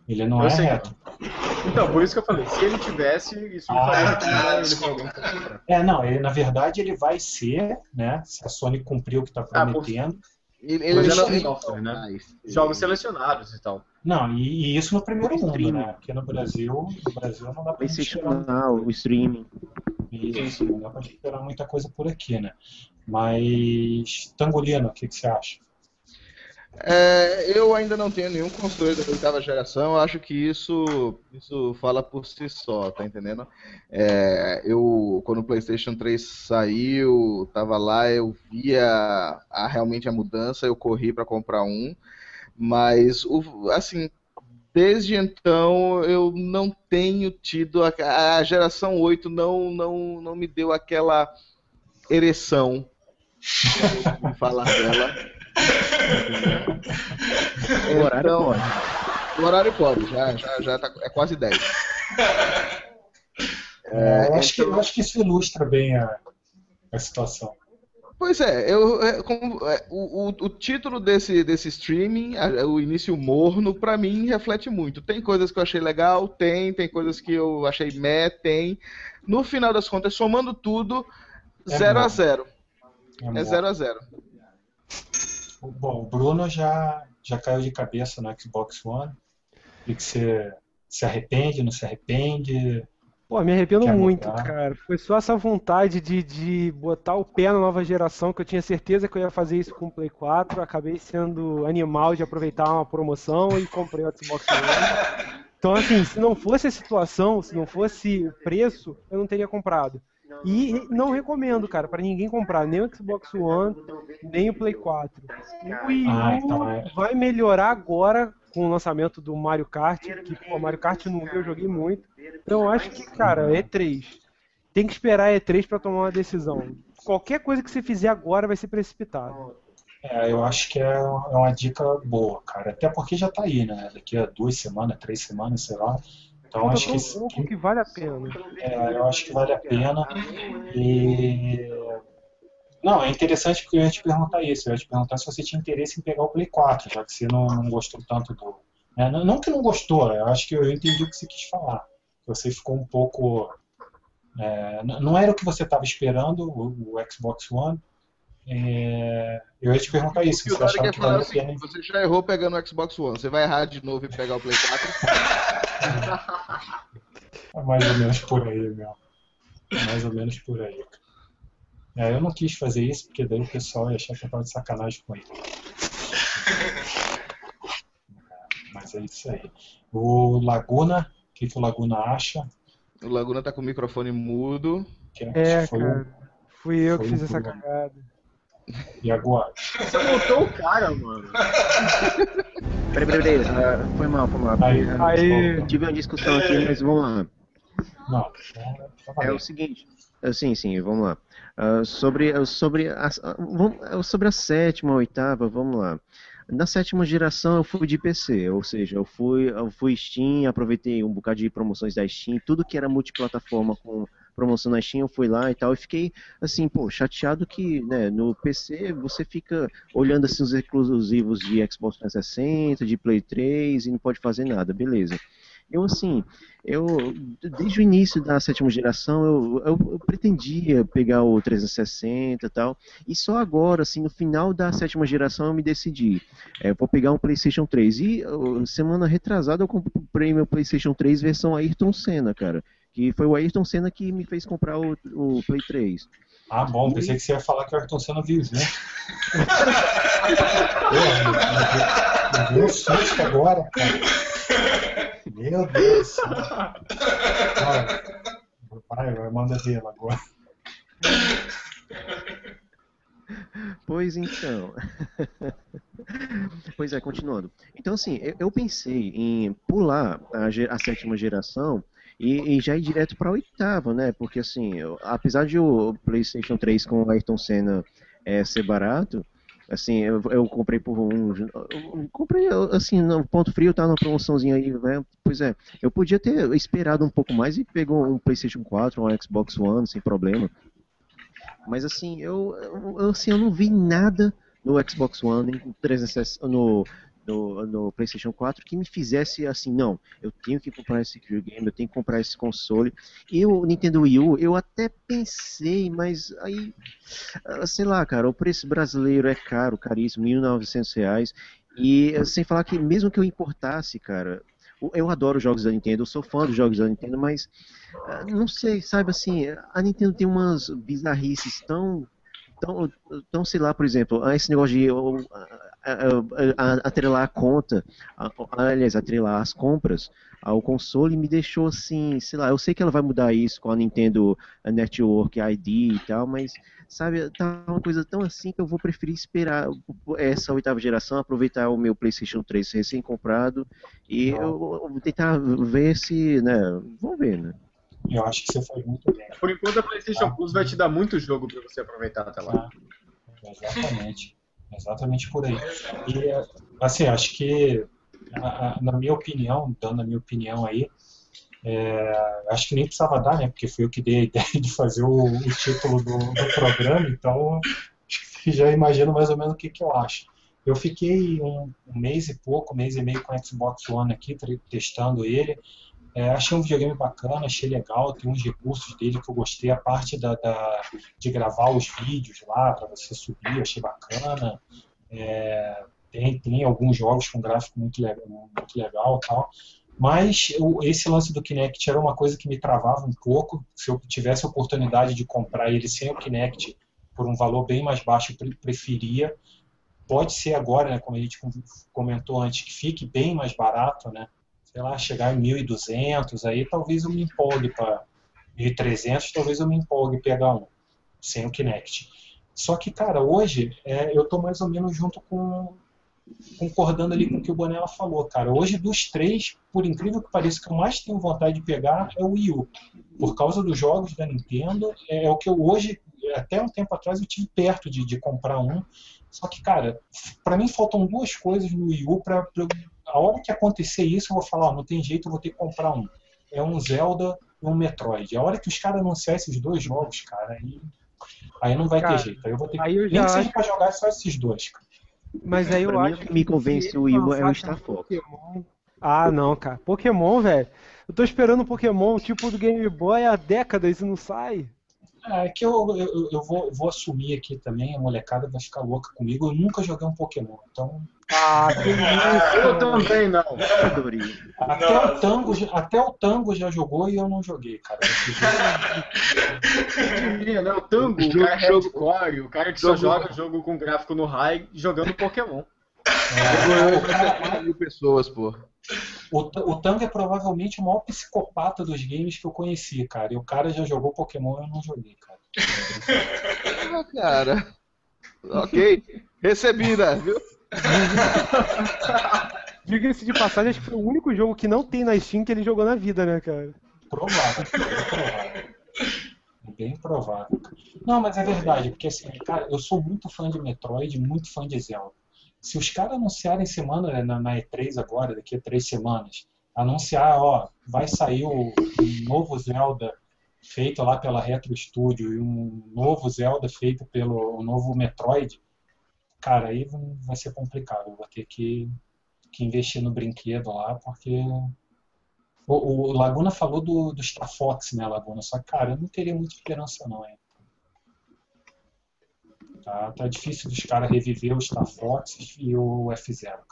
Ele não Eu é sei. reto. Então, por isso que eu falei, se ele tivesse, isso me Ah, faria tá. É, não, ele, na verdade ele vai ser, né? Se a Sony cumprir o que está Ah, por- prometendo. Ele, Mas ele tem software, né? Mas- Jogos selecionados e tal. Não, e, e isso no primeiro mundo, Streaming. né? Porque no Brasil, no Brasil não dá pra gente esperar, o streaming. isso, não dá pra esperar muita coisa por aqui, né? Mas, Tangolino, o que, que você acha? É, eu ainda não tenho nenhum console da oitava geração, eu acho que isso, isso fala por si só, tá entendendo? É, eu, quando o PlayStation 3 saiu, tava lá, eu via a- realmente a mudança, eu corri para comprar um, mas, o- assim, desde então eu não tenho tido, a, a geração 8 não, não, não me deu aquela ereção, de falar dela. O horário Então, pode. O horário pode, já, já, já tá, é quase 10. É, eu, acho que, eu acho que isso ilustra bem a, a situação. Pois é, eu, é, como- é, o, o, o título desse, desse streaming, a- o início morno, pra mim reflete muito. Tem coisas que eu achei legal, tem, tem coisas que eu achei meh, tem. No final das contas, somando tudo, É 0 a bom. 0 É É bom. 0 a 0 Bom, o Bruno já, já caiu de cabeça no Xbox One. E que você se arrepende, não se arrepende? Pô, me arrependo Quer muito, mudar? cara. Foi só essa vontade de, de botar o pé na nova geração, que eu tinha certeza que eu ia fazer isso com o Play 4. Acabei sendo animal de aproveitar uma promoção e comprei o Xbox One. Então, assim, se não fosse a situação, se não fosse o preço, eu não teria comprado. E não recomendo, cara, pra ninguém comprar nem o Xbox One, nem o Play 4. O Wii U é. vai melhorar agora com o lançamento do Mario Kart, que, pô, Mario Kart no Wii eu joguei muito. Então eu acho que, cara, E3. Tem que esperar a E3 pra tomar uma decisão. Qualquer coisa que você fizer agora vai ser precipitado. É, eu acho que é, é uma dica boa, cara. Até porque já tá aí, né? Daqui a duas semanas, três semanas, sei lá. Então acho que, pouco que vale a pena. é, eu acho que vale a pena. E. Não, é interessante porque eu ia te perguntar isso. Eu ia te perguntar se você tinha interesse em pegar o Play 4, já que você não, não gostou tanto do. né? Não, não que não gostou, eu acho que eu entendi o que você quis falar. Você ficou um pouco. é, não era o que você estava esperando, o, o Xbox One. É, eu ia te perguntar isso, que você achava que falar é valia o a pena. seguinte, você já errou pegando o Xbox One, você vai errar de novo e pegar o Play 4? É mais ou menos por aí, meu. É mais ou menos por aí. É, eu não quis fazer isso, porque daí o pessoal ia achar que eu tava de sacanagem com ele. Mas é isso aí. O Laguna, o que, que o Laguna acha? O Laguna tá com o microfone mudo. Que É, foi cara. Fui eu que fiz essa Bruno. cagada. E agora? Você botou o cara, mano. Peraí, peraí, peraí. ah, foi mal, foi mal. Aí, Aí. Tive uma discussão aqui, mas vamos lá. Não, é, tá É o seguinte. ah, Sim, sim, vamos lá. Ah, sobre, ah, sobre, a, ah, ah, sobre a sétima, oitava, vamos lá. Na sétima geração eu fui de PC, ou seja, eu fui, eu fui Steam, aproveitei um bocado de promoções da Steam, tudo que era multiplataforma com promoção na Steam, eu fui lá e tal, e fiquei assim, pô, chateado que, né, no PC você fica olhando assim os exclusivos de Xbox 360, de Play 3 e não pode fazer nada, beleza. Eu assim, eu desde o início da sétima geração eu, eu, eu pretendia pegar o 360 e tal, e só agora, assim, no final da sétima geração eu me decidi, é, vou pegar um PlayStation 3 e semana retrasada eu comprei meu PlayStation 3 versão Ayrton Senna, cara, que foi o Ayrton Senna que me fez comprar o, o Play 3. Ah, bom, pensei que você ia falar que o Ayrton Senna vive, né? Porra, me deu um susto agora, cara. Meu Deus. Vai, vai, manda ver agora. Pois então. pois é, continuando. Então, assim, eu, eu pensei em pular a, a sétima geração e, e já ir direto para a oitava, né? Porque, assim, apesar de o PlayStation 3 com o Ayrton Senna é, ser barato, assim, eu, eu comprei por um. Eu comprei, assim, no ponto frio, tá numa promoçãozinha aí, né? Pois é, eu podia ter esperado um pouco mais e pegou um PlayStation 4, um Xbox One, sem problema. Mas assim, eu, eu, assim, eu não vi nada no Xbox One, no 360, no, no, no, PlayStation 4 que me fizesse assim, não, eu tenho que comprar esse videogame, eu tenho que comprar esse console. E o Nintendo Wii U, eu até pensei, mas aí, ah, sei lá, cara, o preço brasileiro é caro, caríssimo, 1.900 reais. E sem falar que mesmo que eu importasse, cara, eu adoro jogos da Nintendo, eu sou fã dos jogos da Nintendo, mas ah, não sei, sabe assim, a Nintendo tem umas bizarrices tão tão, tão sei lá, por exemplo, esse negócio de atrelar a conta, aliás, atrelar as compras ao console me deixou assim, sei lá, eu sei que ela vai mudar isso com a Nintendo Network ID e tal, mas sabe, tá uma coisa tão assim que eu vou preferir esperar essa oitava geração, aproveitar o meu PlayStation 3 recém-comprado e eu vou tentar ver se, né, vamos ver, né. Eu acho que você faz muito bem. Por enquanto a PlayStation ah. Plus vai te dar muito jogo para você aproveitar até lá. Ah, exatamente. Exatamente por aí. E, assim, acho que, na minha opinião, dando a minha opinião aí, é, acho que nem precisava dar, né? Porque foi eu que dei a ideia de fazer o, o título do, do, programa, então já imagino mais ou menos o que, que eu acho. Eu fiquei um, um mês e pouco, um mês e meio com o Xbox One aqui, testando ele. É, achei um videogame bacana, achei legal, tem uns recursos dele que eu gostei, a parte da, da de gravar os vídeos lá para você subir, achei bacana. É, tem, tem alguns jogos com gráfico muito legal, muito legal tal. Mas esse lance do Kinect era uma coisa que me travava um pouco. Se eu tivesse a oportunidade de comprar ele sem o Kinect por um valor bem mais baixo, eu preferia. Pode ser agora, né, como a gente comentou antes, que fique bem mais barato, né? Sei lá, chegar em 1.200, aí talvez eu me empolgue para 1.300, talvez eu me empolgue pegar um, sem o Kinect. Só que, cara, hoje é, eu tô mais ou menos junto com. concordando ali com o que o Bonella falou, cara. Hoje, dos três, por incrível que pareça, que eu mais tenho vontade de pegar é o Wii U. Por causa dos jogos da Nintendo, é, é o que eu hoje, até um tempo atrás, eu tive perto de, de comprar um. Só que, cara, para mim faltam duas coisas no Wii U para a hora que acontecer isso, eu vou falar, não tem jeito, eu vou ter que comprar um. É um Zelda e um Metroid. A hora que os caras anunciarem esses dois jogos, cara, aí, aí não vai cara, ter jeito. Aí eu vou ter que. Nem que seja pra jogar só esses dois, cara. Mas aí eu pra acho que me convence o Wii é o Star Fox. Pokémon... Ah, não, cara. Pokémon, velho. Eu tô esperando Pokémon tipo do Game Boy há décadas e não sai. É, é que eu, eu, eu vou, vou assumir aqui também, a molecada vai ficar louca comigo. Eu nunca joguei um Pokémon, então ah, que isso! Eu também não. Até o, tango, até o Tango já jogou e eu não joguei, cara. né? O Tango, o cara é hardcore, o cara que só joga jogo com gráfico no high jogando Pokémon. É, mil pessoas, pô. O, o Tango é provavelmente o maior psicopata dos games que eu conheci, cara. E o cara já jogou Pokémon e eu não joguei, cara. Ah, cara. Ok. Recebida, viu? Diga-se de passagem, acho que foi o único jogo que não tem na Steam que ele jogou na vida, né, cara? Provável. Bem provável. Não, mas é verdade, porque assim, cara, eu sou muito fã de Metroid, muito fã de Zelda. Se os caras anunciarem semana né, na, na E3 agora, daqui a três semanas, anunciar, ó, vai sair o, um novo Zelda feito lá pela Retro Studio e um novo Zelda feito pelo um novo Metroid, cara, aí vai ser complicado. Eu vou ter que, que investir no brinquedo lá, porque. O, o Laguna falou do, do Star Fox, né, Laguna? Só que, cara, eu não teria muita esperança, não, hein? Tá, tá difícil dos caras reviver o Star Fox e o F-Zero,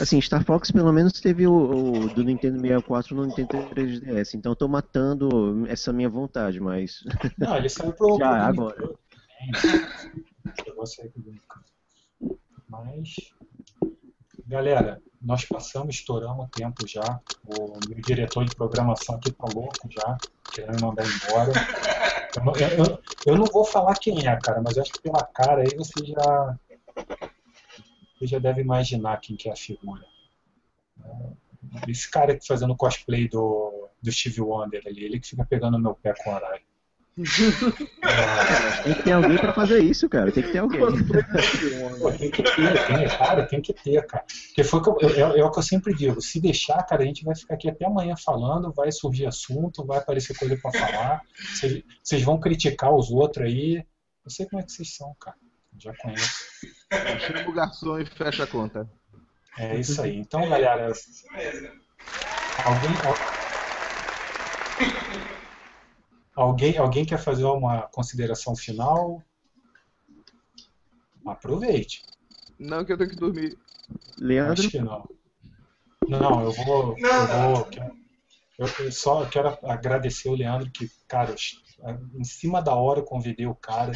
Assim, Star Fox pelo menos teve o, o, do Nintendo 64 no Nintendo 3DS, então eu tô matando essa minha vontade, mas. Não, ele saiu pro. Já, agora. Mas, galera, nós passamos, estouramos o tempo já. O meu diretor de programação aqui tá louco já, querendo mandar embora. Eu, eu, eu, não vou falar quem é, cara, mas acho que pela cara aí você já. Você já deve imaginar quem que é a figura. Esse cara aqui fazendo cosplay do, do Steve Wonder ali, ele que fica pegando meu pé com o Tem que ter alguém pra fazer isso, cara. Tem que ter alguém. Pô, tem que ter, tem, cara, tem que ter, cara. Porque foi eu- é, é o que eu sempre digo. Se deixar, cara, a gente vai ficar aqui até amanhã falando, vai surgir assunto, vai aparecer coisa pra falar. Vocês, vão criticar os outros aí. Eu sei como é que vocês são, cara. Já conheço. Chama o garçom e fecha a conta. É isso aí. Então, galera, Isso mesmo. alguém, alguém, alguém quer fazer uma consideração final? Aproveite. Não, que eu tenho que dormir. Leandro, Acho que não. Não, eu vou. Não, eu, vou eu, eu só quero agradecer o Leandro, que, cara, em cima da hora eu convidei o cara.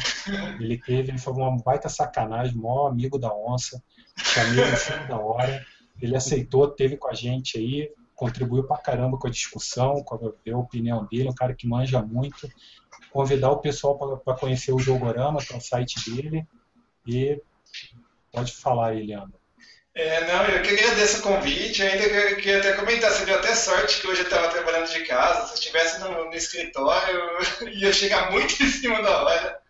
Ele teve, ele foi uma baita sacanagem, maior amigo da onça. Chamei ele em cima da hora. Ele aceitou, teve com a gente aí, contribuiu pra caramba com a discussão, com a, a opinião dele, um cara que manja muito. Convidar o pessoal para conhecer o Jogorama, que é o site dele. E pode falar aí, Leandro. É, não, eu que agradeço o convite. Eu ainda queria- até comentar, você deu até sorte que hoje eu estava trabalhando de casa. Se eu estivesse no, no escritório, eu ia chegar muito em cima da hora.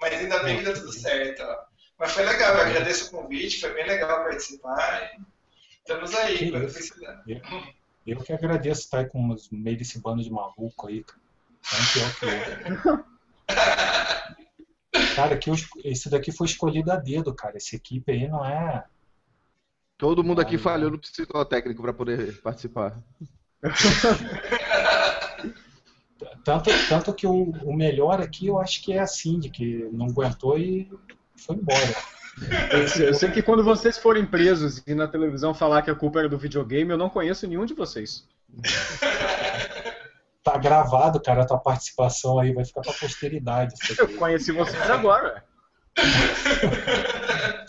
Mas ainda bem que deu tudo certo. ó. Mas foi legal, eu agradeço o convite, foi bem legal participar. Estamos aí, quando precisar. Eu que agradeço estar aí com os- meio desse bando de maluco aí, cara. Um pior que outro. Cara, eu es- esse daqui foi escolhido a dedo, cara. Essa equipe aí não é. Todo mundo aqui Ai, falhou no psicotécnico para poder participar. Tanto, tanto que o, o melhor aqui eu acho que é a Cindy, que não aguentou e foi embora. Eu sei, que quando vocês forem presos e na televisão falar que a culpa era do videogame, eu não conheço nenhum de vocês. Tá gravado, cara, a tua participação aí vai ficar pra posteridade. Eu conheci vocês agora.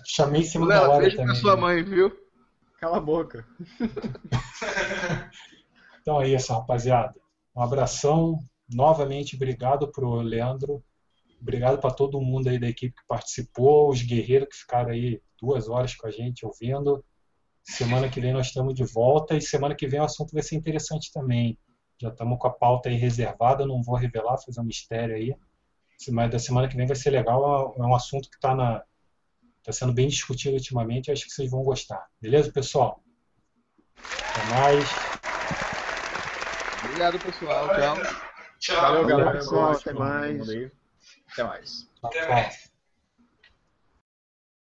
Chamei em cima da Léo, hora beijo pra também. sua mãe, viu? Cala a boca. Então é isso, rapaziada. Um abração. Novamente, obrigado pro Leandro. Obrigado para todo mundo aí da equipe que participou, os guerreiros que ficaram aí duas horas com a gente ouvindo. Semana que vem nós estamos de volta e semana que vem o assunto vai ser interessante também. Já estamos com a pauta aí reservada, não vou revelar, fazer um mistério aí. Mas da semana que vem vai ser legal, é um assunto que está na tá sendo bem discutido ultimamente, acho que vocês vão gostar. Beleza, pessoal? Até mais. Obrigado, pessoal. Tchau. Tchau. Valeu, galera. pessoal, até mais. Até mais. Até mais.